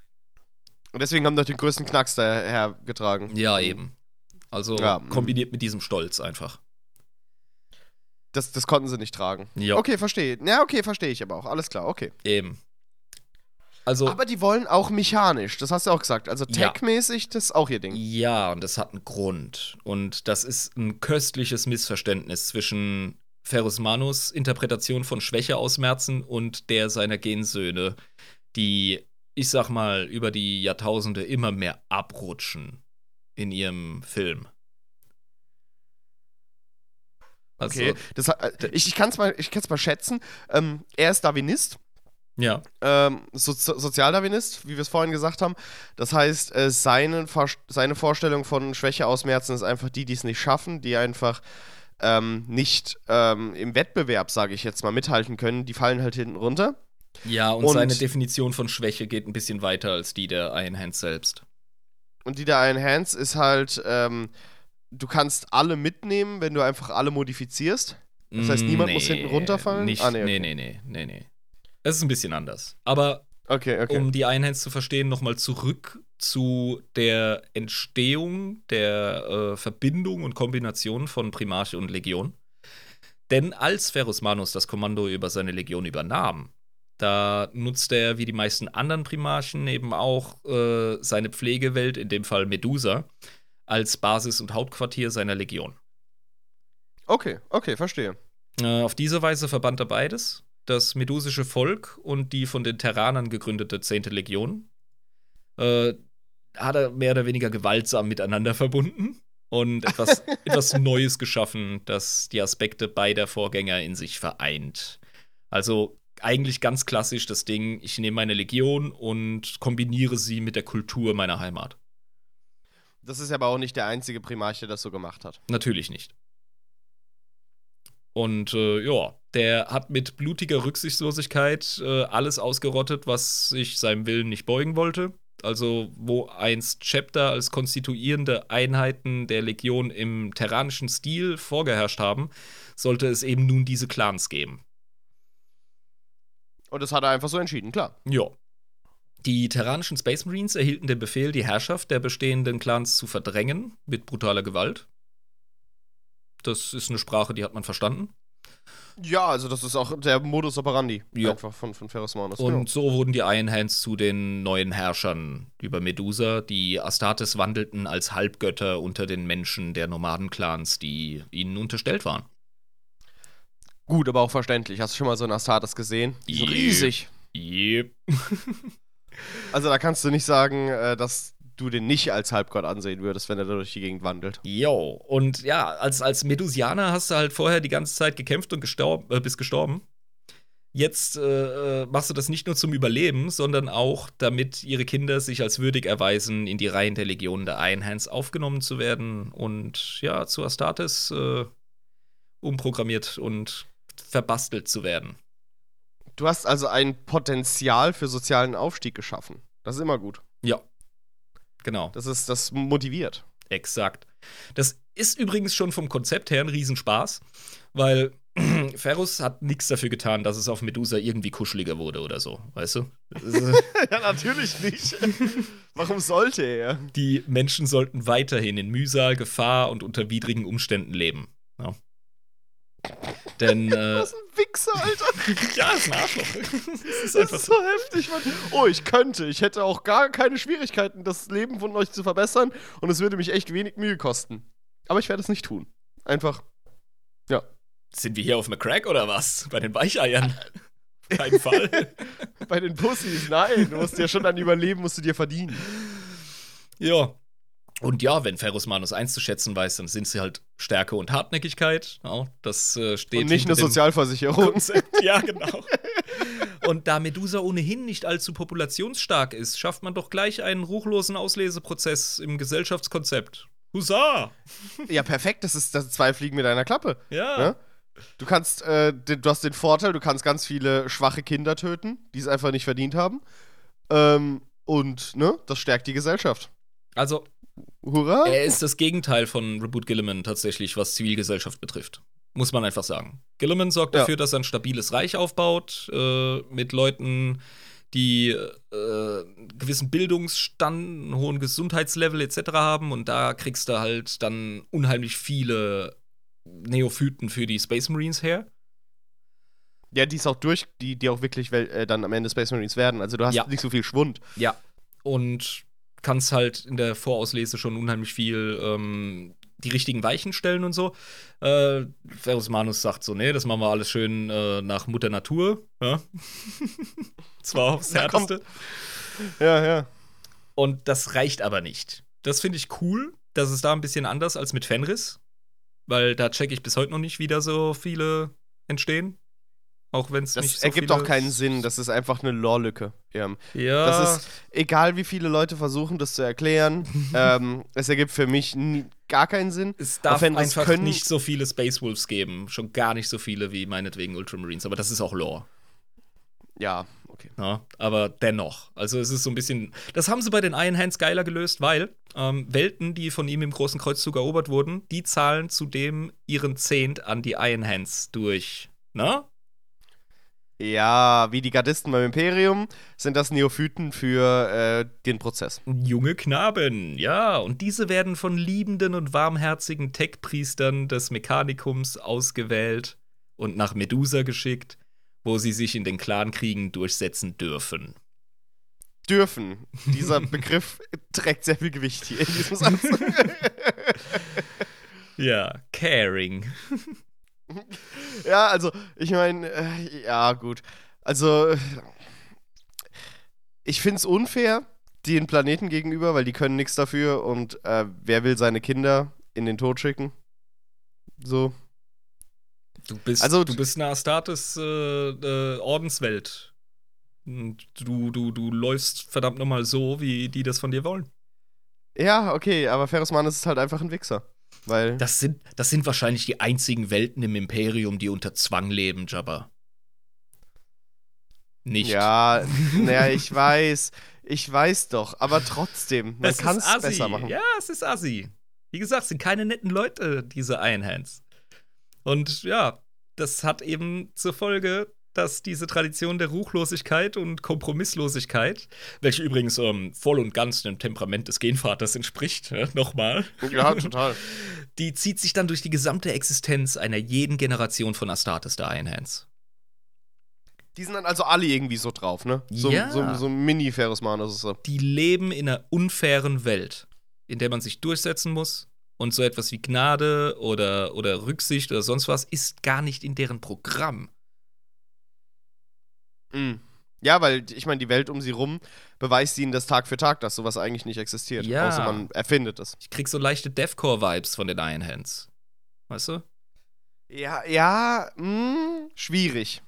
Und deswegen haben doch den größten Knacks dahergetragen. Ja, eben. Also Ja, kombiniert mit diesem Stolz einfach. Das, das konnten sie nicht tragen. Ja, Okay, verstehe. Ja, okay, verstehe ich aber auch. Alles klar, okay. eben. Also. Aber die wollen auch mechanisch, das hast du auch gesagt. Also Ja. tech-mäßig, das ist auch ihr Ding. Ja, und das hat einen Grund. Und das ist ein köstliches Missverständnis zwischen Ferus Manus Interpretation von Schwäche ausmerzen und der seiner Gensöhne, die, ich sag mal, über die Jahrtausende immer mehr abrutschen in ihrem Film. Also, Okay, das, ich, ich kann es mal, ich kann's mal schätzen. Ähm, er ist Darwinist, ja, ähm, so Sozialdarwinist, wie wir es vorhin gesagt haben. Das heißt, äh, seine, seine Vorstellung von Schwäche ausmerzen ist einfach die, die es nicht schaffen, die einfach ähm, nicht ähm, im Wettbewerb, sage ich jetzt mal, mithalten können. Die fallen halt hinten runter. Ja, und, Und- seine Definition von Schwäche geht ein bisschen weiter als die der Iron Hand selbst. Und die der Iron Hands ist halt, ähm, du kannst alle mitnehmen, wenn du einfach alle modifizierst. Das heißt, niemand muss hinten runterfallen? Nicht, Ah, nee, nee, okay. nee, nee, nee, nee. Es ist ein bisschen anders. Aber Okay, okay. um die Einhands zu verstehen, nochmal zurück zu der Entstehung der äh, Verbindung und Kombination von Primarche und Legion. Denn als Ferus Manus das Kommando über seine Legion übernahm, da nutzte er wie die meisten anderen Primarchen eben auch äh, seine Pflegewelt, in dem Fall Medusa, als Basis und Hauptquartier seiner Legion. okay, okay, verstehe. Äh, auf diese Weise verband er beides, das medusische Volk und die von den Terranern gegründete 10. Legion. Äh, hat er mehr oder weniger gewaltsam miteinander verbunden und etwas, etwas Neues geschaffen, das die Aspekte beider Vorgänger in sich vereint. Also eigentlich ganz klassisch das Ding, ich nehme meine Legion und kombiniere sie mit der Kultur meiner Heimat. Das ist aber auch nicht der einzige Primarch, der das so gemacht hat. Natürlich nicht. Und äh, ja, der hat mit blutiger Rücksichtslosigkeit äh, alles ausgerottet, was sich seinem Willen nicht beugen wollte. Also, wo einst Chapter als konstituierende Einheiten der Legion im terranischen Stil vorgeherrscht haben, sollte es eben nun diese Clans geben. Und das hat er einfach so entschieden, klar. Ja. Die terranischen Space Marines erhielten den Befehl, die Herrschaft der bestehenden Clans zu verdrängen mit brutaler Gewalt. Das ist eine Sprache, die hat man verstanden. Ja, also das ist auch der Modus operandi Ja. einfach von, von Ferris Manus. Und so wurden die Iron Hands zu den neuen Herrschern über Medusa. Die Astartes wandelten als Halbgötter unter den Menschen der Nomadenclans, die ihnen unterstellt waren. Gut, aber auch verständlich. Hast du schon mal so einen Astartes gesehen? Die sind Yep. riesig. Yep. Also da kannst du nicht sagen, äh, dass du den nicht als Halbgott ansehen würdest, wenn er da durch die Gegend wandelt. Jo, und ja, als, als Medusianer hast du halt vorher die ganze Zeit gekämpft und gestorben, äh, bist gestorben. Jetzt äh, äh, machst du das nicht nur zum Überleben, sondern auch, damit ihre Kinder sich als würdig erweisen, in die Reihen der Legionen der Iron Hands aufgenommen zu werden und ja, zu Astartes äh, umprogrammiert und verbastelt zu werden. Du hast also ein Potenzial für sozialen Aufstieg geschaffen. Das ist immer gut. Ja. Genau. Das ist, das motiviert. Exakt. Das ist übrigens schon vom Konzept her ein Riesenspaß, weil Ferrus hat nichts dafür getan, dass es auf Medusa irgendwie kuscheliger wurde oder so, weißt du? ja, natürlich nicht. Warum sollte er? Die Menschen sollten weiterhin in Mühsal, Gefahr und unter widrigen Umständen leben. Ja. Denn. Äh, Was ein Wichser, Alter. ja, ist ein Arschloch. das ist einfach so heftig, Mann. Oh, ich könnte. Ich hätte auch gar keine Schwierigkeiten, das Leben von euch zu verbessern. Und es würde mich echt wenig Mühe kosten. Aber ich werde es nicht tun. Einfach. Ja. Sind wir hier auf McCrack oder was? Bei den Weicheiern? Kein Fall. Bei den Pussys, nein. Du musst ja schon dann überleben, musst du dir verdienen. Ja. Und ja, wenn Ferrus Manus einzuschätzen weiß, dann sind sie halt Stärke und Hartnäckigkeit. Ja, das äh, steht Und nicht eine Sozialversicherung. Konzept. Ja, genau. Und da Medusa ohnehin nicht allzu populationsstark ist, schafft man doch gleich einen ruchlosen Ausleseprozess im Gesellschaftskonzept. Hussa! Ja, perfekt. Das ist das zwei Fliegen mit einer Klappe. Ja. Ne? Du kannst, äh, du hast den Vorteil, du kannst ganz viele schwache Kinder töten, die es einfach nicht verdient haben. Ähm, und, ne, das stärkt die Gesellschaft. Also, Hurra! er ist das Gegenteil von Reboot Gilliman tatsächlich, was Zivilgesellschaft betrifft. Muss man einfach sagen. Gilliman sorgt Ja. dafür, dass er ein stabiles Reich aufbaut, äh, mit Leuten, die äh, einen gewissen Bildungsstand, einen hohen Gesundheitslevel etc. haben. Und da kriegst du halt dann unheimlich viele Neophyten für die Space Marines her. Ja, die ist auch durch, die, die auch wirklich äh, dann am Ende Space Marines werden. Also du hast Ja. nicht so viel Schwund. Ja. Und kannst halt in der Vorauslese schon unheimlich viel ähm, die richtigen Weichen stellen und so. Äh, Ferus Manus sagt so, nee, das machen wir alles schön äh, nach Mutter Natur. Ja? Zwar aufs Härteste. Ja, ja. Und das reicht aber nicht. Das finde ich cool. Das ist da ein bisschen anders als mit Fenris. Weil da checke ich bis heute noch nicht, wie da so viele entstehen. Auch wenn es nicht so ergibt viele auch keinen Sinn. Das ist einfach eine Lore-Lücke. Ja. Ja, Das ist, egal wie viele Leute versuchen, das zu erklären, ähm, es ergibt für mich nie, gar keinen Sinn. Es darf einfach können- nicht so viele Space Wolves geben. Schon gar nicht so viele wie meinetwegen Ultramarines. Aber das ist auch Lore. Ja, okay. Ja, aber dennoch. Also es ist so ein bisschen. Das haben sie bei den Iron Hands geiler gelöst, weil ähm, Welten, die von ihm im großen Kreuzzug erobert wurden, die zahlen zudem ihren Zehnt an die Iron Hands durch. Na? Ja, wie die Gardisten beim Imperium sind das Neophyten für äh, den Prozess. Junge Knaben, ja. Und diese werden von liebenden und warmherzigen Tech-Priestern des Mechanikums ausgewählt und nach Medusa geschickt, wo sie sich in den Clankriegen durchsetzen dürfen. Dürfen. Dieser Begriff trägt sehr viel Gewicht hier in diesem Satz. Ja, caring. ja, also, ich meine, äh, ja, gut. Also, äh, ich finde es unfair den Planeten gegenüber, weil die können nichts dafür und äh, wer will seine Kinder in den Tod schicken? So. Du bist, Also- du bist eine Astartes äh, äh, Ordenswelt. Und du, du, du läufst verdammt nochmal so, wie die das von dir wollen. Ja, okay, aber Ferris Mann ist halt einfach ein Wichser. Weil. Das sind, das sind wahrscheinlich die einzigen Welten im Imperium, die unter Zwang leben, Jabba. Nicht. Ja, naja, ich weiß. Ich weiß doch, aber trotzdem, man kann es besser machen. Ja, es ist assi. Wie gesagt, es sind keine netten Leute, diese Iron Hands. Und ja, das hat eben zur Folge, dass diese Tradition der Ruchlosigkeit und Kompromisslosigkeit, welche übrigens ähm, voll und ganz dem Temperament des Genvaters entspricht, ja, nochmal, Ja, total. die zieht sich dann durch die gesamte Existenz einer jeden Generation von Astartes der Iron Hands. Die sind dann also alle irgendwie so drauf, ne? So, Ja. so, so Mini-Ferris Manus ist so. die leben in einer unfairen Welt, in der man sich durchsetzen muss. Und so etwas wie Gnade oder, oder Rücksicht oder sonst was ist gar nicht in deren Programm. Mm. Ja, weil ich meine, die Welt um sie rum beweist ihnen das Tag für Tag, dass sowas eigentlich nicht existiert. Ja. Außer man erfindet es. Ich krieg so leichte Deathcore-Vibes von den Iron Hands. Weißt du? Ja, ja, mh, schwierig.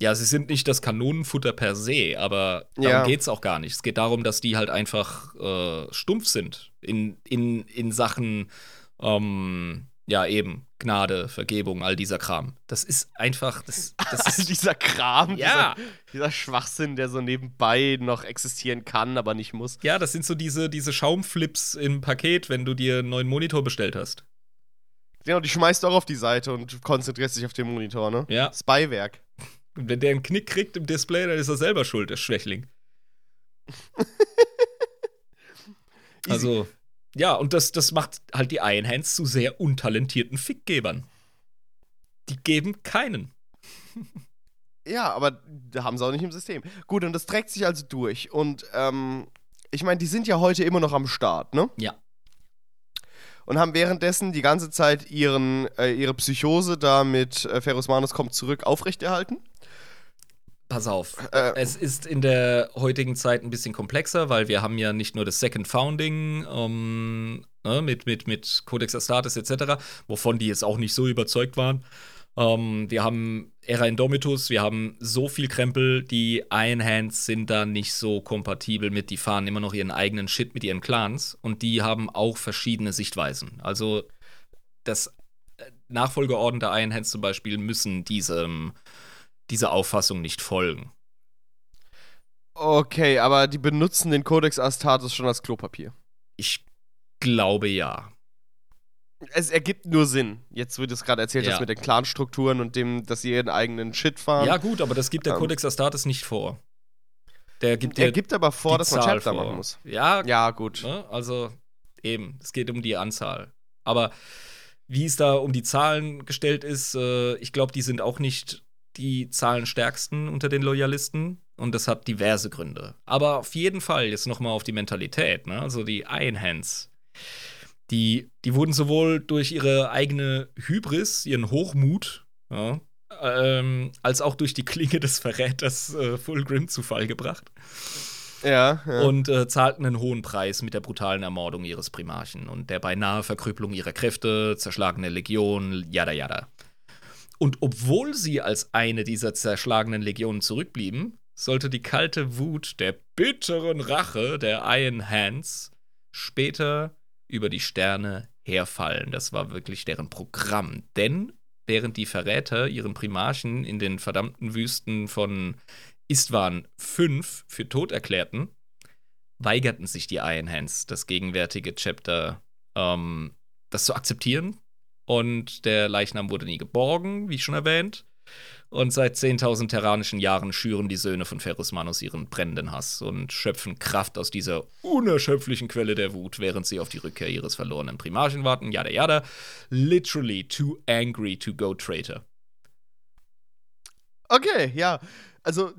Ja, sie sind nicht das Kanonenfutter per se, aber darum Ja. geht's auch gar nicht. Es geht darum, dass die halt einfach äh, stumpf sind in, in, in Sachen, ähm, Ja, eben. Gnade, Vergebung, all dieser Kram. Das ist einfach. Das, das All ist, dieser Kram, ja, dieser, dieser Schwachsinn, der so nebenbei noch existieren kann, aber nicht muss. ja, das sind so diese, diese Schaumflips im Paket, wenn du dir einen neuen Monitor bestellt hast. Genau, die schmeißt du auch auf die Seite und konzentrierst dich auf den Monitor, ne? Ja. Das Beiwerk. Und wenn der einen Knick kriegt im Display, dann ist er selber schuld, der Schwächling. Also, ja, und das, das macht halt die Iron Hands zu sehr untalentierten Fickgebern. Die geben keinen. Ja, aber da haben sie auch nicht im System. Gut, und das trägt sich also durch. Und ähm, ich meine, die sind ja heute immer noch am Start, ne? Ja. Und haben währenddessen die ganze Zeit ihren, äh, ihre Psychose da mit äh, Ferus Manus kommt zurück aufrechterhalten. Pass auf. Äh, Es ist in der heutigen Zeit ein bisschen komplexer, weil wir haben ja nicht nur das Second Founding ähm, ne, mit, mit, mit Codex Astartes etc., wovon die jetzt auch nicht so überzeugt waren. Ähm, wir haben Era Indomitus, wir haben so viel Krempel, die Iron Hands sind da nicht so kompatibel mit, die fahren immer noch ihren eigenen Shit mit ihren Clans und die haben auch verschiedene Sichtweisen. Also das äh, Nachfolgeorden der Iron Hands zum Beispiel müssen diesem, dieser Auffassung nicht folgen. okay, aber die benutzen den Codex Astartes schon als Klopapier. Ich glaube ja. Es ergibt nur Sinn. Jetzt wird es gerade erzählt, Ja. das mit den Clan-Strukturen und dem, dass sie ihren eigenen Shit fahren. Ja, gut, aber das gibt der Ähm. Codex Astartes nicht vor. Der gibt er gibt aber vor, dass man Zahl Chapter vor. machen muss. Ja, Ja, gut. Ne? Also eben, es geht um die Anzahl. Aber wie es da um die Zahlen gestellt ist, äh, ich glaube, die sind auch nicht die zahlenstärksten unter den Loyalisten. Und das hat diverse Gründe. Aber auf jeden Fall jetzt noch mal auf die Mentalität. Ne? Also die Iron Hands, die, die wurden sowohl durch ihre eigene Hybris, ihren Hochmut, ja, ähm, als auch durch die Klinge des Verräters äh, Fulgrim zu Fall gebracht Ja, ja. und äh, zahlten einen hohen Preis mit der brutalen Ermordung ihres Primarchen und der beinahe Verkrüppelung ihrer Kräfte, zerschlagene Legion, yada yada. Und obwohl sie als eine dieser zerschlagenen Legionen zurückblieben, sollte die kalte Wut der bitteren Rache der Iron Hands später über die Sterne herfallen. Das war wirklich deren Programm. Denn während die Verräter ihren Primarchen in den verdammten Wüsten von Istvan 5 für tot erklärten, weigerten sich die Iron Hands, das gegenwärtige Chapter, ähm, das zu akzeptieren. Und der Leichnam wurde nie geborgen, wie schon erwähnt. Und seit 10.000 terranischen Jahren schüren die Söhne von Ferus Manus ihren brennenden Hass und schöpfen Kraft aus dieser unerschöpflichen Quelle der Wut, während sie auf die Rückkehr ihres verlorenen Primarchen warten. Yada yada. Literally too angry to go traitor. Okay, ja. Also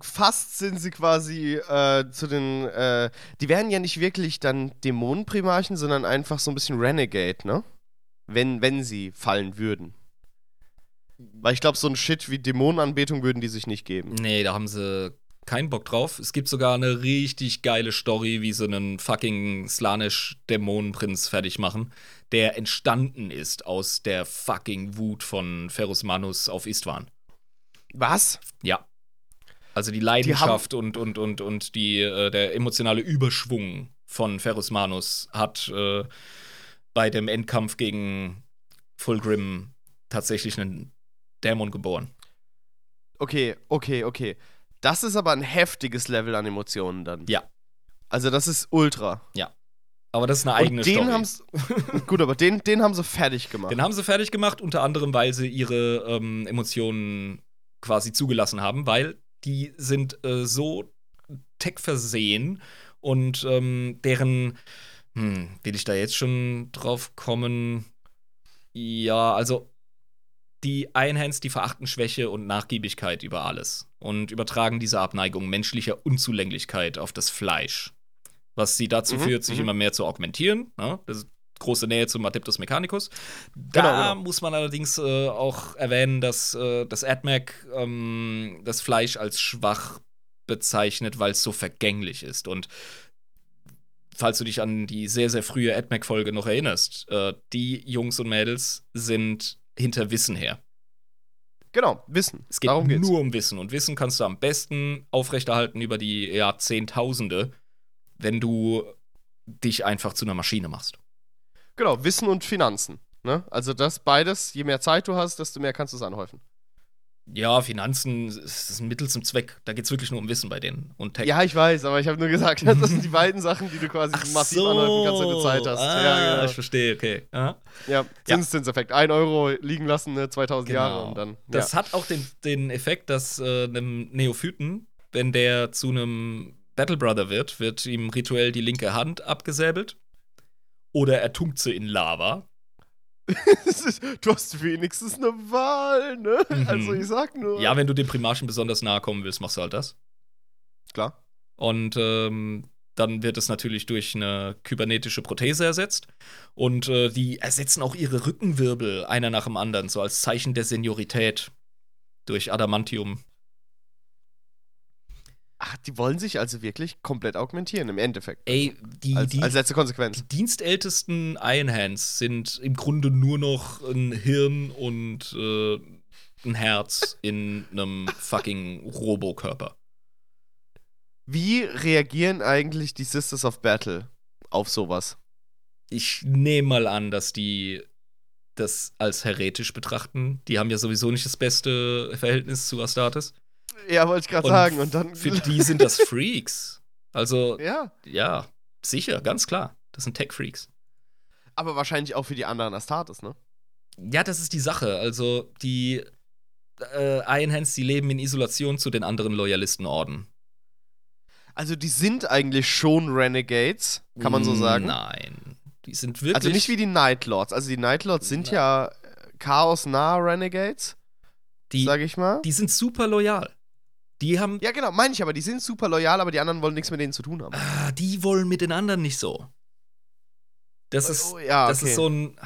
fast sind sie quasi äh, zu den. Äh, die wären ja nicht wirklich dann Dämonenprimarchen, sondern einfach so ein bisschen Renegade, ne? Wenn, wenn sie fallen würden. Weil ich glaube, so ein Shit wie Dämonenanbetung würden die sich nicht geben. Nee, da haben sie keinen Bock drauf. Es gibt sogar eine richtig geile Story, wie sie einen fucking Slanisch-Dämonenprinz fertig machen, der entstanden ist aus der fucking Wut von Ferus Manus auf Istvan. Was? Ja. Also die Leidenschaft und, und, und, und die, äh, der emotionale Überschwung von Ferus Manus hat äh, bei dem Endkampf gegen Fulgrim tatsächlich einen Dämon geboren. Okay, okay, okay. Das ist aber ein heftiges Level an Emotionen dann. Ja. Also das ist ultra. Aber das ist eine eigene Und den Story. haben's, gut, aber den, den haben sie fertig gemacht. Den haben sie fertig gemacht, unter anderem, weil sie ihre ähm, Emotionen quasi zugelassen haben, weil die sind äh, so tech-versehen und ähm, deren, hm, will ich da jetzt schon drauf kommen? Ja, also die Einhands, die verachten Schwäche und Nachgiebigkeit über alles und übertragen diese Abneigung menschlicher Unzulänglichkeit auf das Fleisch. Was sie dazu Mhm, führt, sich mhm. immer mehr zu augmentieren. Ne? Das ist große Nähe zum Adeptus Mechanicus. Da Genau, genau. muss man allerdings äh, auch erwähnen, dass äh, das AdMac ähm, das Fleisch als schwach bezeichnet, weil es so vergänglich ist. Und falls du dich an die sehr, sehr frühe AdMac-Folge noch erinnerst, äh, die Jungs und Mädels sind hinter Wissen her. Genau, Wissen. Es geht Darum geht's. nur um Wissen. Und Wissen kannst du am besten aufrechterhalten über die Jahrzehntausende, wenn du dich einfach zu einer Maschine machst. Genau, Wissen und Finanzen. Ne? Also das beides, je mehr Zeit du hast, desto mehr kannst du es anhäufen. Ja, Finanzen ist ein Mittel zum Zweck. Da geht es wirklich nur um Wissen bei denen. Und Tech. Ja, ich weiß, aber ich habe nur gesagt, das sind die beiden Sachen, die du quasi Ach massiv so. anhäufen kannst, wenn du Zeit hast. Ah, ja, genau. ich verstehe, okay. Aha. ja, Zinseszinseffekt. Ein Euro liegen lassen, ne, 2000 Genau. Jahre und dann. Das ja. hat auch den, den Effekt, dass äh, einem Neophyten, wenn der zu einem Battle Brother wird, wird ihm rituell die linke Hand abgesäbelt. Oder er tunkt sie in Lava. Du hast wenigstens eine Wahl, ne? Mhm. Also ich sag nur. Ja, wenn du dem Primarchen besonders nahe kommen willst, machst du halt das. klar. Und ähm, dann wird es natürlich durch eine kybernetische Prothese ersetzt. Und äh, die ersetzen auch ihre Rückenwirbel einer nach dem anderen, so als Zeichen der Seniorität. Durch Adamantium. Ach, die wollen sich also wirklich komplett augmentieren, im Endeffekt. Ey, die, als, die, als letzte Konsequenz. die dienstältesten Iron Hands sind im Grunde nur noch ein Hirn und äh, ein Herz in einem fucking Robokörper. Wie reagieren eigentlich die Sisters of Battle auf sowas? Ich nehme mal an, dass die das als heretisch betrachten. Die haben ja sowieso nicht das beste Verhältnis zu Astartes. Ja, wollte ich gerade sagen. Und dann. Für die sind das Freaks. Also, ja, ja, sicher, ganz klar. Das sind Tech-Freaks. aber wahrscheinlich auch für die anderen Astartes, ne? Ja, das ist die Sache. Also, die äh, Iron Hands, die leben in Isolation zu den anderen Loyalistenorden. Also die sind eigentlich schon Renegades, kann man so sagen. Nein. Die sind wirklich. Also nicht wie die Night Lords. Also die Night Lords sind ja chaosnahe Renegades, die, sage ich mal. die sind super loyal. Die haben. ja, genau, meine ich, aber die sind super loyal, aber die anderen wollen nichts mit denen zu tun haben. Ah, die wollen mit den anderen nicht so. Das ist, Oh, ja, das okay. ist so ein.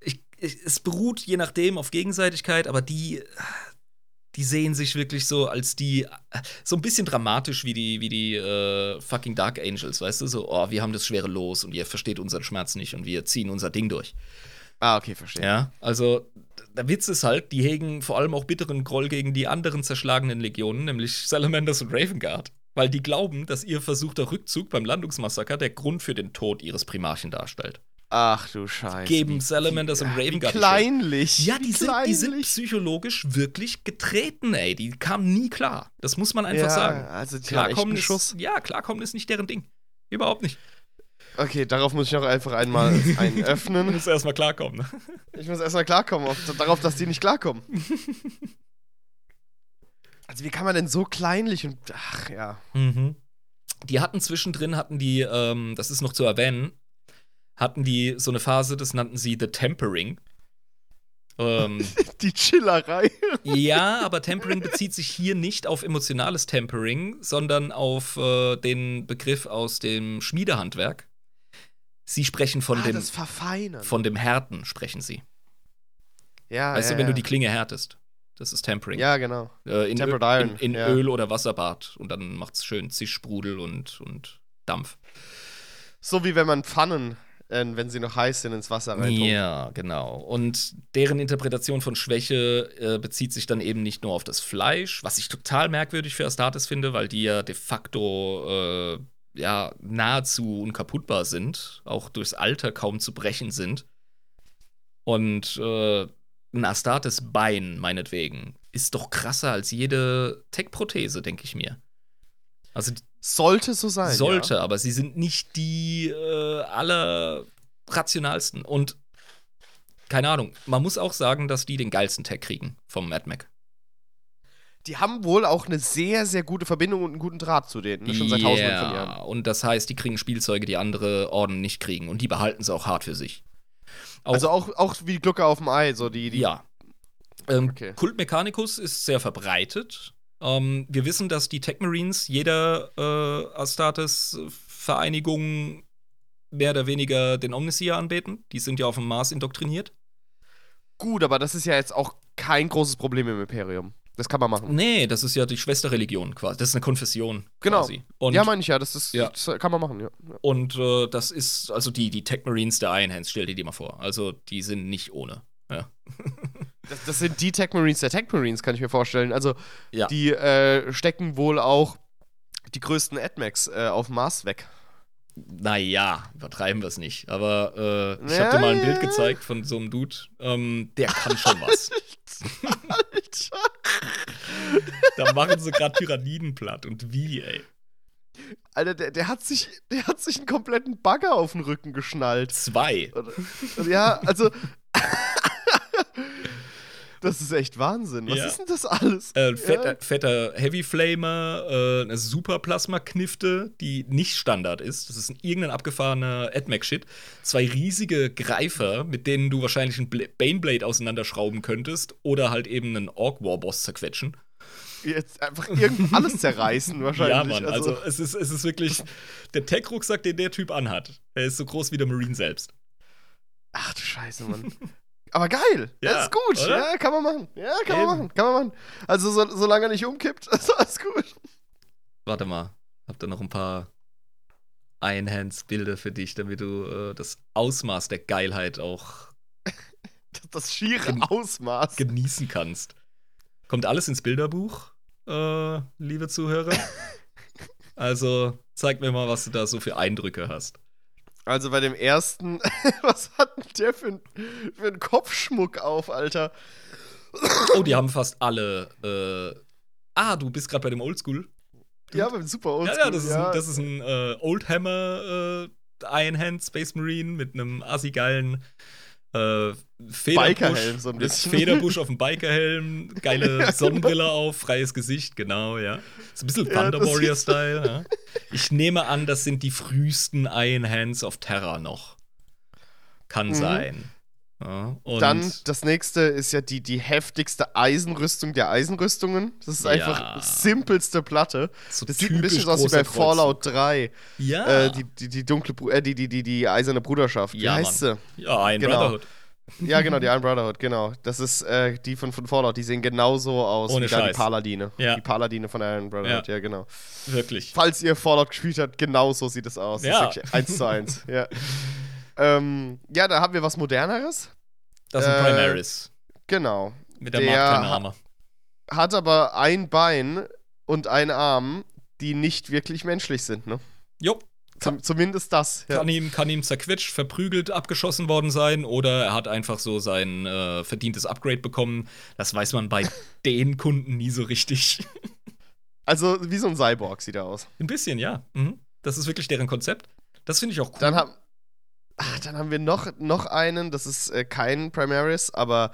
Ich, ich, es beruht je nachdem auf Gegenseitigkeit, aber die, die sehen sich wirklich so als die, so ein bisschen dramatisch wie die, wie die äh, fucking Dark Angels, weißt du? So, oh, wir haben das schwere Los und ihr versteht unseren Schmerz nicht und wir ziehen unser Ding durch. Ah, okay, verstehe. Ja, also der Witz ist halt, die hegen vor allem auch bitteren Groll gegen die anderen zerschlagenen Legionen, nämlich Salamanders und Ravengard. Weil die glauben, dass ihr versuchter Rückzug beim Landungsmassaker der Grund für den Tod ihres Primarchen darstellt. Ach du Scheiße. Geben Salamanders und die kleinlich. Ja, die sind, die sind kleinlich. psychologisch wirklich getreten, ey. Die kamen nie klar. Das muss man einfach ja, sagen. Also die Klarkommen einen Schuss. ist, ja, klarkommen ist nicht deren Ding. Überhaupt nicht. Okay, darauf muss ich noch einfach einmal einen Du öffnen. musst erstmal klarkommen. Ne? Ich muss erstmal klarkommen, auf, darauf, dass die nicht klarkommen. Also wie kann man denn so kleinlich und ach ja. Mhm. Die hatten zwischendrin, hatten die, ähm, das ist noch zu erwähnen, hatten die so eine Phase, das nannten sie The Tempering. Ähm, Die Chillerei. ja, aber Tempering bezieht sich hier nicht auf emotionales Tempering, sondern auf äh, den Begriff aus dem Schmiedehandwerk. Sie sprechen von ah, dem das Verfeinern. von dem Härten sprechen sie. ja, weißt ja, du, wenn ja. du die Klinge härtest. Das ist Tempering. Ja, genau. Äh, in Tempered Öl, Iron, in, in ja. Öl oder Wasserbad. Und dann macht's schön Zischsprudel und, und Dampf. So wie wenn man Pfannen, äh, wenn sie noch heiß sind, ins Wasser reintun. Ja, genau. Und deren Interpretation von Schwäche äh, bezieht sich dann eben nicht nur auf das Fleisch, was ich total merkwürdig für Astartes finde, weil die ja de facto äh, ja nahezu unkaputtbar sind, auch durchs Alter kaum zu brechen sind. Und äh, ein Astartes Bein, meinetwegen, ist doch krasser als jede Tech-Prothese, denke ich mir. Also Sollte so sein. sollte, aber sie sind nicht die äh, aller rationalsten. Und keine Ahnung, man muss auch sagen, dass die den geilsten Tag kriegen vom Mad Mac. Die haben wohl auch eine sehr, sehr gute Verbindung und einen guten Draht zu denen. Ne? Schon seit tausenden von Jahren. Ja, und das heißt, die kriegen Spielzeuge, die andere Orden nicht kriegen. Und die behalten sie auch hart für sich. Auch, Also auch, auch wie Glucke auf dem Ei, so die, die ja. Ähm, Okay. Kult Mechanicus ist sehr verbreitet. Ähm, wir wissen, dass die Tech Marines jeder äh, Astartes-Vereinigung mehr oder weniger den Omniseer anbeten. Die sind ja auf dem Mars indoktriniert. gut, aber das ist ja jetzt auch kein großes Problem im Imperium. Das kann man machen. Nee, das ist ja die Schwesterreligion quasi. Das ist eine Konfession Genau. quasi. Und, ja, meine ich ja, das ist Ja. Das kann man machen, ja. und äh, das ist, also die, die Tech Marines der Iron Hands, stell dir die mal vor. Also die sind nicht ohne. Ja. Das, das sind die Tech Marines der Tech Marines, kann ich mir vorstellen. Also Ja. die äh, stecken wohl auch die größten AdMacs äh, auf Mars weg. Naja, übertreiben wir es nicht. Aber äh, ich Ja, habe dir mal ein Bild gezeigt von so einem Dude. Ähm, der kann schon was. Alter. da machen sie gerade Pyramiden platt. Und wie, ey? Alter, der, der, hat sich, der hat sich einen kompletten Bagger auf den Rücken geschnallt. Zwei. Und ja, also. das ist echt Wahnsinn. Was Ja. ist denn das alles? Äh, fetter, Ja. fetter Heavy Flamer, äh, eine Superplasma-Knifte, die nicht Standard ist. Das ist ein irgendein abgefahrener AdMac-Shit. Zwei riesige Greifer, mit denen du wahrscheinlich einen Bla- Baneblade auseinanderschrauben könntest oder halt eben einen Orc-War-Boss zerquetschen. Jetzt einfach irgend alles zerreißen wahrscheinlich. Ja, Mann, also, es, ist, es ist wirklich der Tech-Rucksack, den der Typ anhat. Er ist so groß wie der Marine selbst. Ach du Scheiße, Mann. Aber geil. Ja, das ist gut. oder? Ja, kann man machen. Ja, kann Eben. man machen. Kann man machen. Also, so, solange er nicht umkippt, ist alles gut. Warte mal, hab da noch ein paar Einhands-Bilder für dich, damit du äh, das Ausmaß der Geilheit auch Das, schiere Ausmaß. genießen kannst. Kommt alles ins Bilderbuch, äh, liebe Zuhörer. Also zeig mir mal, was du da so für Eindrücke hast. Also bei dem ersten, was hat denn der für, für einen Kopfschmuck auf, Alter? Oh, die haben fast alle. Äh, ah, du bist gerade bei dem Oldschool. Ja, beim Super Oldschool. Ja, ja, das ist ein, das ist ein äh, Oldhammer äh, Einhand Space Marine mit einem assi-geilen äh, Federbusch, so ein mit bisschen. Federbusch auf dem Bikerhelm, geile Sonnenbrille auf, freies Gesicht, genau, ja. Ist ein bisschen Ja, Thunder das Warrior-Style, ja. Ich nehme an, das sind die frühesten Iron Hands of Terra noch. Kann Mhm. sein. Ja, Dann das nächste ist ja die, die heftigste Eisenrüstung der Eisenrüstungen. Das ist einfach Ja. simpelste Platte. so Das sieht ein bisschen aus wie bei. Fallout 3. Ja, Äh, die, die, die dunkle, äh, die, die, die, die eiserne Bruderschaft. Wie Ja, heißt sie? ja, Iron genau. Brotherhood. Ja, genau, die Iron Brotherhood, genau. Das ist äh, die von, von Fallout. Die sehen genauso aus Ohne wie die. Paladine. Ja. Die Paladine von Iron Brotherhood, ja, genau. Wirklich. Falls ihr Fallout gespielt habt, genau so sieht es aus. Ja. Eins zu eins. ja. Ähm, ja, da haben wir was Moderneres. Das sind Äh, Primaris. Genau. Mit der, der keine Arme. Hat aber ein Bein und einen Arm, die nicht wirklich menschlich sind, ne? Jo, Zum, zumindest das. Ja. kann ihm, kann ihm zerquetscht, verprügelt, abgeschossen worden sein oder er hat einfach so sein äh, verdientes Upgrade bekommen. Das weiß man bei den Kunden nie so richtig. Also wie so ein Cyborg sieht er aus. Ein bisschen, ja. Mhm. Das ist wirklich deren Konzept. Das finde ich auch cool. Dann haben, ach, dann haben wir noch, noch einen, das ist äh, kein Primaris, aber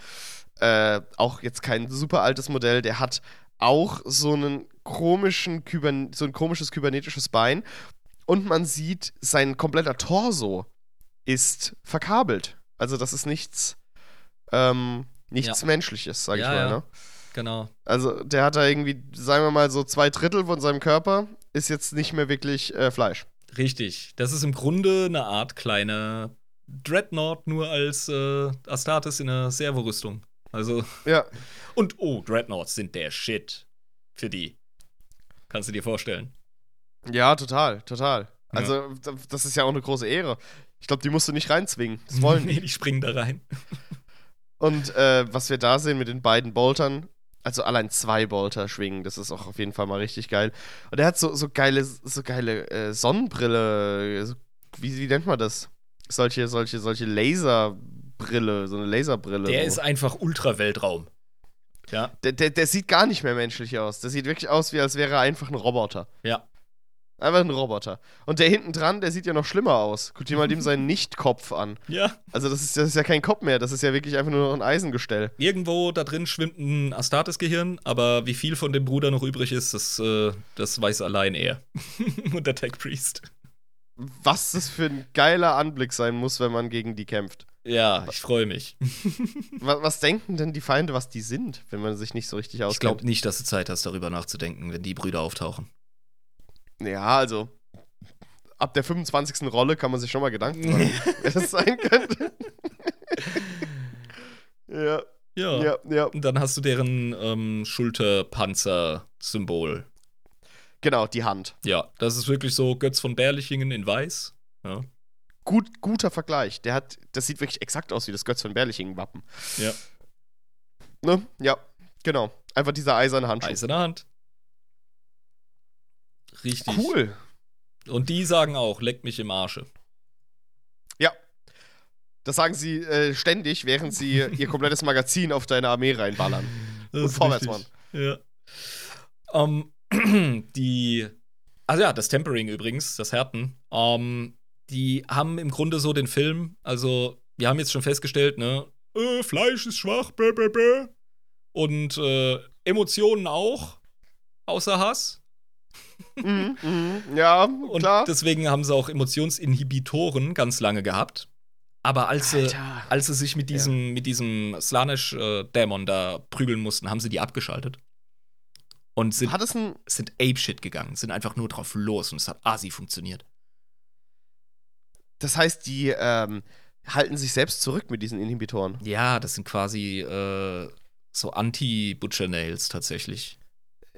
äh, auch jetzt kein super altes Modell, der hat auch so einen komischen Kybern so ein komisches kybernetisches Bein und man sieht, sein kompletter Torso ist verkabelt. Also das ist nichts ähm, nichts Ja. menschliches, sag Ja, ich mal, ja. ne? genau. Also der hat da irgendwie, sagen wir mal, so zwei Drittel von seinem Körper ist jetzt nicht mehr wirklich äh, Fleisch. Richtig. Das ist im Grunde eine Art kleiner Dreadnought, nur als äh, Astartes in einer Servorüstung. Also, Ja, und oh, Dreadnoughts sind der Shit. Für die. Kannst du dir vorstellen. Ja, total, total. Ja. Also, d- das ist ja auch eine große Ehre. Ich glaube, die musst du nicht reinzwingen. Das wollen nee, die. die springen da rein. Und äh, was wir da sehen mit den beiden Boltern, also allein zwei Bolter schwingen, das ist auch auf jeden Fall mal richtig geil. Und er hat so, so geile, so geile äh, Sonnenbrille, so, wie, wie nennt man das? Solche, solche, solche Laserbrille, so eine Laserbrille. Der so. ist einfach Ultra-Weltraum. Ja, der, der, der sieht gar nicht mehr menschlich aus. Der sieht wirklich aus, wie als wäre er einfach ein Roboter. ja. Einfach ein Roboter. Und der hinten dran, der sieht ja noch schlimmer aus. Guck dir mal dem seinen Nicht-Kopf an. Ja. Also das ist, das ist ja kein Kopf mehr, das ist ja wirklich einfach nur noch ein Eisengestell. Irgendwo da drin schwimmt ein Astartes-Gehirn, aber wie viel von dem Bruder noch übrig ist, das, äh, das weiß allein er. Und der Tech Priest. Was das für ein geiler Anblick sein muss, wenn man gegen die kämpft. Ja, ich freue mich. Was, was denken denn die Feinde, was die sind, wenn man sich nicht so richtig Ich auskennt? glaube nicht, dass du Zeit hast, darüber nachzudenken, wenn die Brüder auftauchen. Ja, also ab der 25. Rolle kann man sich schon mal Gedanken machen, wer das sein könnte. ja, Ja. ja, ja. Und dann hast du deren ähm, Schulterpanzer-Symbol. Genau, die Hand. Ja, das ist wirklich so Götz von Berlichingen in weiß. Ja. Gut, guter Vergleich. Der hat, das sieht wirklich exakt aus wie das Götz von Berlichingen-Wappen. Ja. Ne? Ja, genau. Einfach dieser eiserne Handschuh. Eiserne Hand. Richtig. Cool. Und die sagen auch, leck mich im Arsche. Ja. Das sagen sie äh, ständig, während sie ihr komplettes Magazin auf deine Armee reinballern. Das Und ist vorwärts, richtig. Ja. Ähm, die, also ja, das Tempering übrigens, das Härten, ähm, die haben im Grunde so den Film, also wir haben jetzt schon festgestellt, ne, äh, Fleisch ist schwach, bäh, bäh, bäh. und äh, Emotionen auch, außer Hass. Mhm, mhm, ja, Und klar. deswegen haben sie auch Emotionsinhibitoren ganz lange gehabt. Aber als sie, Alter. als sie sich mit diesem, mit diesem Slanesh-Dämon da prügeln mussten, haben sie die abgeschaltet. Und sind, Hat es ein. sind Ape-Shit gegangen, sind einfach nur drauf los und es hat asi funktioniert. Das heißt, die ähm, halten sich selbst zurück mit diesen Inhibitoren. Ja, das sind quasi äh, so Anti-Butcher-Nails tatsächlich.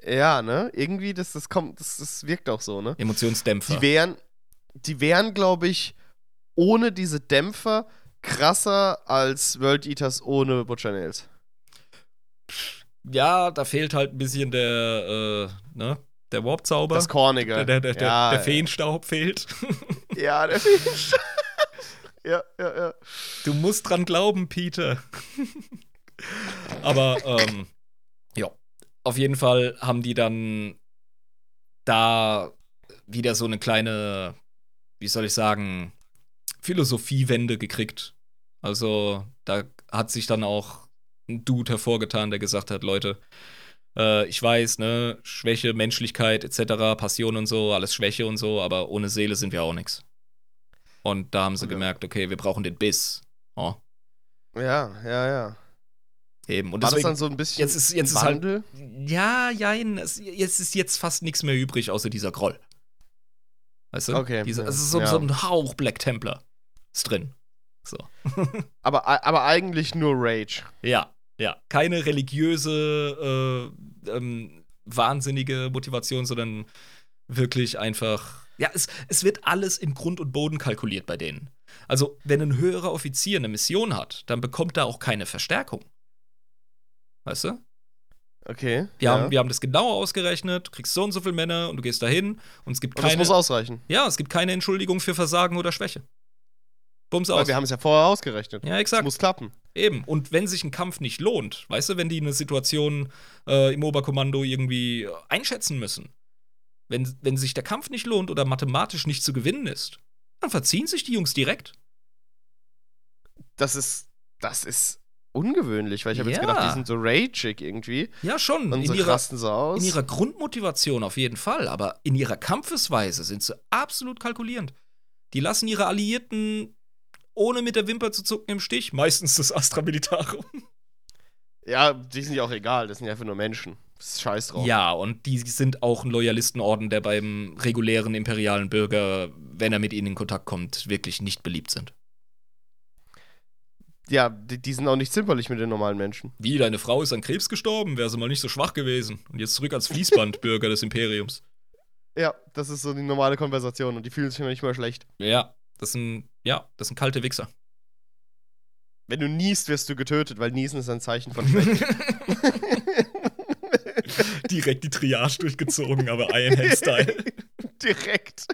Ja, ne? Irgendwie, das, das kommt, das, das wirkt auch so, ne? Emotionsdämpfer. Die wären, die wären, glaube ich, ohne diese Dämpfer krasser als World Eaters ohne Butcher Nails. ja, da fehlt halt ein bisschen der, äh, ne? Der Warp-Zauber. Das Kornige. Der, der, der, ja, der Feenstaub fehlt. Ja, der Fisch. ja, ja, ja. Du musst dran glauben, Peter. Aber, ähm, ja. Auf jeden Fall haben die dann da wieder so eine kleine, wie soll ich sagen, Philosophiewende gekriegt. Also, da hat sich dann auch ein Dude hervorgetan, der gesagt hat, Leute, äh, ich weiß, ne, Schwäche, Menschlichkeit etc., Passion und so, alles Schwäche und so, aber ohne Seele sind wir auch nichts. Und da haben sie Ja. gemerkt, okay, wir brauchen den Biss. Oh, Ja, ja, ja. Eben. Und War das deswegen, dann so ein bisschen jetzt ist- jetzt ist halt- Wandel? ja, jein, es, jetzt ist jetzt fast nichts mehr übrig, außer dieser Groll. Weißt du? Okay, Diese, ja. Es ist so, Ja. so ein Hauch Black Templar. Ist drin. So. aber, aber eigentlich nur Rage. Ja, ja. Keine religiöse, äh, ähm, wahnsinnige Motivation, sondern wirklich einfach. Ja, es, es wird alles im Grund und Boden kalkuliert bei denen. Also, wenn ein höherer Offizier eine Mission hat, dann bekommt er auch keine Verstärkung. Weißt du? Okay. Wir, ja. haben, wir haben das genau ausgerechnet, du kriegst so und so viele Männer und du gehst dahin und es gibt Und das keine. muss ausreichen. Ja, es gibt keine Entschuldigung für Versagen oder Schwäche. Bums Weil aus. wir haben es ja vorher ausgerechnet. ja, Es exakt. muss klappen. Eben. Und wenn sich ein Kampf nicht lohnt, weißt du, wenn die eine Situation äh, im Oberkommando irgendwie einschätzen müssen, wenn, wenn sich der Kampf nicht lohnt oder mathematisch nicht zu gewinnen ist, dann verziehen sich die Jungs direkt. Das ist, das ist ungewöhnlich, weil ich habe jetzt Ja. gedacht, die sind so rageig irgendwie. Ja, schon. Und In so ihrer, rasten so aus. in ihrer Grundmotivation auf jeden Fall, aber in ihrer Kampfesweise sind sie absolut kalkulierend. Die lassen ihre Alliierten ohne mit der Wimper zu zucken im Stich, meistens das Astra Militarum. ja, die sind ja auch egal, das sind ja einfach nur Menschen. Das ist scheiß drauf. Ja, und die sind auch ein Loyalistenorden, der beim regulären imperialen Bürger, wenn er mit ihnen in Kontakt kommt, wirklich nicht beliebt sind. Ja, die, die sind auch nicht zimperlich mit den normalen Menschen. Wie, deine Frau ist an Krebs gestorben, wäre sie mal nicht so schwach gewesen. Und jetzt zurück als Fließbandbürger des Imperiums. Ja, das ist so die normale Konversation und die fühlen sich immer nicht mal schlecht. Ja, das sind, ja, das sind kalte Wichser. Wenn du niest, wirst du getötet, weil Niesen ist ein Zeichen von Schwäche. Direkt die Triage durchgezogen, aber Iron Hand Style. Direkt.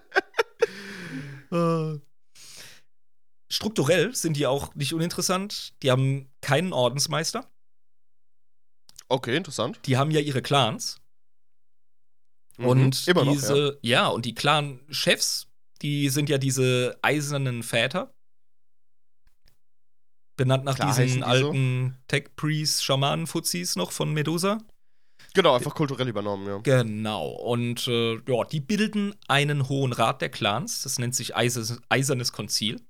Strukturell sind die auch nicht uninteressant. Die haben keinen Ordensmeister. Okay, interessant. Die haben ja ihre Clans. Mhm. Und immer noch, diese, ja. und die Clan-Chefs, die sind ja diese eisernen Väter. Benannt nach Klar diesen die so. alten Tech-Priest-Schamanen-Fuzis noch von Medusa. Genau, einfach kulturell übernommen, ja. Genau. Und äh, ja, die bilden einen hohen Rat der Clans. Das nennt sich Eiser Eisernes Konzil.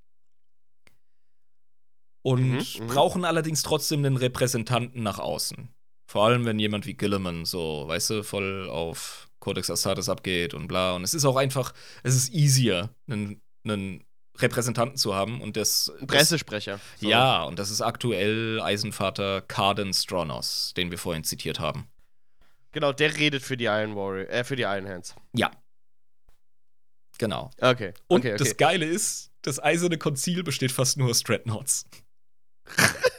Und Mhm, mhm. brauchen allerdings trotzdem einen Repräsentanten nach außen. Vor allem, wenn jemand wie Gilliman so, weißt du, voll auf Codex Astartes abgeht und bla. Und es ist auch einfach, es ist easier, einen, einen Repräsentanten zu haben. Und das. Ein Pressesprecher. So. Ja, und das ist aktuell Eisenvater Carden Stronos, den wir vorhin zitiert haben. Genau, der redet für die Iron Warrior, äh, für die Iron Hands. Ja. Genau. Okay. Und okay, okay. das Geile ist, das eiserne Konzil besteht fast nur aus Dreadnoughts.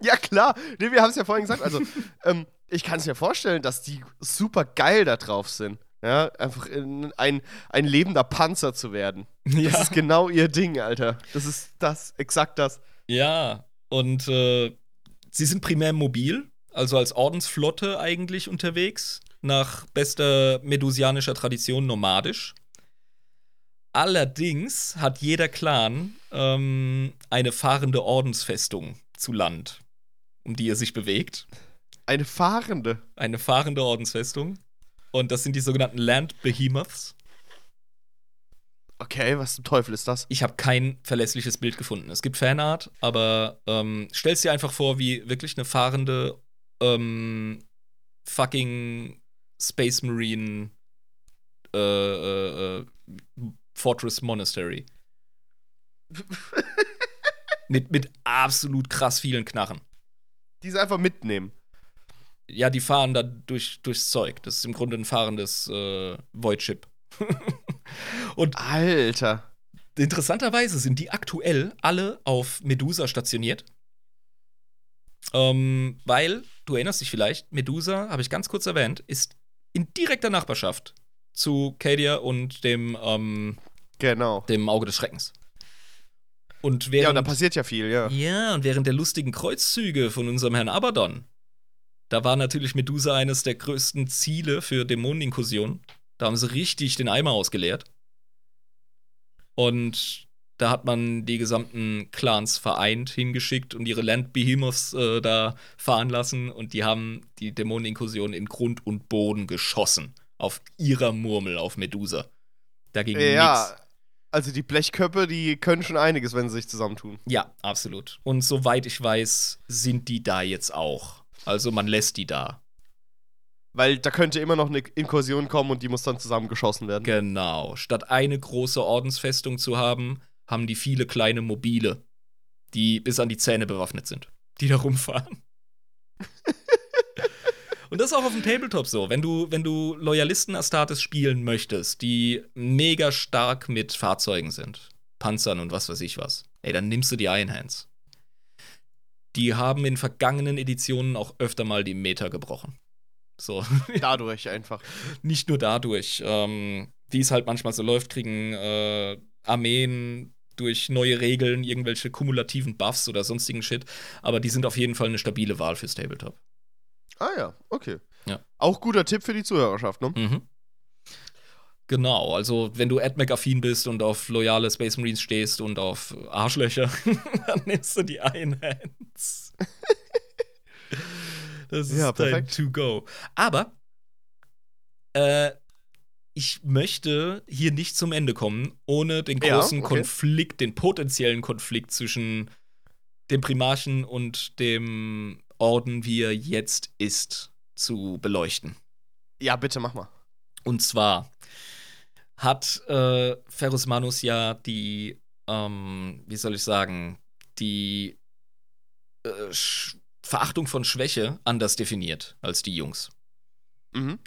Ja, klar. Nee, wir haben es ja vorhin gesagt. Also, ähm, ich kann es mir vorstellen, dass die super geil da drauf sind. Ja, einfach in ein, ein lebender Panzer zu werden. Ja. Das ist genau ihr Ding, Alter. Das ist das, exakt das. Ja, und äh, sie sind primär mobil, also als Ordensflotte eigentlich unterwegs, nach bester medusianischer Tradition nomadisch. Allerdings hat jeder Clan ähm, eine fahrende Ordensfestung zu Land, um die er sich bewegt. Eine Fahrende. Eine fahrende Ordensfestung. Und das sind die sogenannten Land Behemoths. Okay, was zum Teufel ist das? Ich habe kein verlässliches Bild gefunden. Es gibt Fanart, aber ähm, stell's dir einfach vor, wie wirklich eine fahrende ähm, fucking Space Marine äh, äh, äh, Fortress Monastery. mit, mit absolut krass vielen Knarren. Diese einfach mitnehmen. Ja, die fahren da durch, durchs Zeug. Das ist im Grunde ein fahrendes äh, Void-Ship. Und Alter. Interessanterweise sind die aktuell alle auf Medusa stationiert. Ähm, weil, du erinnerst dich vielleicht, Medusa, habe ich ganz kurz erwähnt, ist in direkter Nachbarschaft zu Cadia und dem, ähm, Genau. dem Auge des Schreckens. Und Ja, während, und da passiert ja viel, ja. ja, und während der lustigen Kreuzzüge von unserem Herrn Abaddon, da war natürlich Medusa eines der größten Ziele für Dämoneninkursionen. Da haben sie richtig den Eimer ausgeleert. Und da hat man die gesamten Clans vereint hingeschickt und ihre Land Behemoths äh, da fahren lassen und die haben die Dämoneninkursion in Grund und Boden geschossen. Auf ihrer Murmel, auf Medusa. Da ging Ja, nichts. Also die Blechköpfe, die können schon einiges, wenn sie sich zusammentun. Ja, absolut. Und soweit ich weiß, sind die da jetzt auch. Also man lässt die da. Weil da könnte immer noch eine Inkursion kommen und die muss dann zusammengeschossen werden. Genau. Statt eine große Ordensfestung zu haben, haben die viele kleine mobile, die bis an die Zähne bewaffnet sind, die da rumfahren. Und das ist auch auf dem Tabletop so. Wenn du, wenn du Loyalisten Astartes spielen möchtest, die mega stark mit Fahrzeugen sind, Panzern und was weiß ich was, ey, dann nimmst du die Iron Hands. Die haben in vergangenen Editionen auch öfter mal die Meter gebrochen. So. Dadurch einfach. nicht nur dadurch. Ähm, wie es halt manchmal so läuft, kriegen äh, Armeen durch neue Regeln irgendwelche kumulativen Buffs oder sonstigen Shit. Aber die sind auf jeden Fall eine stabile Wahl fürs Tabletop. Ah ja, okay. Ja. Auch guter Tipp für die Zuhörerschaft, ne? Mhm. Genau, also wenn du AdMac-affin bist und auf loyale Space Marines stehst und auf Arschlöcher, dann nimmst du die Iron Hands. das ist Ja, dein. To-Go. Aber äh, ich möchte hier nicht zum Ende kommen, ohne den Ja, großen okay. Konflikt, den potenziellen Konflikt zwischen dem Primarchen und dem Orden, wie er jetzt ist, zu beleuchten. Ja, bitte mach mal. Und zwar hat äh, Ferus Manus ja die, ähm, wie soll ich sagen, die äh, Verachtung von Schwäche anders definiert als die Jungs. Mhm.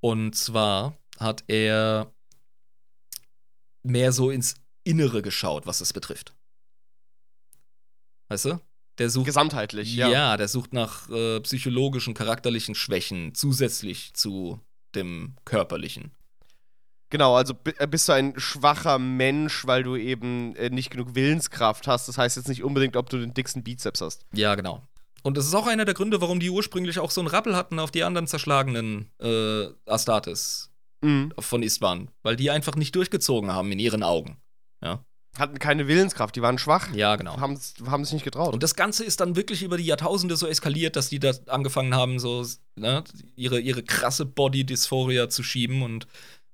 Und zwar hat er mehr so ins Innere geschaut, was es betrifft. Weißt du? Der sucht Gesamtheitlich, ja. ja. der sucht nach äh, psychologischen, charakterlichen Schwächen zusätzlich zu dem körperlichen. Genau, also äh, bist du ein schwacher Mensch, weil du eben äh, nicht genug Willenskraft hast. Das heißt jetzt nicht unbedingt, ob du den dicksten Bizeps hast. Ja, genau. Und das ist auch einer der Gründe, warum die ursprünglich auch so einen Rappel hatten auf die anderen zerschlagenen äh, Astartes Mhm. von Istvan, weil die einfach nicht durchgezogen haben in ihren Augen. Hatten keine Willenskraft, die waren schwach. Ja, genau. Haben es nicht getraut. Und das Ganze ist dann wirklich über die Jahrtausende so eskaliert, dass die da angefangen haben, so ne, ihre, ihre krasse Body-Dysphoria zu schieben und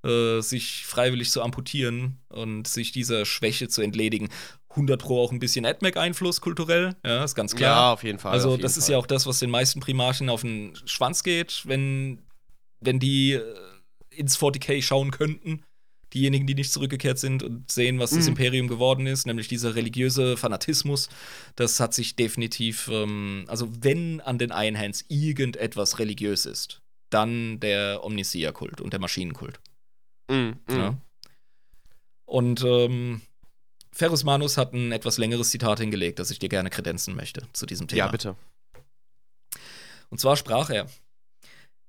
äh, sich freiwillig zu amputieren und sich dieser Schwäche zu entledigen. 100 Pro auch ein bisschen AdMac-Einfluss kulturell, ja, ist ganz klar. Ja, auf jeden Fall. Also, jeden das ist Fall. ja auch das, was den meisten Primarchen auf den Schwanz geht, wenn, wenn die äh, ins 40k schauen könnten. Diejenigen, die nicht zurückgekehrt sind und sehen, was das Mhm. Imperium geworden ist, nämlich dieser religiöse Fanatismus, das hat sich definitiv, ähm, also wenn an den Iron Hands irgendetwas religiös ist, dann der Omniseer-Kult und der Maschinenkult. Mhm, mhm. Ja. Und ähm, Ferus Manus hat ein etwas längeres Zitat hingelegt, das ich dir gerne kredenzen möchte zu diesem Thema. Ja, bitte. Und zwar sprach er: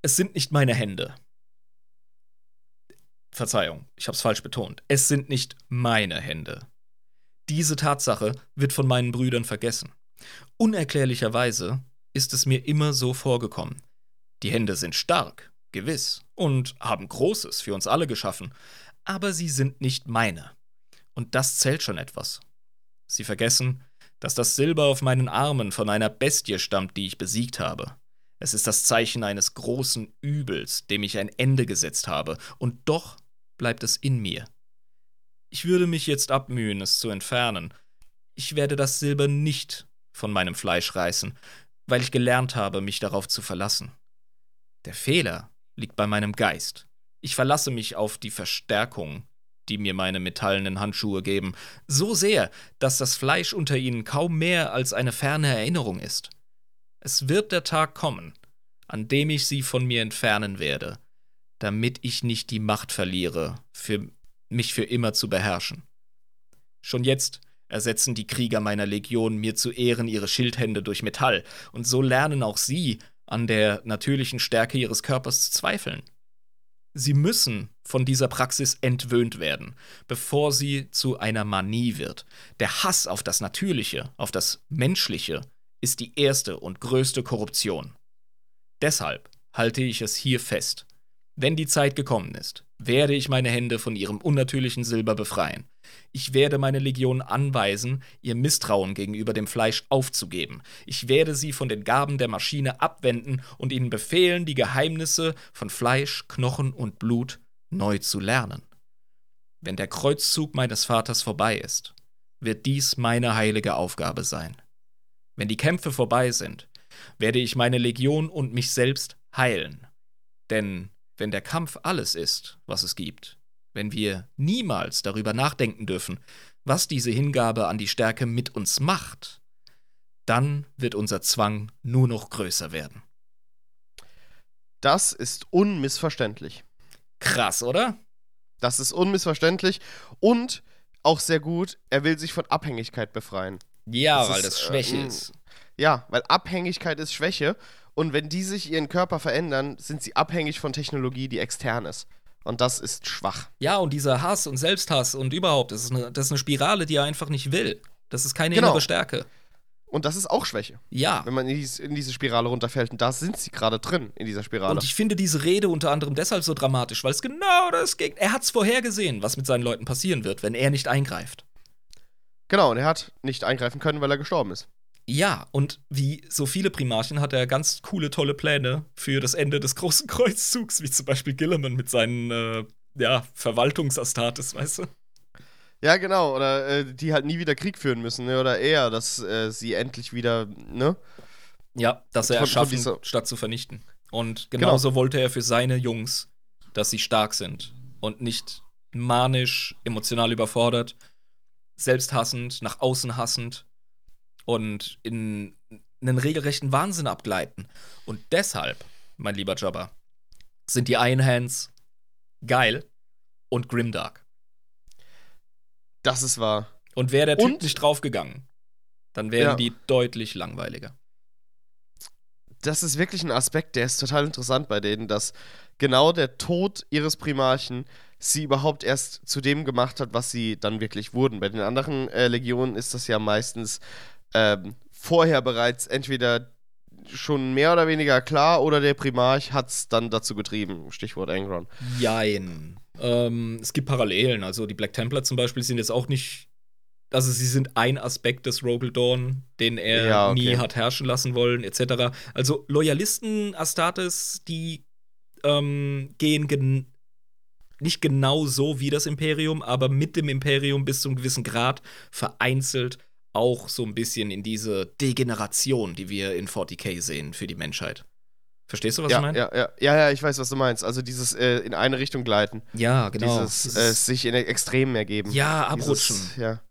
Es sind nicht meine Hände. Verzeihung, ich habe es falsch betont. Es sind nicht meine Hände. Diese Tatsache wird von meinen Brüdern vergessen. Unerklärlicherweise ist es mir immer so vorgekommen. Die Hände sind stark, gewiss, und haben Großes für uns alle geschaffen, aber sie sind nicht meine. Und das zählt schon etwas. Sie vergessen, dass das Silber auf meinen Armen von einer Bestie stammt, die ich besiegt habe. Es ist das Zeichen eines großen Übels, dem ich ein Ende gesetzt habe, und doch bleibt es in mir. Ich würde mich jetzt abmühen, es zu entfernen. Ich werde das Silber nicht von meinem Fleisch reißen, weil ich gelernt habe, mich darauf zu verlassen. Der Fehler liegt bei meinem Geist. Ich verlasse mich auf die Verstärkung, die mir meine metallenen Handschuhe geben, so sehr, dass das Fleisch unter ihnen kaum mehr als eine ferne Erinnerung ist. Es wird der Tag kommen, an dem ich sie von mir entfernen werde, damit ich nicht die Macht verliere, für mich für immer zu beherrschen. Schon jetzt ersetzen die Krieger meiner Legion mir zu Ehren ihre Schildhände durch Metall, und so lernen auch sie, an der natürlichen Stärke ihres Körpers zu zweifeln. Sie müssen von dieser Praxis entwöhnt werden, bevor sie zu einer Manie wird. Der Hass auf das Natürliche, auf das Menschliche, ist die erste und größte Korruption. Deshalb halte ich es hier fest. Wenn die Zeit gekommen ist, werde ich meine Hände von ihrem unnatürlichen Silber befreien. Ich werde meine Legion anweisen, ihr Misstrauen gegenüber dem Fleisch aufzugeben. Ich werde sie von den Gaben der Maschine abwenden und ihnen befehlen, die Geheimnisse von Fleisch, Knochen und Blut neu zu lernen. Wenn der Kreuzzug meines Vaters vorbei ist, wird dies meine heilige Aufgabe sein. Wenn die Kämpfe vorbei sind, werde ich meine Legion und mich selbst heilen. Denn wenn der Kampf alles ist, was es gibt, wenn wir niemals darüber nachdenken dürfen, was diese Hingabe an die Stärke mit uns macht, dann wird unser Zwang nur noch größer werden. Das ist unmissverständlich. Krass, oder? Das ist unmissverständlich und auch sehr gut, er will sich von Abhängigkeit befreien. Ja, Das weil ist, das Schwäche äh, ist. Ja, weil Abhängigkeit ist Schwäche und wenn die sich ihren Körper verändern, sind sie abhängig von Technologie, die extern ist. Und das ist schwach. Ja, und dieser Hass und Selbsthass und überhaupt, das ist eine, das ist eine Spirale, die er einfach nicht will. Das ist keine Genau. innere Stärke. Und das ist auch Schwäche, Ja. wenn man in, dies, in diese Spirale runterfällt. Und da sind sie gerade drin, in dieser Spirale. Und ich finde diese Rede unter anderem deshalb so dramatisch, weil es genau das geht. Er hat es vorhergesehen, was mit seinen Leuten passieren wird, wenn er nicht eingreift. genau, und er hat nicht eingreifen können, weil er gestorben ist. Ja, und wie so viele Primarchen hat er ganz coole, tolle Pläne für das Ende des großen Kreuzzugs, wie zum Beispiel Gilliman mit seinen, äh, ja, Verwaltungsastates, weißt du? Ja, genau. Oder äh, die halt nie wieder Krieg führen müssen, ne? Oder eher, dass äh, sie endlich wieder, ne? Ja, dass er erschaffen, dieser- statt zu vernichten. Und genauso wollte er für seine Jungs, dass sie stark sind und nicht manisch, emotional überfordert, selbsthassend, nach außen hassend und in einen regelrechten Wahnsinn abgleiten. Und deshalb, mein lieber Jobber, sind die Iron Hands geil und grimdark. Das ist wahr. Und wäre der Typ Und- nicht draufgegangen, dann wären Ja. die deutlich langweiliger. Das ist wirklich ein Aspekt, der ist total interessant bei denen, dass genau der Tod ihres Primarchen sie überhaupt erst zu dem gemacht hat, was sie dann wirklich wurden. Bei den anderen äh, Legionen ist das ja meistens ähm, vorher bereits entweder schon mehr oder weniger klar oder der Primarch hat es dann dazu getrieben. Stichwort Angron. Jein. Ähm, es gibt Parallelen. Also die Black Templar zum Beispiel sind jetzt auch nicht. Also sie sind ein Aspekt des Dawn, den er Ja, okay. nie hat herrschen lassen wollen, etc. Also Loyalisten Astartes, die ähm, gehen gen nicht genau so wie das Imperium, aber mit dem Imperium bis zu einem gewissen Grad vereinzelt auch so ein bisschen in diese Degeneration, die wir in 40k sehen für die Menschheit. Verstehst du, was ich Ja, meine? ja, ja, ja, ja, ich weiß, was du meinst. Also dieses äh, in eine Richtung gleiten. Ja, genau. Dieses äh, sich in Extremen ergeben. ja, abrutschen. Dieses, ja.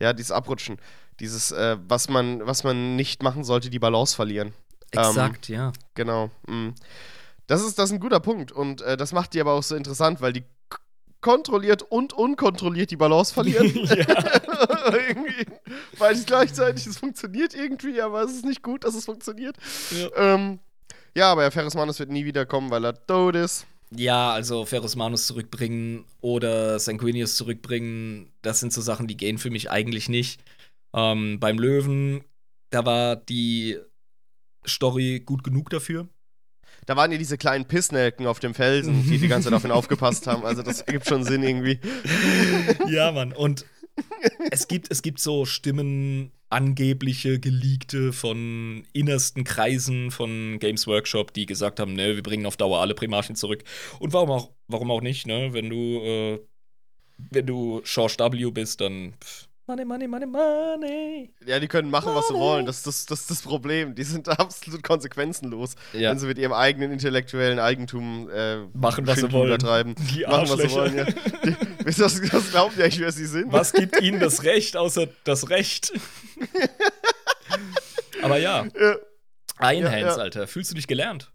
ja, dieses Abrutschen. Dieses, äh, was, man, was man nicht machen sollte, die Balance verlieren. Exakt, ja. Genau. mm. Das, ist, das ist ein guter Punkt. Und äh, das macht die aber auch so interessant, weil die kontrolliert und unkontrolliert die Balance verlieren. irgendwie. Beides gleichzeitig. Es funktioniert irgendwie, aber es ist nicht gut, dass es funktioniert. Ja. Ähm, ja, aber Herr Ferris Manus wird nie wiederkommen, weil er tot ist. Ja, also Ferus Manus zurückbringen oder Sanguinius zurückbringen, das sind so Sachen, die gehen für mich eigentlich nicht. Ähm, beim Löwen, da war die Story gut genug dafür. Da waren ja diese kleinen Pissnelken auf dem Felsen, die die ganze Zeit auf ihn aufgepasst haben. Also das gibt schon Sinn irgendwie. Ja, Mann. Und es gibt, es gibt so Stimmen, angebliche, geleakte von innersten Kreisen von Games Workshop, die gesagt haben, ne, wir bringen auf Dauer alle Primarchen zurück. Und warum auch, warum auch nicht, ne? Wenn du, äh, wenn du George W. bist, dann pff, Money, money, money, money. Ja, die können machen, was sie wollen. Das, das, das ist das Problem. Die sind absolut konsequenzenlos, Ja. wenn sie mit ihrem eigenen intellektuellen Eigentum äh, Machen, was sie wollen. treiben. Die Machen, was sie wollen, ja. Die, wisst ihr, was, was glauben die eigentlich, wer sie sind? Was gibt ihnen das Recht, außer das Recht? Aber ja, Ja. Einhands, Ja, ja. Alter. Fühlst du dich gelernt?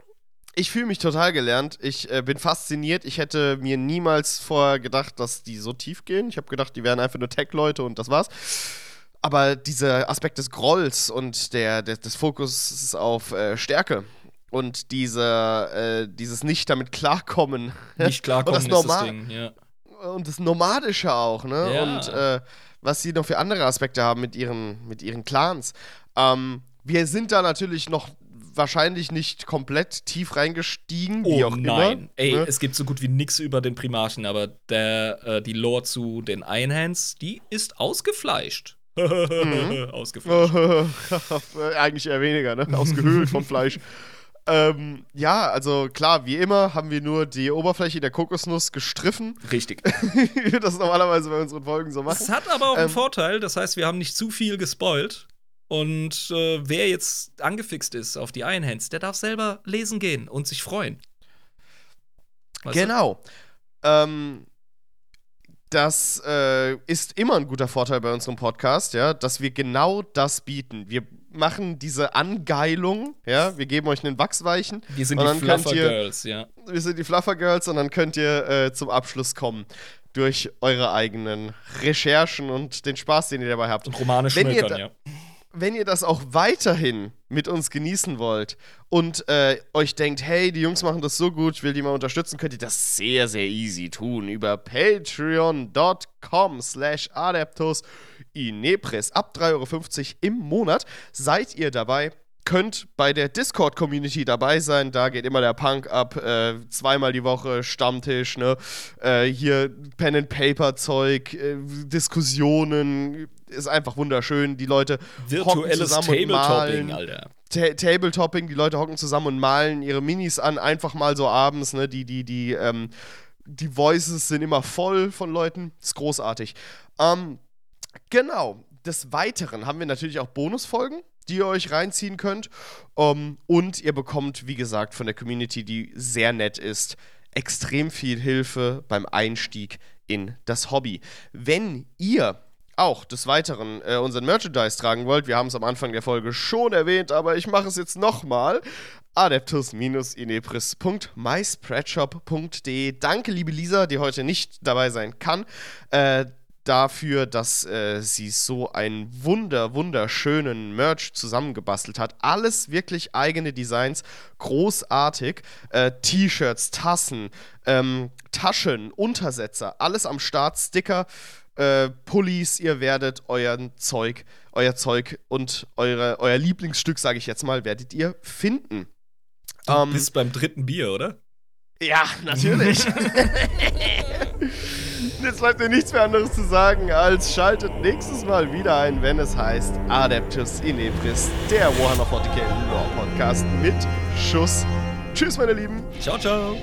Ich fühle mich total gelernt. Ich äh, bin fasziniert. Ich hätte mir niemals vorher gedacht, dass die so tief gehen. Ich habe gedacht, die wären einfach nur Tech-Leute und das war's. Aber dieser Aspekt des Grolls und der, der, des Fokus auf äh, Stärke und dieser, äh, dieses nicht damit klarkommen Nicht klarkommen das ist das normal- Ding, ja. und das Nomadische auch, ne? Ja. Und äh, was sie noch für andere Aspekte haben mit ihren, mit ihren Clans. Ähm, wir sind da natürlich noch wahrscheinlich nicht komplett tief reingestiegen, wie Oh auch nein. immer. Ey, ne? es gibt so gut wie nix über den Primarchen, aber der, äh, die Lore zu den Einhands, die ist ausgefleischt. Mhm. ausgefleischt. Eigentlich eher weniger, ne? Ausgehöhlt vom Fleisch. Ähm, ja, also klar, wie immer haben wir nur die Oberfläche der Kokosnuss gestriffen, Richtig. wie das normalerweise bei unseren Folgen so machen. Es hat aber auch einen Ähm, Vorteil, das heißt, wir haben nicht zu viel gespoilt. Und äh, wer jetzt angefixt ist auf die Einhands, der darf selber lesen gehen und sich freuen. Weißt du? Genau. Ähm, das äh, ist immer ein guter Vorteil bei unserem Podcast, ja, dass wir genau das bieten. Wir machen diese Angeilung, ja, wir geben euch einen Wachsweichen. Wir sind Und die Fluffer ihr- Girls, ja. Wir sind die Fluffer Girls und dann könnt ihr äh, zum Abschluss kommen durch eure eigenen Recherchen und den Spaß, den ihr dabei habt. Und Romane schmökern, ja. Wenn ihr das auch weiterhin mit uns genießen wollt und äh, euch denkt, hey, die Jungs machen das so gut, ich will die mal unterstützen, könnt ihr das sehr, sehr easy tun über patreon.com slash adeptus inepris. Ab 3,50 Euro im Monat seid ihr dabei. Könnt bei der Discord-Community dabei sein, da geht immer der Punk ab, äh, zweimal die Woche Stammtisch, ne? Äh, hier Pen-and-Paper-Zeug, äh, Diskussionen, ist einfach wunderschön. Die Leute hocken Virtuelles zusammen und Tabletopping, malen. Alter. Ta Tabletopping, die Leute hocken zusammen und malen ihre Minis an, einfach mal so abends, ne? Die, die, die, ähm, die Voices sind immer voll von Leuten. Ist großartig. Ähm, genau. Des Weiteren haben wir natürlich auch Bonusfolgen, die ihr euch reinziehen könnt. Ähm, und ihr bekommt, wie gesagt, von der Community, die sehr nett ist, extrem viel Hilfe beim Einstieg in das Hobby. Wenn ihr auch des Weiteren äh, unseren Merchandise tragen wollt, wir haben es am Anfang der Folge schon erwähnt, aber ich mache es jetzt nochmal. adeptus-inepris.myspreadshop.de Danke, liebe Lisa, die heute nicht dabei sein kann, äh, dafür, dass äh, sie so einen wunder, wunderschönen Merch zusammengebastelt hat. Alles wirklich eigene Designs, großartig. Äh, T-Shirts, Tassen, ähm, Taschen, Untersetzer, alles am Start, Sticker äh, Pullis, ihr werdet euren Zeug, euer Zeug und eure, euer Lieblingsstück, sage ich jetzt mal, werdet ihr finden. Du Ähm, bist beim dritten Bier, oder? ja, natürlich. Jetzt bleibt mir nichts mehr anderes zu sagen, als schaltet nächstes Mal wieder ein, wenn es heißt Adeptus Inebris, der Warhammer 40k Lore Podcast mit Schuss. Tschüss, meine Lieben. Ciao, ciao.